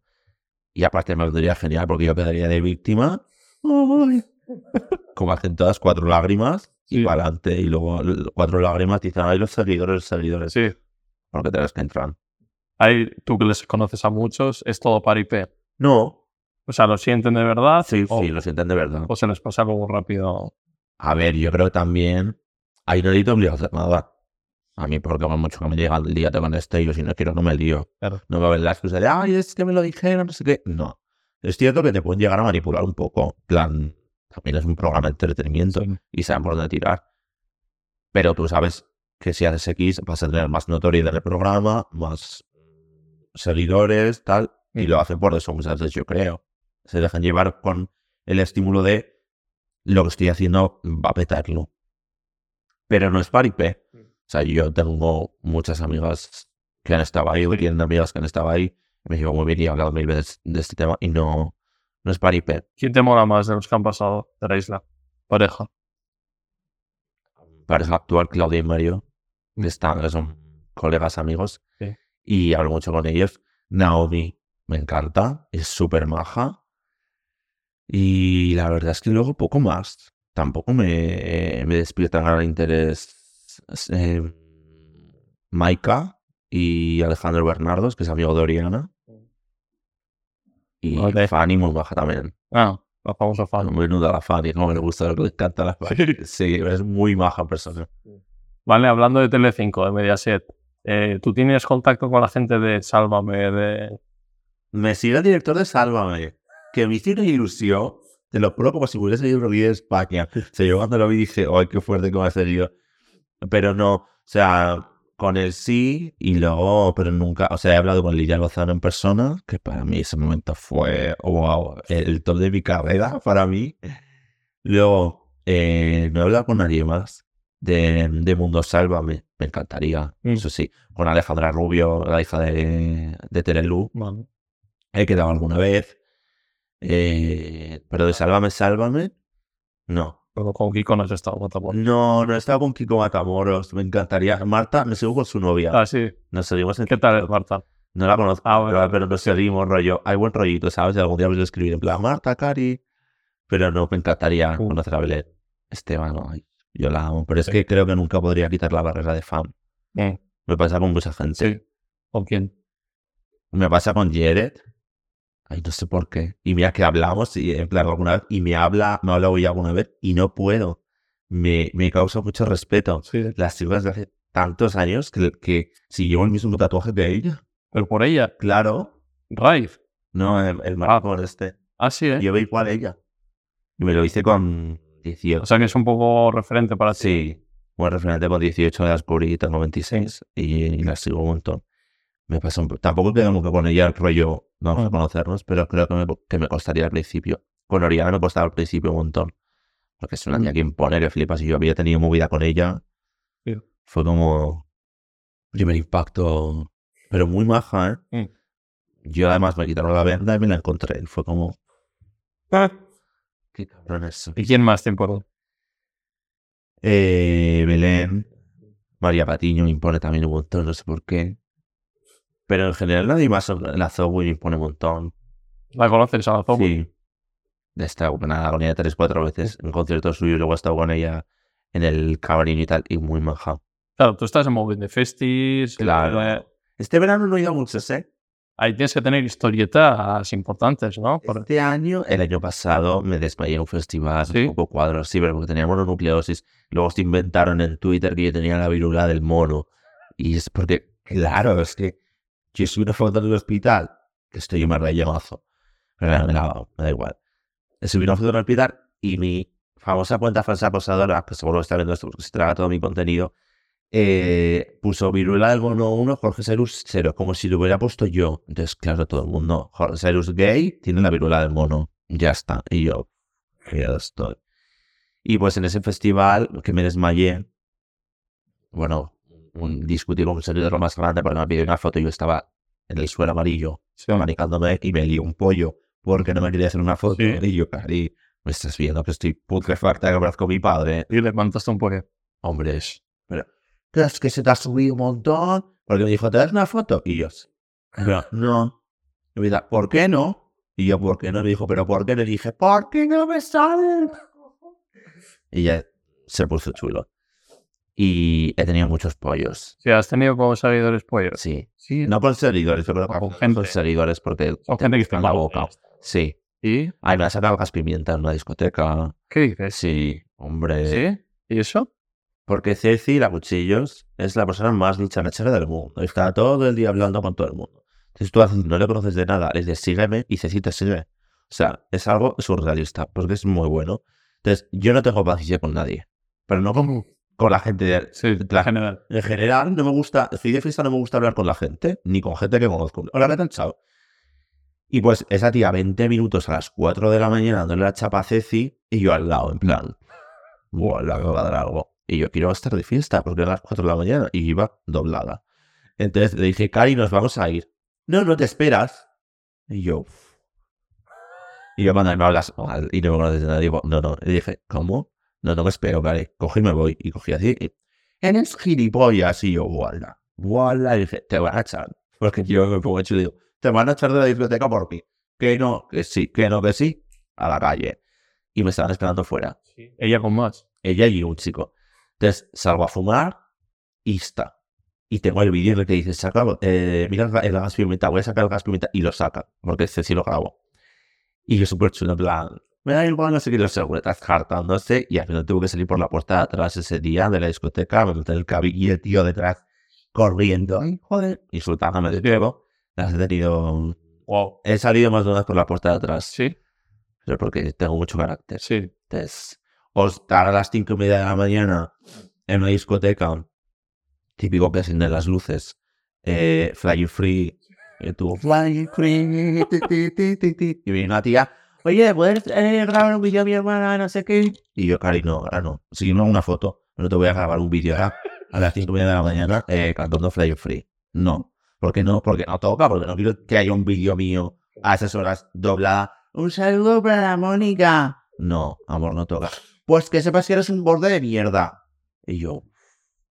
Y aparte me vendría genial porque yo quedaría de víctima. Ay. Como hacen todas, cuatro lágrimas y Sí. para adelante. Y luego cuatro lágrimas dicen, ay, los seguidores, los seguidores. Sí. Porque te las que entran. Hay, tú que les conoces a muchos, es todo paripé. No. O sea, ¿lo sienten de verdad? Sí, o, sí, lo sienten de verdad. o se les pasa algo rápido? A ver, yo creo que también ahí no necesito obligado a hacer nada. A mí, porque por mucho que me llega el día con este, y yo si no quiero no me lío. Claro. No me va a ver la excusa de, ay, es que me lo dijeron, no sé qué. No. Es cierto que te pueden llegar a manipular un poco. Plan, también es un programa de entretenimiento Sí. y saben por dónde tirar. Pero tú sabes que si haces X vas a tener más notoriedad en el programa, más seguidores, tal. Y lo hacen por eso muchas veces, yo creo. Se dejan llevar con el estímulo de lo que estoy haciendo va a petarlo. Pero no es paripé. Mm. O sea, yo tengo muchas amigas que han estado ahí, o tienen amigas que han estado ahí. Me llevo muy bien y he hablado mil veces de este tema y no, no es paripé. ¿Quién te mola más de los que han pasado de la isla? Pareja. Pareja actual, Claudia y Mario, están, que son colegas, amigos. Sí. Y hablo mucho con ellos. Naomi, me encanta, es súper maja. Y la verdad es que luego poco más. Tampoco me, me despierta gran interés eh, Maika y Alejandro Bernardos, que es amigo de Oriana. Y Vale. Fanny muy baja también. Ah, la famosa fan. Muy nuda la Fanny, como me gusta, le encanta la Fanny. Sí, es muy maja persona. Vale, hablando de Telecinco, de Mediaset, eh, ¿tú tienes contacto con la gente de Sálvame? De... Me sigue el director de Sálvame, que me hizo una ilusión. Te lo juro como si hubiese ido a de España. O sea, yo cuando lo vi dije, ¡ay, qué fuerte que va a ser yo! Pero no, o sea, con él sí, y luego, pero nunca, o sea, he hablado con Lidia Lozano en persona, que para mí ese momento fue, wow, el top de mi carrera, para mí. Luego, eh, no he hablado con nadie más de, de Mundo Sálvame, me encantaría, Mm. eso sí, con Alejandra Rubio, la hija de, de Terelu, he quedado alguna vez. Eh, pero de Sálvame, Sálvame, no. Con Kiko no has estado, Matamoros. No, no he estado con Kiko Matamoros. Me encantaría. Marta, me sigo con su novia. Ah, sí. Nos seguimos en ¿Qué tal es Marta? No la conozco, Ah, bueno. pero, pero nos seguimos, rollo. Hay buen rollito, ¿sabes? Algún día me lo escribir en plan, Marta, Cari. Pero no, me encantaría Uh. conocer a Belén. Esteban, ay, yo la amo. Pero es que creo que nunca podría quitar la barrera de fan. Mm, Me pasa con mucha gente. Sí. ¿Con quién? Me pasa con Jared. Ay, no sé por qué. Y mira que hablamos, y en plan alguna vez, y me habla, me ha hablado ya alguna vez, y no puedo. Me, me causa mucho respeto. Sí. Las chicas de hace tantos años que, que si llevo el mismo tatuaje que ella. Pero por ella. Claro. Raif. No, el, el maricón este. Ah, sí, ¿eh? Yo veo igual a ella. Y me lo hice con 18. O sea que es un poco referente para ti. Sí, buen referente con 18 de las descubrí, tengo 26 y, y las sigo un montón. Me pasa un po- Tampoco queda nunca con ella el rollo, vamos a conocernos, pero creo que me, que me costaría al principio. Con Oriana me costaba al principio un montón. Porque es una niña que impone, que flipas. Y yo había tenido movida con ella. Sí. Fue como primer impacto, pero muy maja, ¿eh? Mm. Yo además me quitaron la venda y me la encontré. Fue como, Ah, qué cabrón es eso. ¿Y quién más te importa? Eh, Belén, María Patiño me impone también un montón, no sé por qué. Pero en general nadie más la Zoe me impone un montón. ¿La conoces a la Zoe? Sí. He estado con ella tres, cuatro veces en conciertos suyos, luego he estado con ella en el camerino y tal, y muy maja. Claro, tú estás en Moving de Festis. Claro. Este verano no he ido a muchos, ¿eh? Ahí tienes que tener historietas importantes, ¿no? Por- Este año, el año pasado, me desmayé en un festival, ¿Sí? un poco cuadros, sí, pero porque tenía mononucleosis. Luego se inventaron en Twitter que yo tenía la virula del mono. Y es porque, claro, es que Yo subí una foto del hospital, que estoy me rellenazo. Pero da- me da igual. Subí una foto del hospital y mi famosa cuenta falsa posadora, que seguro que está viendo esto porque se traga todo mi contenido, eh, puso viruela del mono 1, Jorge Serus 0, como si lo hubiera puesto yo. Entonces, claro, todo el mundo, Jorge Serus gay, tiene la viruela del mono. Ya está. Y yo, ya estoy. Y pues en ese festival que me desmayé, bueno, un, discutí con un seguidor más grande porque me pidió una foto y yo estaba en el suelo amarillo, Sí. manicándome y me lió un pollo porque no me quería hacer una foto. Sí. Y yo, cari, me estás viendo que estoy putrefacta que con mi padre. Y le mandaste un pollo. Hombre, es- pero, ¿crees que se te ha subido un montón? Porque me dijo, ¿te das una foto? Y yo, no. no. Y me dice, ¿por qué no? Y yo, ¿por qué no? Me dijo, ¿pero por qué? Le dije, ¿por qué no me sale? Y ya se puso chulo. Y he tenido muchos pollos. Si has tenido como seguidores pollos. Sí. Sí. No con seguidores, pero Con con gente. seguidores porque Son gente que está en la boca. Sí. ¿Y Ay, me ha sacado gas pimienta en una discoteca. qué dices? Sí, hombre. ¿Sí? ¿Y eso? Porque Ceci, la Cuchillos, es la persona más dicharachera del mundo. Está todo el día hablando con todo el mundo. Entonces tú no le conoces de nada, le dices sígueme y Ceci te sigue. O sea, es algo surrealista, porque es muy bueno. Entonces, yo no tengo paciencia con nadie. Pero no con, con la gente de, Sí, la- en general. en general, no me gusta, estoy de fiesta, no me gusta hablar con la gente, ni con gente que conozco. Hola, ¿qué tal? Chao. Y pues esa tía, 20 minutos a las 4 de la mañana, dándole la chapa a Ceci, y yo al lado, en plan, buah, le acabo de dar algo. Y yo quiero estar de fiesta, porque eran las 4 de la mañana, y iba doblada. Entonces le dije, Cari, nos vamos a ir. No, no te esperas. Y yo, y yo cuando me hablas mal y no me conoces de nada, digo, no, no. Y dije, ¿cómo? No, no me espero, Cari. Cogí y me voy. Y cogí así, y, eres gilipollas. Y yo, wala. Y dije, te van a echar. Porque yo me pongo hecho y digo, te van a echar de la discoteca por mí. Que no, que sí, que no, que sí. A la calle. Y me estaban esperando fuera. Ella con más. Ella y un chico. Entonces salgo a fumar y está. Y tengo el vídeo en el que dice, saca, eh, mira el, el gas pimienta, voy a sacar el gas pimienta y lo saca. Porque este sí lo grabo. Y yo súper chulo, en plan, me da igual, no sé qué, lo seguro, estás hartándose. Y al final tuve que salir por la puerta de atrás ese día de la discoteca, me metí el cabello y el tío detrás corriendo. Ay, joder, insultándome de nuevo. Las he tenido. Wow. He salido más de una vez por la puerta de atrás. Sí, Pero porque tengo mucho carácter. sí. Entonces, o estar a las cinco y media de la mañana en una discoteca, típico que encienden las luces, eh, Flying Free, y tú, Flying Free, y viene una tía, oye, ¿puedes eh, grabar un vídeo a mi hermana, no sé qué? Y yo, cari, no, ahora no, si no una foto, no te voy a grabar un vídeo ahora a las cinco y media de la mañana eh, cantando Flying Free. No, ¿por qué no? Porque no toca, porque no quiero que haya un vídeo mío a esas horas doblada. Un saludo para la Mónica. No, amor, no toca. Pues que sepas que eres un borde de mierda. Y yo,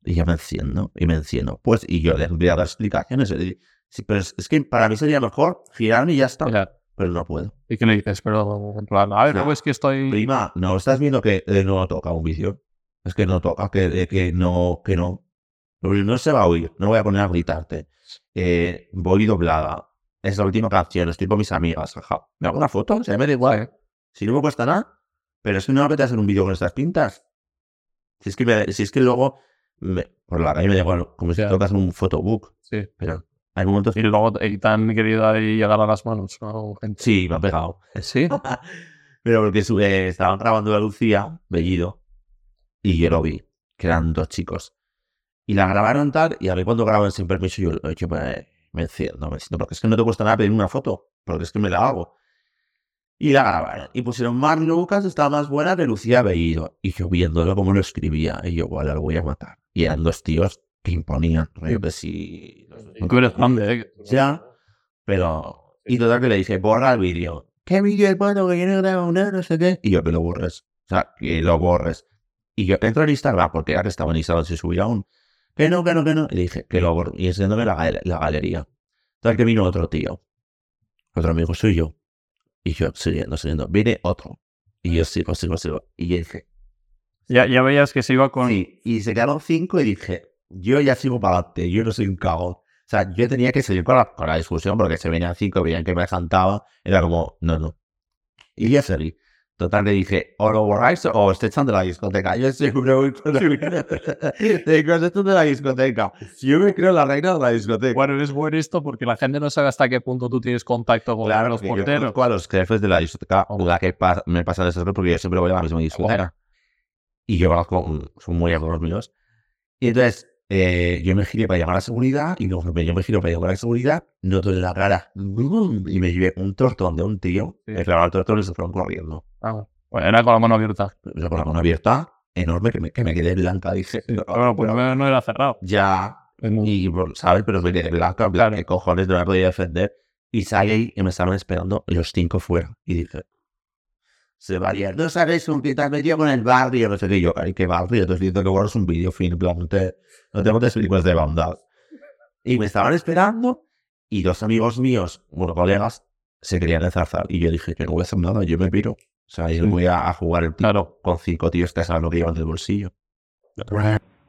y ya me enciendo, y me enciendo. Pues, y yo les voy a dar explicaciones. y- Sí, pero es, es que para mí sería mejor girarme y ya está. Ya. Pero no puedo. ¿Y qué le dices? Pero, a ver, No. es que estoy... Prima, no estás viendo que eh, no toca un vídeo. Es que no toca, que, eh, que no, que no. No se va a oír, no voy a poner a gritarte. Eh, voy doblada. Es la última canción, estoy con mis amigas. jaja. ¿Me hago una foto? O sea, me da igual. Si no me cuesta nada. Pero es que no me apetece hacer un vídeo con estas pintas. Si es que, me- si es que luego me- por la calle me da igual, como si tocas un photobook. Sí. Pero hay momentos Y luego y tan querido ahí llegar a las manos, ¿no? Gente. Sí, me ha pegado. Sí. [LAUGHS] Pero porque eh, estaban grabando a Lucía, Bellido, y yo lo vi, que eran dos chicos. Y la grabaron tal, y a mí cuando graban sin permiso, yo, yo me, me enciendo, me enciendo, porque es que no te cuesta nada pedir una foto, porque es que me la hago. Y la grabaron. Y pusieron Mar Lucas, estaba más buena que Lucía Bellido. Y yo viéndolo como lo escribía, y yo, vale, lo voy a matar. Y eran dos tíos que imponían. Yo que sí. Eres grande, ¿eh? Ya, pero. Y total que le dije, borra el vídeo. ¿Qué vídeo, hermano? Que yo no grabo nada, no sé qué. Y yo, que lo borres. O sea, que lo borres. Y yo entro en Instagram, porque ahora estaba en Instagram, se subía aún. Que no, que no, que no. Y dije, que lo borro. Y enseñándome la, la galería. Total que vino otro tío. Otro amigo suyo. Y yo, siguiendo, siguiendo. Viene otro. Y yo sigo, sigo, sigo. Y yo dije, Ya, ya veías que se iba con... Sí, y se quedaron cinco y dije, yo ya sigo para adelante, yo no soy un cagón. O sea, yo tenía que seguir con la, con la discusión porque se venían cinco, veían que me cantaba, era como, no, no. Y ya seguí. Total, le dije, o lo borráis o os echan de la discoteca. Yo siempre voy con la... [LAUGHS] Digo, os echan de la discoteca. Yo me creo la reina de la discoteca. Bueno, es bueno esto porque la gente no sabe hasta qué punto tú tienes contacto con Claro, los yo porteros. conozco a los jefes de la discoteca, la que pa- me pasa de porque yo siempre voy a la misma discoteca. Y yo conozco, son muy amigos míos. Y entonces, eh, yo me giré para llamar a la seguridad, y conforme yo me giro para llamar a la seguridad, noto en la cara, y me llevé un tortón de un tío, Sí. me clavaron el tortón y se fueron corriendo. Ah, bueno, era con la mano abierta. Yo con la mano abierta, enorme, que me, que me quedé blanca, dije, Bueno, pues no, no era cerrado. ya, y, ¿sabes? Pero me quedé blanca, en plan, ¿qué cojones no me podía defender? Y salí ahí y me estaban esperando los cinco fuera. Y dije, se va a liar. No te has metido con el barrio, no sé qué. Yo, ay, qué barrio. Entonces dice que borras un vídeo, plan, no te, no te montes películas de bondad. Y me estaban esperando y dos amigos míos, bueno, colegas, se querían enzarzar. Y yo dije, yo no voy a hacer nada, yo me piro. O sea, yo voy a, a jugar el Claro. con cinco tíos que saben lo que llevan del bolsillo.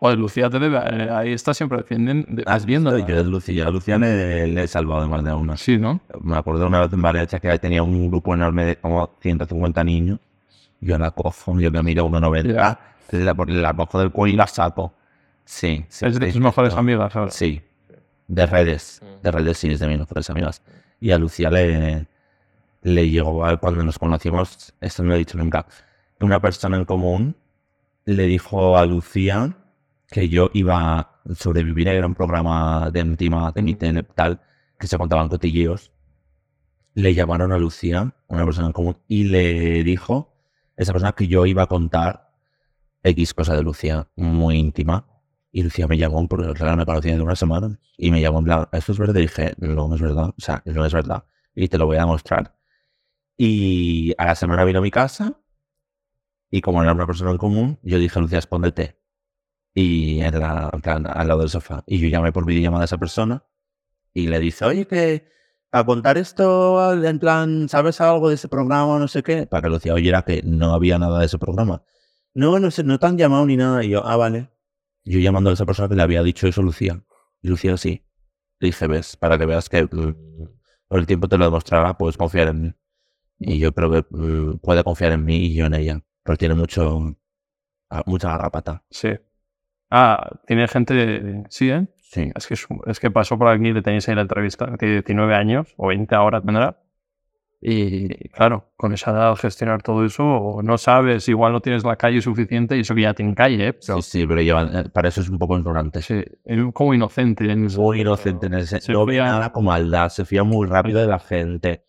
Joder, Lucía te debe. eh, ahí está siempre defienden. ¿Has visto? viendo. Yo a Lucía, a Lucía le, le he salvado de más de una. Sí, ¿no? Me acuerdo una vez en Valencia que tenía un grupo enorme de como 150 niños. Yo la cojo, yo me miro 1,90. Ya. Entonces la, la cojo del cuello y la saco. Sí, sí. es de sí, tus mejores amigas ahora. Sí. De redes. De redes sí, es de mis mejores amigas. Y a Lucía le, le llegó a- cuando nos conocimos, esto no lo he dicho nunca, una persona en común le dijo a Lucía que yo iba a sobrevivir era un programa de encima de mi tele, tal, que se contaban cotilleos. Le llamaron a Lucía, una persona en común, y le dijo esa persona que yo iba a contar X cosa de Lucía, muy íntima. Y Lucía me llamó, porque claro, me conocía de una semana, y me llamó ¿esto es verdad? Y dije, no, es verdad, o sea, no es verdad, y te lo voy a demostrar. Y a la semana vino a mi casa, y como era una persona en común, yo dije, Lucía, escóndete. Y en plan, al lado del sofá. Y yo llamé por videollamada a esa persona, y le dice, oye, que a contar esto, en plan, ¿sabes algo de ese programa, no sé qué? Para que Lucía oyera que no había nada de ese programa. No, no sé, no te han llamado ni nada. Y yo, ah, vale. Yo llamando a esa persona que le había dicho eso, Lucía. Y Lucía sí. Le dije, ves, para que veas que mm, con el tiempo te lo demostrará, puedes confiar en mí. Y yo creo que mm, puede confiar en mí y yo en ella. Pero tiene mucho, ah, mucha garrapata. Sí. Ah, tiene gente. Sí, ¿eh? Sí. Es que, es, que pasó por aquí, le tenéis ahí la entrevista, tiene 19 años, o 20 ahora tendrá. Y claro, con esa edad gestionar todo eso, no sabes, igual no tienes la calle suficiente, y eso que ya tiene calle, ¿eh? Pero, Sí, sí, pero lleva- eh, para eso es un poco ignorante. sí, como inocente. en Muy inocente en ese Se No ve nada con maldad, se fía muy rápido de la gente.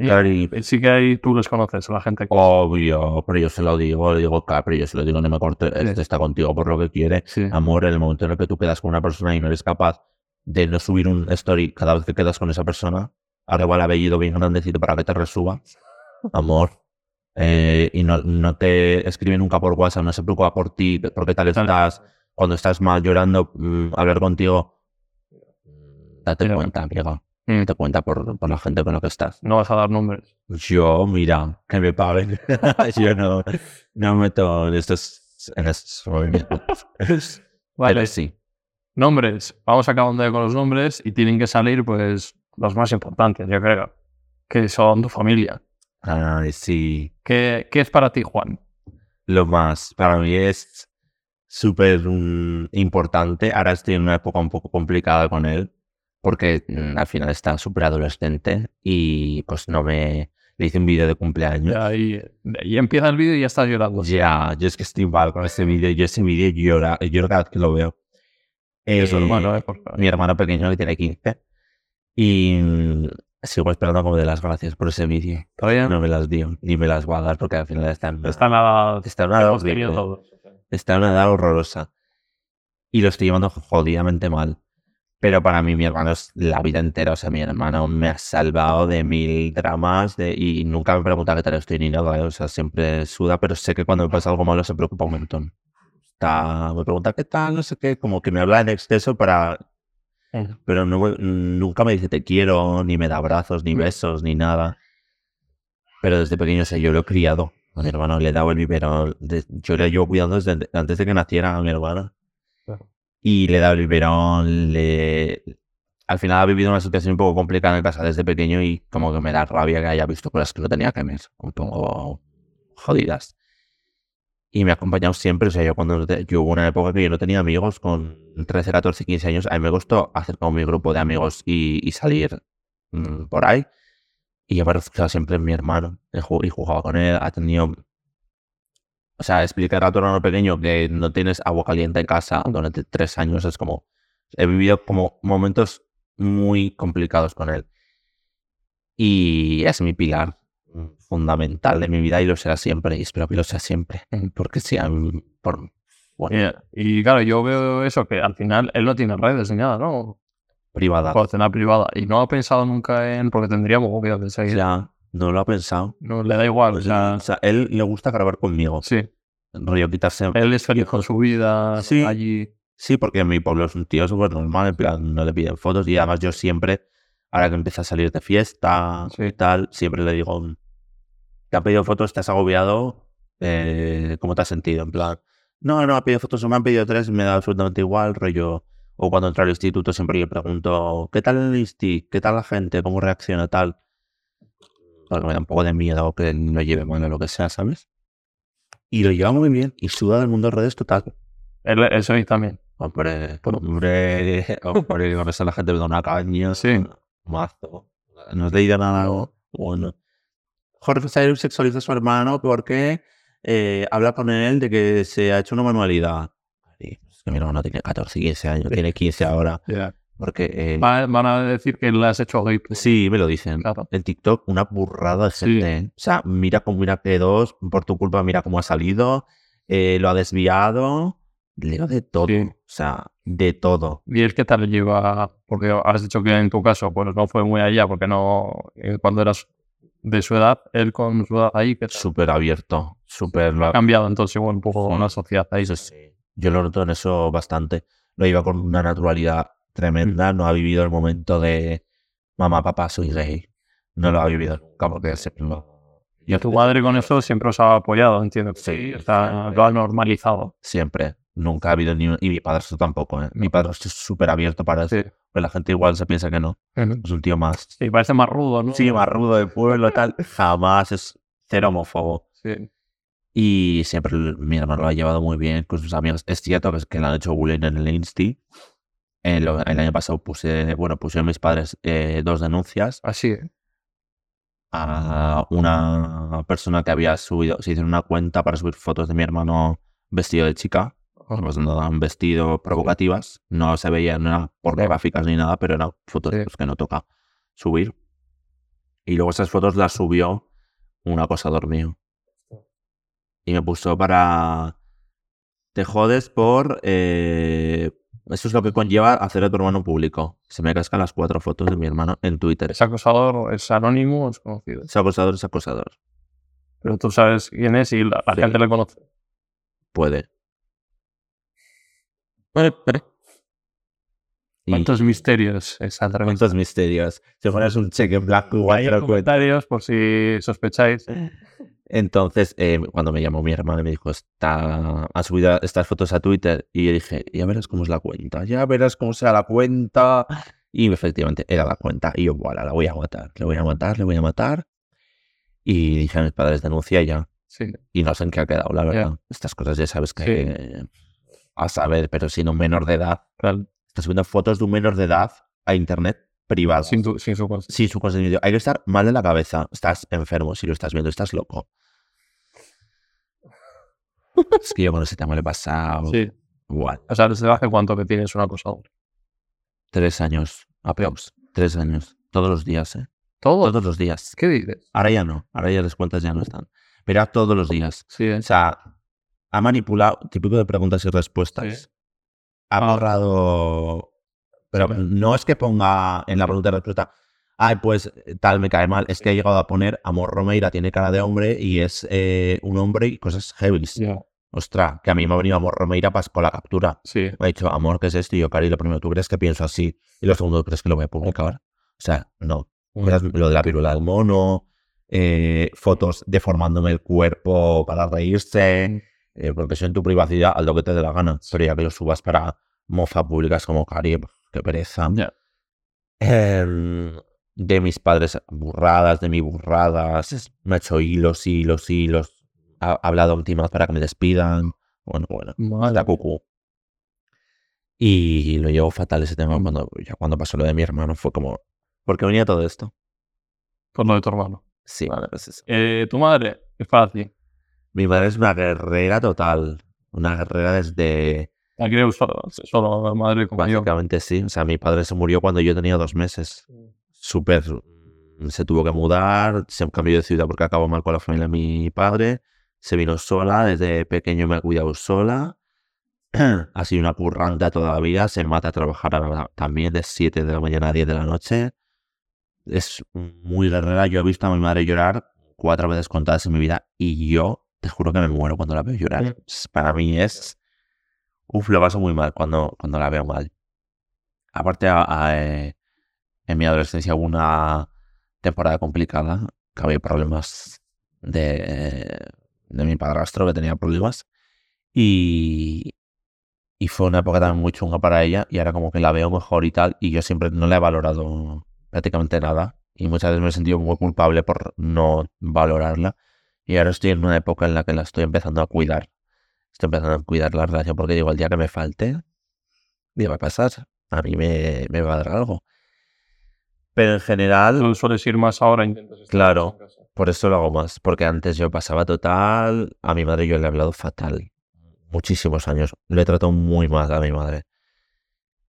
Y- Y sí que ahí tú les conoces, la gente. Obvio, pero yo se lo digo, le digo, "Claro, pero yo se lo digo, no me corte, este está contigo por lo que quiere. Sí. Amor, en el momento en el que tú quedas con una persona y no eres capaz de no subir un story cada vez que quedas con esa persona, arriba el apellido bien grandecito para que te resuba. Amor. eh, y no, no te escribe nunca por WhatsApp, no se preocupa por ti, por qué tal estás, cuando estás mal llorando, mm, hablar contigo. Date Mira. cuenta, amigo. Mm. Date cuenta por, por la gente con la que estás. No vas a dar nombres. Yo, mira, que me paguen. [LAUGHS] [LAUGHS] Yo no, no me meto en estos, en estos movimientos. [LAUGHS] Vale, Pero sí. nombres. Vamos acabando con los nombres y tienen que salir, pues, los más importantes, yo creo. Que son tu familia. Ay, sí. ¿Qué, qué es para ti, Juan? Lo más, para mí es súper mm, importante. Ahora estoy en una época un poco complicada con él, porque mm, al final está súper adolescente y pues no me... Le hice un vídeo de cumpleaños. Y ahí, y empieza el vídeo y ya estás llorando. Ya, yo es que estoy mal con ese vídeo. Yo ese vídeo lloro, lloro cada vez que lo veo. Es Eh, hermano, ¿eh? Por mi hermano pequeño que tiene 15. Y mm, sigo esperando como de las gracias por ese vídeo. Todavía No me las dio, ni me las va a dar porque al final está en, está nada. está hemos tenido horrible. Está edad horrorosa. Y lo estoy llevando jodidamente mal. Pero para mí mi hermano es la vida entera. O sea, mi hermano me ha salvado de mil dramas de, y nunca me pregunta qué tal estoy ni nada. ¿eh? O sea, siempre suda, pero sé que cuando me pasa algo malo se preocupa un montón. Está, me pregunta qué tal, no sé qué, como que me habla en exceso para pero no- nunca me dice te quiero, ni me da abrazos, ni Mm. besos, ni nada. Pero desde pequeño, o sea, yo lo he criado. A mi hermano le he dado el biberón. yo le llevo cuidando desde antes de que naciera a mi hermano. Y le el biberón, le... Al final ha vivido una situación un poco complicada en casa desde pequeño y como que me da rabia que haya visto cosas que no tenía que ver. Poco jodidas. Y me ha acompañado siempre. O sea, yo cuando yo hubo una época que yo no tenía amigos con 13, 14, 15 años. A mí me gustó hacer con mi grupo de amigos y, y salir mm, por ahí. Y yo me he refugiado siempre en mi hermano. Y jugaba con él. Ha tenido. O sea, explicar a tu hermano pequeño que no tienes agua caliente en casa durante tres años es como. He vivido como momentos muy complicados con él. Y es mi pilar fundamental de mi vida y lo será siempre. Y espero que lo sea siempre. [LAUGHS] Porque sí, a mí- por, bueno, Y, y claro, yo veo eso, que al final él no tiene redes ni nada, ¿no? privada. Por tener privada. Y no ha pensado nunca en, porque tendríamos de seguir. Ya, no lo ha pensado. No le da igual, o sea, O sea, él le gusta grabar conmigo. sí. Rollo quitarse. Él es feliz con su vida Sí. allí. Sí, porque en mi pueblo es un tío súper normal, en plan, no le piden fotos y además yo siempre, ahora que empieza a salir de fiesta Sí. y tal, siempre le digo, ¿te han pedido fotos? ¿Te has agobiado? Eh, ¿Cómo te has sentido? En plan, no, no, ha pedido fotos, o me han pedido tres, me da absolutamente igual, rollo. O cuando entro al instituto siempre le pregunto, ¿qué tal el insti? ¿Qué tal la gente? ¿Cómo reacciona tal? Porque me da un poco de miedo que no lleve mal o lo que sea, ¿sabes? Y lo lleva muy bien y suda del mundo de redes total. Él, eso y también. Hombre, hombre, [LAUGHS] hombre, con eso la gente me da una caña. Sí. Mazo. No leído nada ¿no? bueno. Jorge Sayre sexualiza a su hermano porque eh, habla con él de que se ha hecho una manualidad. Sí, es que mi hermano tiene 14, 15 años, tiene 15 ahora. Porque. eh, Va- Van a decir que le has hecho gay. sí, me lo dicen. Claro. En TikTok, una burrada de Sí. gente. ¿eh? O sea, mira cómo mira que dos, por tu culpa, mira cómo ha salido, eh, lo ha desviado. Leo de todo. Sí. O sea, de todo. ¿Y él qué tal lleva? Porque has dicho que en tu caso, pues no fue muy allá, porque no. eh, Cuando eras de su edad, él con su edad ahí, que Súper abierto. Súper. lo ha cambiado entonces igual un poco Sí. la sociedad ahí. Eso sí. Yo lo noto en eso bastante. Lo lleva con una naturalidad. Tremenda. No ha vivido el momento de mamá, papá, soy gay. No lo ha vivido nunca porque siempre lo. Y a tu madre con eso siempre os ha apoyado, entiendo. Sí, está, lo ha normalizado. Siempre. Nunca ha habido ni un... Y mi padrastro tampoco, ¿eh? Mi padrastro es súper abierto para eso. Sí. Pero la gente igual se piensa que no. Es un tío más... Sí, parece más rudo, ¿no? Sí, más rudo de pueblo, tal. Jamás es cero homófobo. Sí. Y siempre mi hermano lo ha llevado muy bien con sus amigos. Es cierto que, es que le han hecho bullying en el Insti. El, el año pasado puse, bueno, pusieron mis padres eh, dos denuncias Así. ¿eh? a una persona que había subido, se hizo una cuenta para subir fotos de mi hermano vestido de chica. Pues no daban vestido provocativas. No se veían, no eran pornográficas ni nada, pero eran fotos Sí. pues, que no toca subir. Y luego esas fotos las subió un acosador mío. Y me puso para. Te jodes por. eh, Eso es lo que conlleva hacer a tu hermano público. Se me cascan las cuatro fotos de mi hermano en Twitter. Es acosador, es anónimo, es conocido. Es acosador, es acosador. Pero tú sabes quién es y la, la Sí. gente le conoce. Puede. Y- ¿Cuántos misterios es entrevista? ¿Cuántos misterios? Si fueras un cheque en blanco, igual comentarios, por si sospecháis. [LAUGHS] Entonces, eh, cuando me llamó mi hermana y me dijo, está, ha subido estas fotos a Twitter, y yo dije, ya verás cómo es la cuenta, ya verás cómo sea la cuenta. Y efectivamente era la cuenta. Y yo, voilà, la voy a matar, le voy a matar, le voy a matar. Y dije a mis padres, denuncia ya. Sí. Y no sé en qué ha quedado, la verdad. Estas cosas ya sabes que... A saber, pero si no menor de edad. Claro. Está subiendo fotos de un menor de edad a internet privado. Sin, tu- sin su sin su consentimiento. Hay que estar mal de la cabeza. Estás enfermo si lo estás viendo, estás loco. [LAUGHS] es que yo con ese tema le he pasado. Sí. Igual. O sea, desde hace cuánto que tienes un acosador. Tres años. Apex. Tres años. Todos los días, ¿eh? ¿Todo? Todos los días. ¿Qué dices? Ahora ya no. Ahora ya las cuentas ya no están. Pero todos los días. Sí, ¿eh? O sea, ha manipulado, típico de preguntas y respuestas. Sí. Ha Ah. borrado. Pero no es que ponga en la pregunta y respuesta. Ay, pues tal me cae mal. Es que ha llegado a poner Amor Romeira tiene cara de hombre y es eh, un hombre y cosas heavy. Ya. Ostras, que a mí me ha venido Amor Romeira con la captura. Sí. Me ha dicho, amor, ¿qué es esto? Y yo, Cari, lo primero, ¿tú crees que pienso así? Y lo segundo, ¿crees que lo voy a publicar? O sea, no. Lo de la pirula del mono, eh, fotos deformándome el cuerpo para reírse, eh, porque eso en tu privacidad, haz lo que te dé la gana. Pero ya que lo subas para mofa públicas como Cari, pf, qué pereza. Em, de mis padres, burradas, de mis burradas. Me ha hecho hilos, hilos, hilos. ha ha hablado team para que me despidan. Bueno, bueno, Madre la cucú. Y lo llevo fatal ese tema cuando, ya cuando pasó lo de mi hermano. Fue como, ¿por qué venía todo esto? Por lo de tu hermano. Sí, Vale. pues eso. Eh, tu madre, es fácil. Mi madre es una guerrera total. Una guerrera desde. La creo solo, solo la madre como yo. Básicamente sí. O sea, mi padre se murió cuando yo tenía dos meses. Súper. mm, Se tuvo que mudar, se cambió de ciudad porque acabó mal con la familia de mi padre. Se vino sola, desde pequeño me ha cuidado sola. [CLEARS THROAT] Ha sido una curranta toda la vida. Se mata a trabajar ahora también de 7 de la mañana a 10 de la noche. Es muy guerrera. Yo he visto a mi madre llorar cuatro veces contadas en mi vida y yo te juro que me muero cuando la veo llorar. Mm. Para mí es. Uf, lo paso muy mal cuando, cuando la veo mal. Aparte, eh, en mi adolescencia hubo una temporada complicada, que había problemas de, de mi padrastro, que tenía problemas. Y, y fue una época también muy chunga para ella, y ahora como que la veo mejor y tal, y yo siempre no le he valorado prácticamente nada. Y muchas veces me he sentido muy culpable por no valorarla. Y ahora estoy en una época en la que la estoy empezando a cuidar. Estoy empezando a cuidar la relación porque digo, el día que me falte, ¿qué va a pasar? A mí me, me va a dar algo. Pero en general, Tú sueles ir más ahora, intentas estar Claro. en casa. por eso lo hago más. Porque antes yo pasaba total. A mi madre yo le he hablado fatal. Muchísimos años. Le he tratado muy mal a mi madre.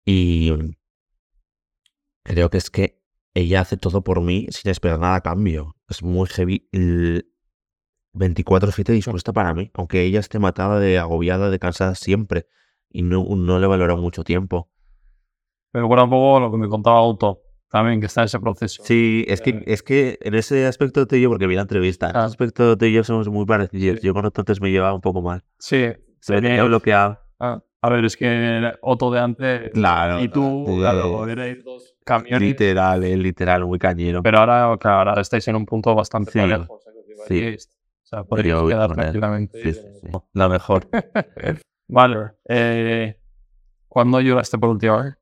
Y creo que es que ella hace todo por mí sin esperar nada a cambio. Es muy heavy. El 24-7 dispuesta para mí. Aunque ella esté matada, de agobiada, de cansada siempre. Y no, no le valora mucho tiempo. Me recuerda un poco lo que me contaba Auto, también, que está en ese proceso. Sí, es que, es que en ese aspecto tú y yo, porque vi la entrevista, en ese aspecto tú y yo somos muy parecidos. Sí. Yo con Otto antes me llevaba un poco mal. Sí. Se me Tenía- bloqueado. Ah, a ver, es que Otto de antes Claro. y tú, sí. claro, erais dos camiones. Literal, eh, literal, muy cañero. Pero ahora, claro, ahora estáis en un punto bastante Sí. parejo. O sea, que os Sí. Sea, voy quedar tranquilamente. Sí, sí, sí. La mejor. [LAUGHS] Vale. Eh, ¿Cuándo lloraste por última vez?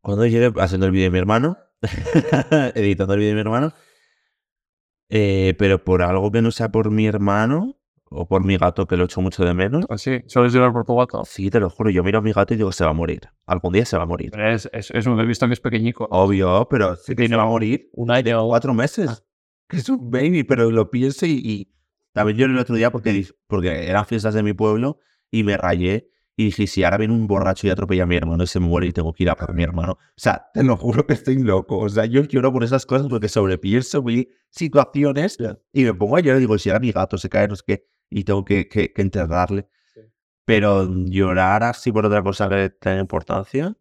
Cuando llegué haciendo el vídeo de mi hermano, [LAUGHS] editando el vídeo de mi hermano, eh, pero por algo que no sea por mi hermano o por mi gato, que lo echo mucho de menos, Sí, ¿sueles llorar por tu gato? sí, te lo juro, yo miro a mi gato y digo, se va a morir. Algún día se va a morir. Pero Es, es, es un he visto que es pequeñico. Obvio, pero sí que se va a morir. Un aire o cuatro meses. Que es un baby, pero lo pienso y, y también yo el otro día porque, porque eran fiestas de mi pueblo y me rayé y dije, si ahora viene un borracho y atropella a mi hermano y se muere y tengo que ir a por mi hermano. O sea, te lo juro que estoy loco. O sea, yo lloro por esas cosas porque sobrepienso mi situaciones y me pongo a llorar y digo, si ahora mi gato se cae, no sé qué, y tengo que, que- que enterrarle. Sí. Pero llorar así por otra cosa que tenga importancia,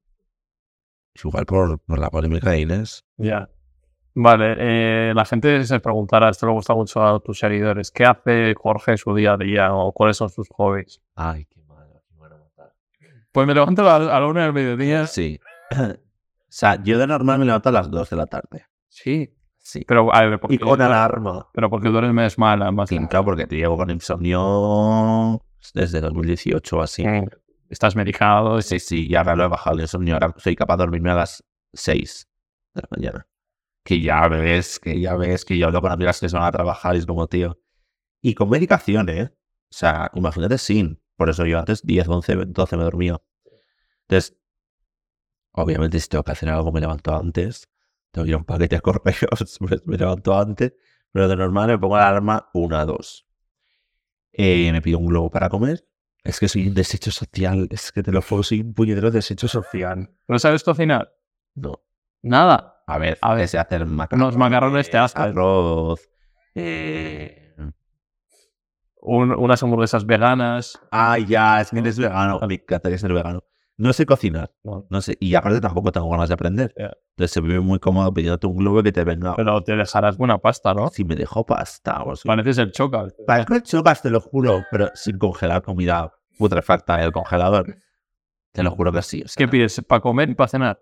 es igual por, por la polémica de Inés. Ya. Vale, eh, la gente se preguntará, esto le gusta mucho a tus seguidores, ¿qué hace Jorge en su día a día o cuáles son sus hobbies? Ay, qué malo, qué malo matar. Pues me levanto a la, una del mediodía. Sí. [CLEARS THROAT] o sea, yo de normal me levanto a las 2 de la tarde. Sí. Sí. Pero, a ver, porque, Y con alarma. pero porque tú eres más mala, más claro, porque te llevo con insomnio desde 2018 o así. Mm, Estás medicado. Sí, sí, y ahora lo he bajado el insomnio. Ahora soy capaz de dormirme a las 6 de la mañana. Que ya ves, que ya ves, que yo hablo con amigas que se van a trabajar y es como, tío. Y con medicación, ¿eh? O sea, imagínate sin. Por eso yo antes 10, 11, 12 me dormía. Entonces, obviamente si tengo que hacer algo me levanto antes. Tengo que ir a un paquete de correos, [LAUGHS] pues me levanto antes. Pero de normal me pongo la alarma 1 2. Eh, me pido un globo para comer. Es que soy un desecho social. Es que te lo juro, soy un puñetero desecho social. ¿No sabes cocinar? No. Nada. A ver, A a sé hacer macarrones. unos macarrones te haces. Arroz. Eh... Un- unas hamburguesas veganas. Ah, ya, es que eres vegano. Me encantaría ser vegano. No sé cocinar. No, sé. Y aparte tampoco tengo ganas de aprender. Entonces se vive muy cómodo pidiéndote un globo que te venga. Pero te dejarás buena pasta, ¿no? Si me dejo pasta o así. Pareces el choca. Parece chocas, te lo juro. Pero sin congelar comida putrefacta en el congelador. Te lo juro que sí. o sea, ¿Qué pides? ¿Para comer y para cenar?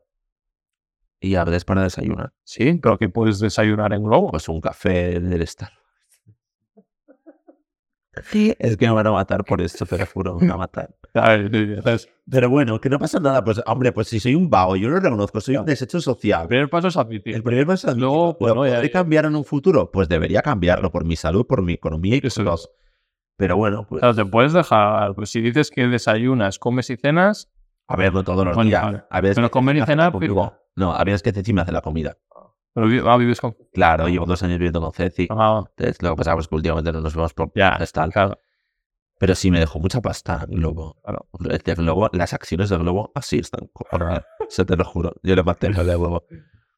Y a veces para desayunar. Sí, pero que puedes desayunar en globo. Pues un café del estar. es que me van a matar por esto, te lo juro, me van a [LAUGHS] matar. Pero bueno, que no pasa nada. Pues, hombre, pues si soy un vago, yo lo reconozco, soy un desecho social. el primer paso es admitir. El primer paso es Luego, ¿Lo bueno, ya- podré cambiar en un futuro? Pues debería cambiarlo por mi salud, por mi economía y Eso. Pero bueno, pues, Claro, te puedes dejar, pues si dices que desayunas, comes y cenas, a ver, no todos los Bueno, días. vale. A veces Pero comer y cenar, comida. No, a veces que Ceci me hace la comida. pero ah, vives con... Claro, llevo dos años viviendo con Ceci. Ah, Entonces, lo que pasa es que últimamente no nos vemos por ya, tal. claro, Pero sí me dejó mucha pasta Globo. claro. De Globo, las acciones de Globo así están. Se te lo juro. Yo le mantengo de Globo.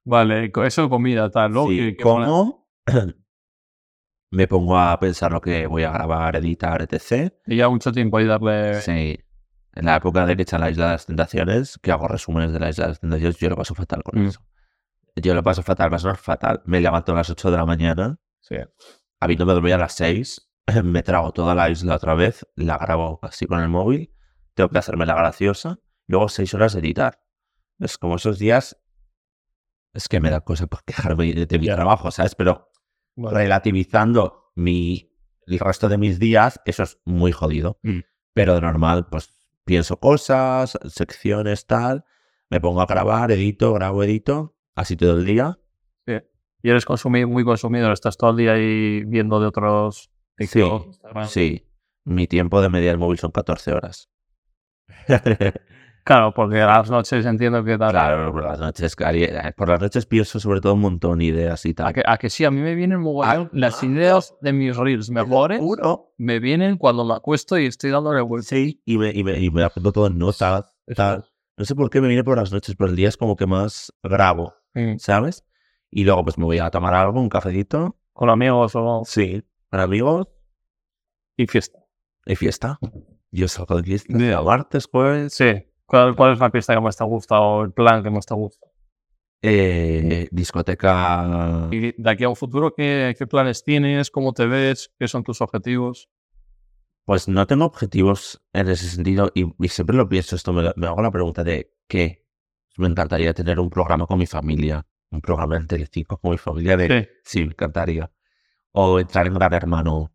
Vale, eso comida, tal, luego Sí, como [CLEARS THROAT] me pongo a pensar lo que voy a grabar, editar, etc. Y ya mucho tiempo ahí darle... Sí. En la época de que echa la Isla de las Tentaciones, que hago resúmenes de la Isla de las Tentaciones, yo lo paso fatal con Mm. eso. Yo lo paso fatal, paso fatal. Me levanto a las 8 de la mañana, Sí. habiéndome dormido a las 6, [LAUGHS] me trago toda la isla otra vez, la grabo así con el móvil, tengo que hacerme la graciosa, luego 6 horas de editar. Es como esos días, es que me da cosa por quejarme de, de mi Ya. trabajo, ¿sabes? Pero Vale. relativizando mi, el resto de mis días, eso es muy jodido. Mm. Pero de normal, pues pienso cosas, secciones, tal, me pongo a grabar, edito, grabo, edito, así todo el día. Y eres muy consumidor, estás todo el día ahí viendo de otros... TikTok, Sí, Instagram. Sí, mi tiempo de media del móvil son 14 horas. [LAUGHS] Claro, porque a las noches entiendo que tal. claro, por las noches, eh, por las noches pienso sobre todo un montón de ideas y A tal. que, a que sí, a mí me vienen mogollón. Ah, las ah, ideas de mis reels mejores me vienen cuando me acuesto y estoy dándole vuelta. sí, y me, y me, y me apunto todo en notas, tal. No sé por qué me viene por las noches, pero el día es como que más grabo, Mm. ¿sabes? Y luego pues me voy a tomar algo, un cafecito. Con amigos o... Sí. Para amigos y fiesta. y fiesta. Yo salgo de fiesta. Ya. Martes, jueves. Sí. ¿Cuál, ¿Cuál es la fiesta que más te gusta o el plan que más te gusta? eh, discoteca. Y de aquí a un futuro, ¿qué, qué planes tienes? ¿Cómo te ves? ¿Qué son tus objetivos? Pues no tengo objetivos en ese sentido y, y siempre lo pienso esto, me, me hago la pregunta de ¿qué? Me encantaría tener un programa con mi familia, un programa en Telecinco con mi familia de... Sí. Sí, me encantaría. O entrar en Gran Hermano.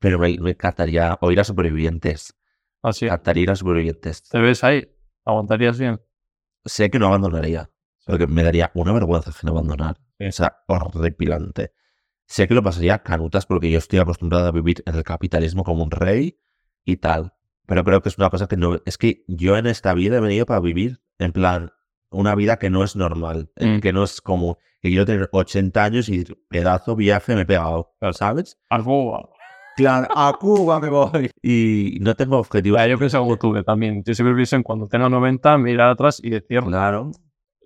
Pero me, me encantaría oír a Supervivientes. Así. Me encantaría ir a Supervivientes. ¿Te ves ahí? ¿Aguantarías bien? Sé que no abandonaría, porque me daría una vergüenza no abandonar. Sí. O sea, horripilante. Sé que lo pasaría canutas porque yo estoy acostumbrado a vivir en el capitalismo como un rey y tal. Pero creo que es una cosa que no... Es que yo en esta vida he venido para vivir, en plan, una vida que no es normal. eh, Mm. Que no es como que quiero tener 80 años y pedazo viaje me he pegado, ¿sabes? Algo. Claro, a Cuba me voy. Y no tengo objetivos. Yo pienso tú, que también. Yo siempre pienso en cuando tenga 90, mirar atrás y decir, Claro.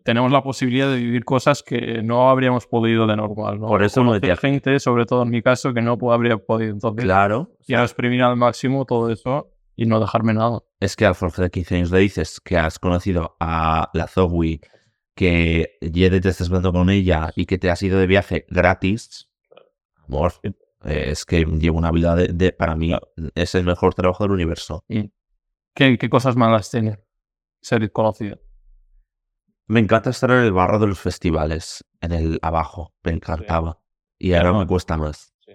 tenemos la posibilidad de vivir cosas que no habríamos podido de normal. ¿no? Por eso no decía- gente, sobre todo en mi caso, que no habría podido. Entonces, Claro. quiero exprimir al máximo todo eso y no dejarme nada. es que al Jorge de 15 años le dices que has conocido a la Zoe, que ya te estás hablando con ella y que te has ido de viaje gratis, amor, es que llevo una vida de, de- para mí, es el mejor trabajo del universo. ¿Qué, qué cosas malas tiene ser conocido? Me encanta estar en el barro de los festivales, en el abajo, me encantaba. Y ahora me cuesta más. Sí.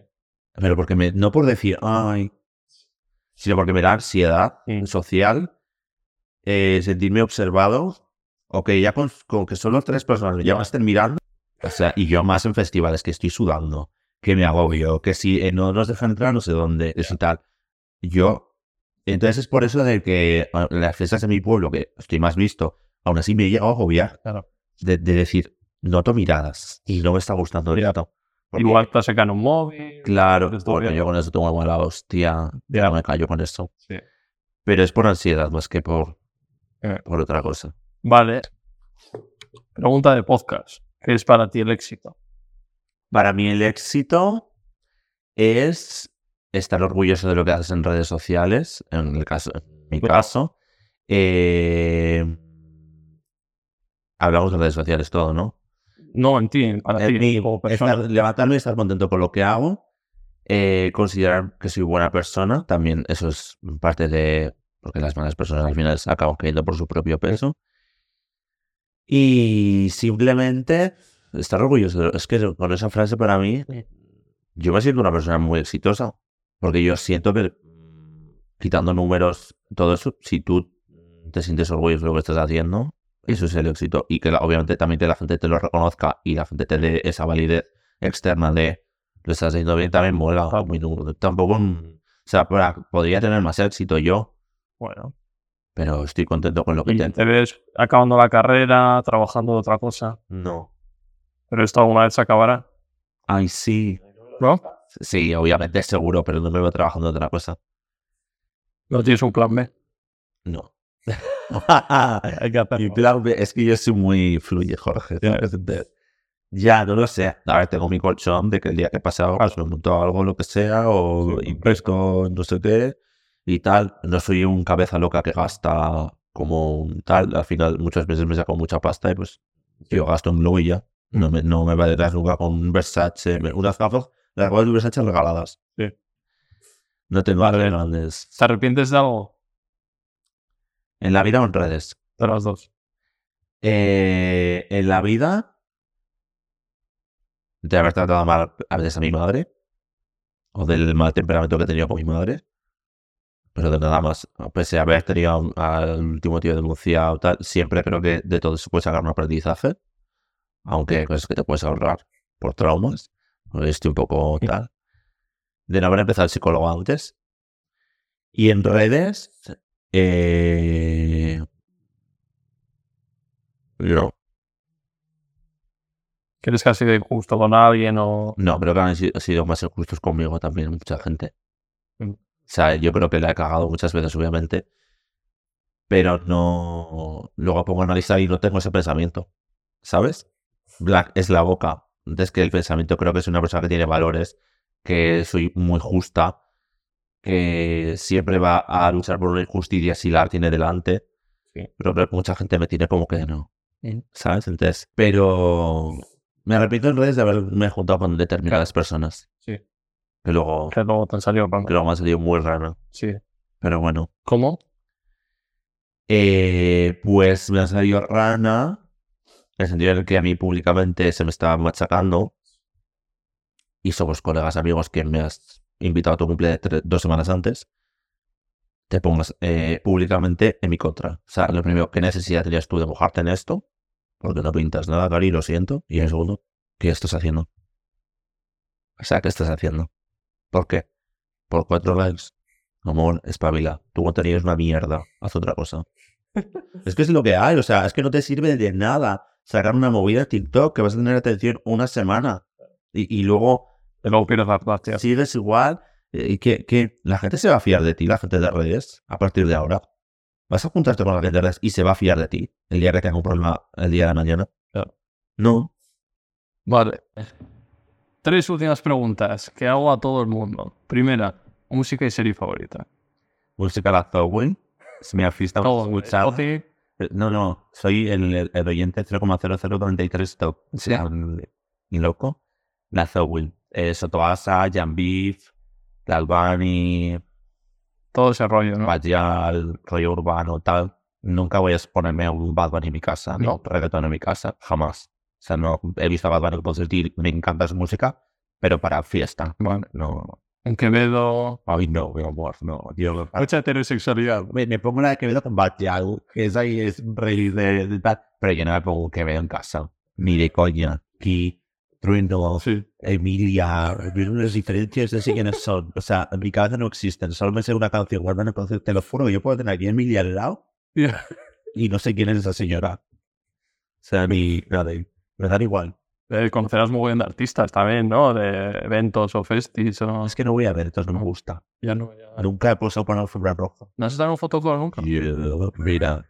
Pero porque me, no por decir, ay, sino porque me da ansiedad social, eh, sentirme observado, o que ya con, con que solo tres personas ya me estén mirando, o sea, y yo más en festivales que estoy sudando, que me agobio, que si eh, no nos dejan entrar no sé dónde, es y tal. Yo, entonces es por eso de que las fiestas de mi pueblo, que estoy más visto, aún así me llega a agobiar Claro. de, de decir, noto miradas y no me está gustando Ya. esto. Porque- Igual te sacan un móvil. Claro, Esto porque yo con eso tengo mala hostia, Ya. me callo con eso. Sí. Pero es por ansiedad más que por, Eh. por otra cosa. Vale. Pregunta de podcast. ¿Qué es para ti el éxito? Para mí el éxito es estar orgulloso de lo que haces en redes sociales, en el caso, en mi caso. Eh, hablamos de redes sociales todo, ¿no? No, en ti, para En ti, como estar- levantarme y estar contento con lo que hago. eh, considerar que soy buena persona. También eso es parte de. Porque las malas personas al final acaban cayendo por su propio peso. Y simplemente estar orgulloso. Es que con esa frase para mí, yo me siento una persona muy exitosa. Porque yo siento que, mm, quitando números, todo eso, si tú te sientes orgulloso de lo que estás haciendo, eso es el éxito. Y que obviamente también que la gente te lo reconozca y la gente te dé esa validez externa de lo estás haciendo bien, también mola. Muy duro. Tampoco, mm, o sea, para- podría tener más éxito yo, Bueno. pero estoy contento con lo que tengo. te ves acabando la carrera, trabajando de otra cosa. No. Pero esto alguna vez se acabará. Ay, sí. ¿No? Sí, obviamente seguro, pero no me veo trabajando otra cosa. No tienes un plan B. No. [LAUGHS] Mi plan B- es que yo soy muy fluye, Jorge. Ya, no lo sé. A ver, tengo mi colchón de que el día que pase algo, me monto algo, lo que sea, o en no sé qué y tal. No soy un cabeza loca que gasta como un tal. Al final, muchas veces me saco mucha pasta y pues yo gasto en Glow y ya. No me, no me va detrás nunca con un Versace. Unas gafas, las gafas de Versace regaladas. Sí. No tengo Vale. grandes. ¿Te arrepientes de algo? En la vida o en redes. De las dos. Eh, en la vida, de haber tratado mal a veces a mi madre, o del mal temperamento que he tenido con mi madre, pero de nada más. Pese a haber tenido al último tío denunciado, tal, siempre creo que de todo se puede sacar un aprendizaje, aunque hay cosas que te puedes ahorrar por traumas, estoy un poco tal. De no haber empezado el psicólogo antes. Y en redes, eh, no. ¿Crees que has sido injusto con alguien o...? No, creo que han si- sido más injustos conmigo también, mucha gente. Mm. O sea, yo creo que la he cagado muchas veces, obviamente. Pero no. Luego pongo a analizar y no tengo ese pensamiento. ¿Sabes? Black es la boca. Entonces, que el pensamiento creo que es una persona que tiene valores, que soy muy justa, que siempre va a luchar por una injusticia si la tiene delante. Sí. Pero que mucha gente me tiene como que no. ¿Sabes? Entonces, pero me arrepiento en redes de haberme juntado con determinadas personas. Sí. Que luego, Que luego te han salido que luego me ha salido muy raro. Sí. Pero bueno. ¿Cómo? Eh, pues me ha salido rana. En el sentido en el que a mí públicamente se me estaba machacando. Y somos colegas amigos que me has invitado a tu cumpleaños tre- dos semanas antes. Te pongas eh, públicamente en mi contra. O sea, lo primero, ¿qué necesidad tenías tú de mojarte en esto? Porque no pintas nada, Cari, lo siento. Y en segundo, ¿qué estás haciendo? O sea, ¿qué estás haciendo? ¿Por qué? Por cuatro likes. Amor, espabila. Tu contenido es una mierda. Haz otra cosa. es que es lo que hay. O sea, es que no te sirve de nada sacar una movida de TikTok que vas a tener atención una semana. Y, y luego luego pierdes gracias. sigues igual. eh, Y que, que la gente se va a fiar de ti, la gente de redes, a partir de ahora. Vas a juntarte con la gente de redes y se va a fiar de ti el día que tenga un problema el día de mañana. Claro. No. Vale. Tres últimas preguntas que hago a todo el mundo. Primera, música y serie favorita. Música la Zoe. Es mi artista escuchada. Eh, No, no, soy el, el, oyente 0,0033 top. O sea, ni loco. Zoe. Eh, Sotoasa, Jan Beef, la Albani, todo ese rollo, ¿no? Bajal, rollo urbano, tal. Nunca voy a ponerme un Bad Bunny en mi casa, no, reggaetón en mi casa, jamás. O sea, no he visto a Bad Bunny, puedo decir, me encanta su música, pero para fiesta. Vale. No, En Quevedo. ay, no, mi amor, no. Yo, Mucha heterosexualidad. me, me pongo la de Quevedo con Bajal, que es ahí, es rey de, de tal, pero yo no me pongo Quevedo en casa. Ni de coña. Aquí, Trueno, Sí. Emilia, las diferencias de quiénes son. O sea, en mi cabeza no existen. Solo me sé una canción, guardan entonces te lo juro, yo puedo tener aquí a Emilia al lado y no sé quién es esa señora. O sea, ni nada, me dan igual. Eh, conocerás muy bien de artistas también, ¿no? De eventos o festis o... Es que no voy a ver, entonces no me gusta. Ya no, ya... Nunca he puesto por la alfombra roja. ¿No has estado en un fotocall nunca? Mira.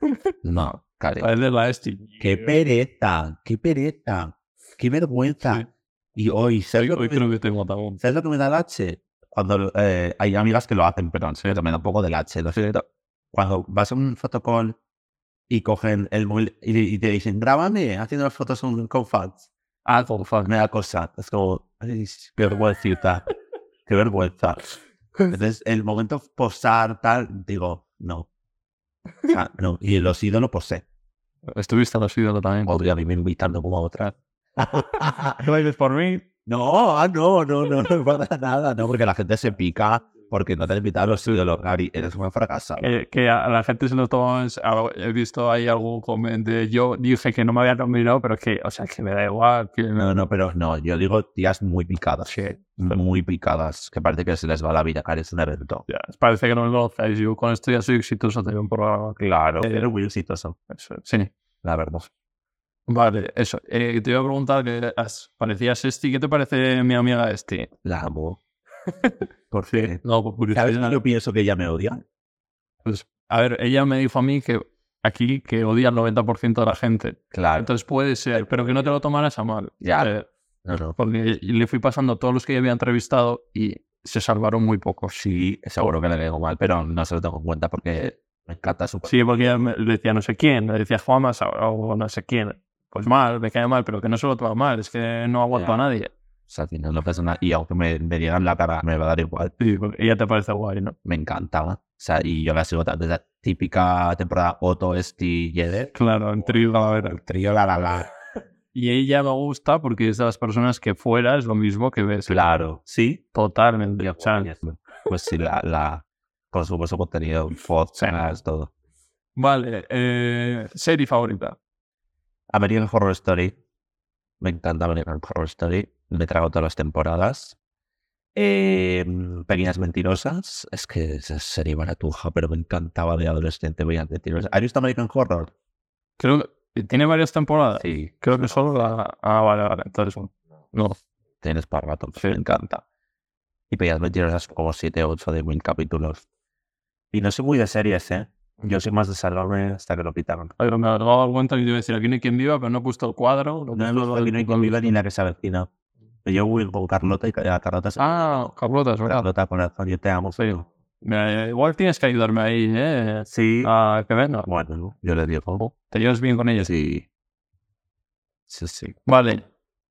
[LAUGHS] No, cari. Es de la Esti. Qué pereza, qué pereza, qué vergüenza. Sí. Y hoy, ¿sabes Hoy, lo hoy que- creo que tengo también. ¿Sabes lo que me da el H? Cuando eh, hay amigas que lo hacen, pero en serio me da un poco del H. No sé, cuando vas a un fotocall y cogen el móvil y, y te dicen, grábame haciendo las fotos con, con fans. Ah, por favor. Me da cosa. Es como, qué vergüenza. qué vergüenza. Entonces, el momento posar, tal, digo, no. O sea, no. Y los ídolos posé. Estuviste en los ídolos también. Podría vivir invitando como a otra. [LAUGHS] ¿Tú bailes por mí? No, ah, no, no, no, no pasa nada, no, porque la gente se pica porque no te han invitado a los ídolos, Gary, eres un fracasado. Que, que a la gente se lo toma. en- a- He visto ahí algún comentario. Yo dije que no me había nominado, pero que, o sea, que me da igual. Que No, no, pero no, yo digo tías muy picadas, que- muy picadas, que parece que se les va la vida, Gary, es un evento. ya, parece que no me conocéis. Yo con esto ya soy exitoso. Tengo un programa. Claro, Eh, eres muy exitoso, Eso, sí. la verdad. Vale, eso. Eh, te iba a preguntar has- parecías Esti. ¿Qué te parece mi amiga Esti? La amo. [LAUGHS] Por fin. No, por curiosidad. ¿Sabes? Yo pienso que ella me odia. Pues, a ver, ella me dijo a mí que aquí que odia al 90% de la gente. Claro. Entonces puede ser, pero que no te lo tomaras a mal. Ya. Eh, No, no. porque le fui pasando a todos los que yo había entrevistado y se salvaron muy pocos. Sí, seguro que le digo mal, pero no se lo tengo en cuenta porque me encanta su Sí, porque ella me le decía no sé quién, le decía Juanma o no sé quién. Pues mal, me cae mal, pero que no se lo toma mal, es que no aguanto Ya. a nadie. O sea, tiene una persona, y aunque me, me digan la cara, me va a dar igual. [LAUGHS] Sí, porque ella te parece guay, ¿no? Me encantaba. O sea, y yo la sigo desde la típica temporada Otto, Esti, Yeder. Claro, en trío Calavera. El trío, la, la, la. [LAUGHS] Y ella me gusta porque es de las personas que fuera es lo mismo que ves. Claro. Sí. Totalmente. O sea, Pues sí, la, la consumo su contenido, [LAUGHS] podcast, todo. vale, eh, serie favorita. American Horror Story. Me encanta American Horror Story. Me trago todas las temporadas. Eh, Pequeñas Mentirosas. Es que esa serie baratuja, pero me encantaba de adolescente Pequeñas Mentirosas. ¿Has visto American Horror? Creo que tiene varias temporadas. Sí. Creo que solo la. Ah, vale, vale. Entonces, no. Tienes para rato. Me encanta. Y Pequeñas Mentirosas como 7 o 8 de mil capítulos. Y no soy muy de series, ¿eh? Yo soy más de salvarme hasta que lo quitaron. Ay, me he dado cuenta que te iba a decir aquí no hay quien viva, pero no he puesto el cuadro. No hemos visto aquí no hay quien viva ni la que se avecina. Yo voy con Carlota y a Carlota se Ah, Carlota, es verdad. Carlota corazón, yo te amo. Sí. Mira, igual tienes que ayudarme ahí, ¿eh? Sí. A que venga. Bueno, yo le digo. Te llevas bien con ella. Sí. Sí, sí. Vale.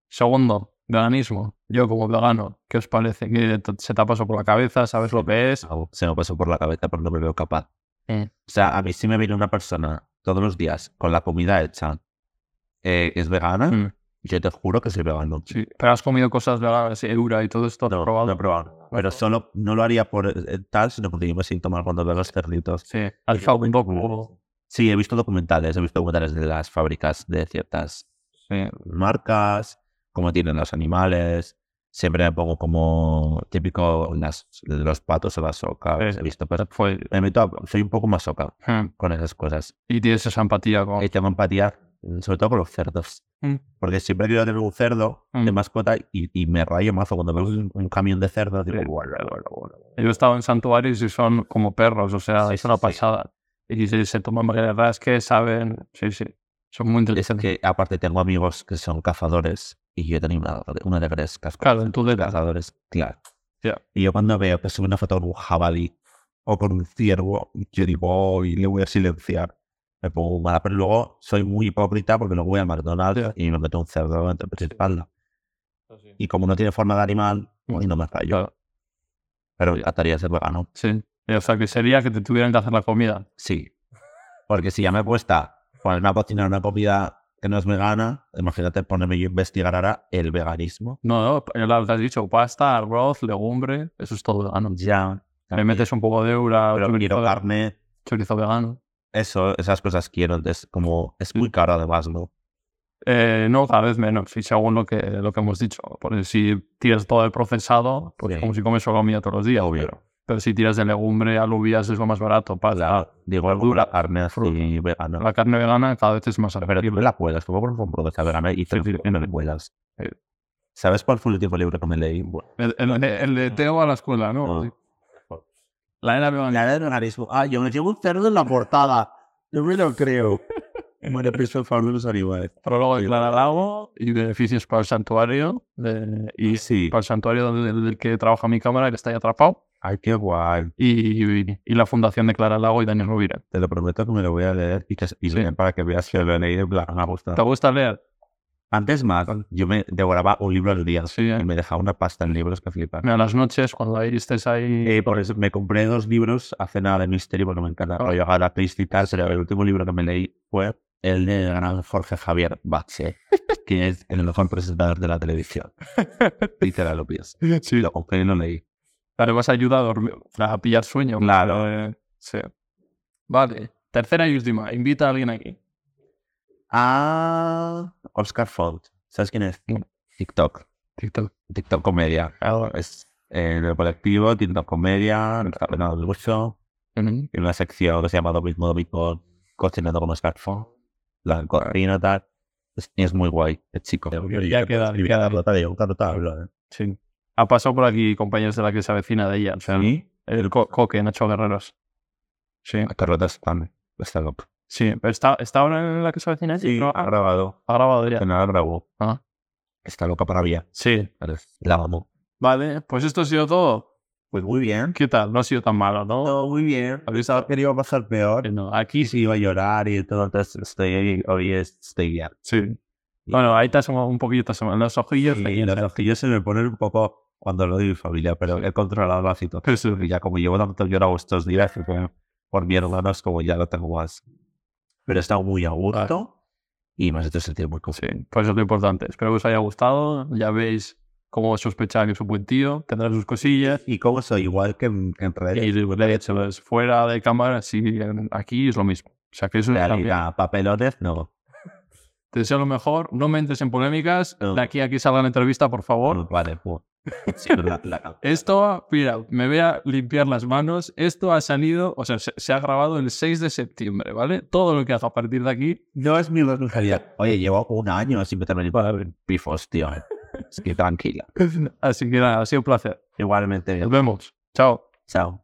Segundo, veganismo. Yo como vegano, ¿qué os parece? ¿Qué te- se te ha pasado por la cabeza? ¿Sabes lo que es? Se me pasó por la cabeza, pero no me veo capaz. Eh. O sea, a mí si me viene una persona todos los días con la comida hecha, eh, es vegana, Mm, yo te juro que soy vegano. sí. Pero has comido cosas veganas, Eura y todo esto. ¿has No, probado? no he probado. Pero solo no lo haría por eh, tal, sino porque yo me siento mal cuando veo los cerditos. Sí. Fijado un poco. Sí, he visto documentales, he visto documentales de las fábricas de ciertas Sí. marcas, cómo tienen los animales. Siempre me pongo como típico las, los patos o las ocas. Sí. He visto, pero Fue. me meto a- soy un poco más oca Mm. con esas cosas. Y tienes esa empatía con. Y tengo empatía, sobre todo con los cerdos. Mm. Porque siempre quiero tener un cerdo de Mm. mascota y, y me rayo mazo cuando veo un, un camión de cerdos. Digo, Sí. bueno, bueno, bueno. Yo he estado en santuarios y son como perros, o sea, Sí, es una sí, sí. pasada. Y se, se toman, es que saben, sí, sí, son muy Es inteligentes. que aparte tengo amigos que son cazadores y yo he tenido una, una de con Claro, en tu dedo. cazadores, claro. Ya. Y yo cuando veo que sube una foto con un jabalí o con un ciervo, yo digo, oh, y le voy a silenciar. Me pongo mala, pero luego soy muy hipócrita porque luego voy al McDonald's Ya. y me meto un cerdo entre y espalda. Y como no tiene forma de animal, pues no me fallo. Claro, Pero ataría ser vegano. sí. Y, O sea, que sería que te tuvieran que hacer la comida. Sí. Porque si ya me cuesta ponerme a cocinar una comida que no es vegana, imagínate ponerme yo a investigar ahora el veganismo. No, no, ya lo has dicho, pasta, arroz, legumbre, eso es todo vegano. Ya. Le metes un poco de eura, Pero quiero carne. chorizo vegano. Eso, esas cosas quiero. Entonces, como es muy caro además, ¿no? Eh, no, cada vez menos, y según lo que, lo que hemos dicho. Porque si tiras todo el procesado, pues Sí. como si comes solo comida todos los días. Obvio. Pero, pero si tiras de legumbre, alubias es lo más barato. Pasta. Claro, digo, la carne así vegana. La carne vegana cada vez es más Pero tú la puedas, como por un producto vegana y Sí, sí, te no le puedas. Sí. ¿Sabes cuál fue el último libro que me leí? Bueno, El, el- el de Teo a la escuela, ¿no? No. La de veganismo. Ah, yo me llevo un cerdo en la portada. Yo me lo creo. Bueno, pienso de los animales. Prólogo de Clara Lago y beneficios para el santuario. de- y Sí. para el santuario donde, del que trabaja mi cámara, que está ahí atrapado. Ay, qué guay. Y, y la fundación de Clara Lago y Daniel Rovira. Te lo prometo que me lo voy a leer y, que, y Sí. para que veas que lo he leído en me ha gustado. ¿Te gusta leer? Antes más, yo me devoraba un libro al día Sí, ¿eh? y me dejaba una pasta en libros que flipan. Mira, las noches, cuando ahí estés ahí. Eh, por eso me compré dos libros hace nada de misterio porque me encanta Ah. rollo Agatha Christie y tal, el último libro que me leí fue el de gran Jorge Javier Bache, que es el mejor presentador de la televisión. [LAUGHS] Literal, lo pienso. Sí. Lo compré y lo leí. Además ayuda a dormir, a pillar sueño. Claro. Eh, sí. Vale. Tercera y última. Invita a alguien aquí. Ah, Oscar Font. ¿Sabes quién es? TikTok. TikTok. TikTok Comedia. Es eh, en el colectivo TikTok Comedia, está penado mucho. Ujú. En una sección que se llama Domingo Domingo Cocinando con Oscar Font. La cocina, tal. Es, muy guay, el chico. Ya queda, queda. Sí. Ha pasado por aquí compañeros de la que se avecina de ella. ¿Sí? el co- coque, Nacho Guerreros. Sí. Carrotas también. Está loco. Sí. Pero está, ¿está ahora en la que se avecina ella? No, ha grabado. ha grabado ya. No la grabó. Ah. Está loca para bien. Sí. La amo. Vale. Pues esto ha sido todo. Pues muy bien. ¿Qué tal? No ha sido tan malo, ¿no? Todo muy bien. Dado- que iba a pasar peor. No, aquí Y si iba a llorar y todo, entonces estoy, hoy estoy bien. Sí. Bueno, ahí te un poquito, te los ojillos. Y ahí, los ojillos se me ponen un poco cuando lo mi familia, pero he controlado la situación. Eso. Y ya como llevo tanto llorado estos días, por mi hermano es como ya lo tengo más. Pero he estado muy a gusto y me has hecho sentir muy Sí, confiado. pues eso es lo importante. Espero que os haya gustado. Ya veis cómo sospechaba que es un buen tío. Tendrá sus cosillas. Y como soy igual que en, en redes, Y de hecho, fuera de cámara, sí, aquí es lo mismo. O sea que eso es realidad, papelones, no. Te deseo lo mejor. No me entres en polémicas. No. De aquí a aquí salga la entrevista, por favor. Vale, pues. Sí, la- la- Esto, mira, me voy a limpiar las manos. Esto ha salido, o sea, se, se ha grabado el 6 de septiembre, ¿vale? Todo lo que haga a partir de aquí. No es mi responsabilidad. Oye, llevo un año sin meterme en pifos, tío. Es que tranquila. [LAUGHS] Así que nada, ha sido un placer. Igualmente, Nos vemos. Chao. chao.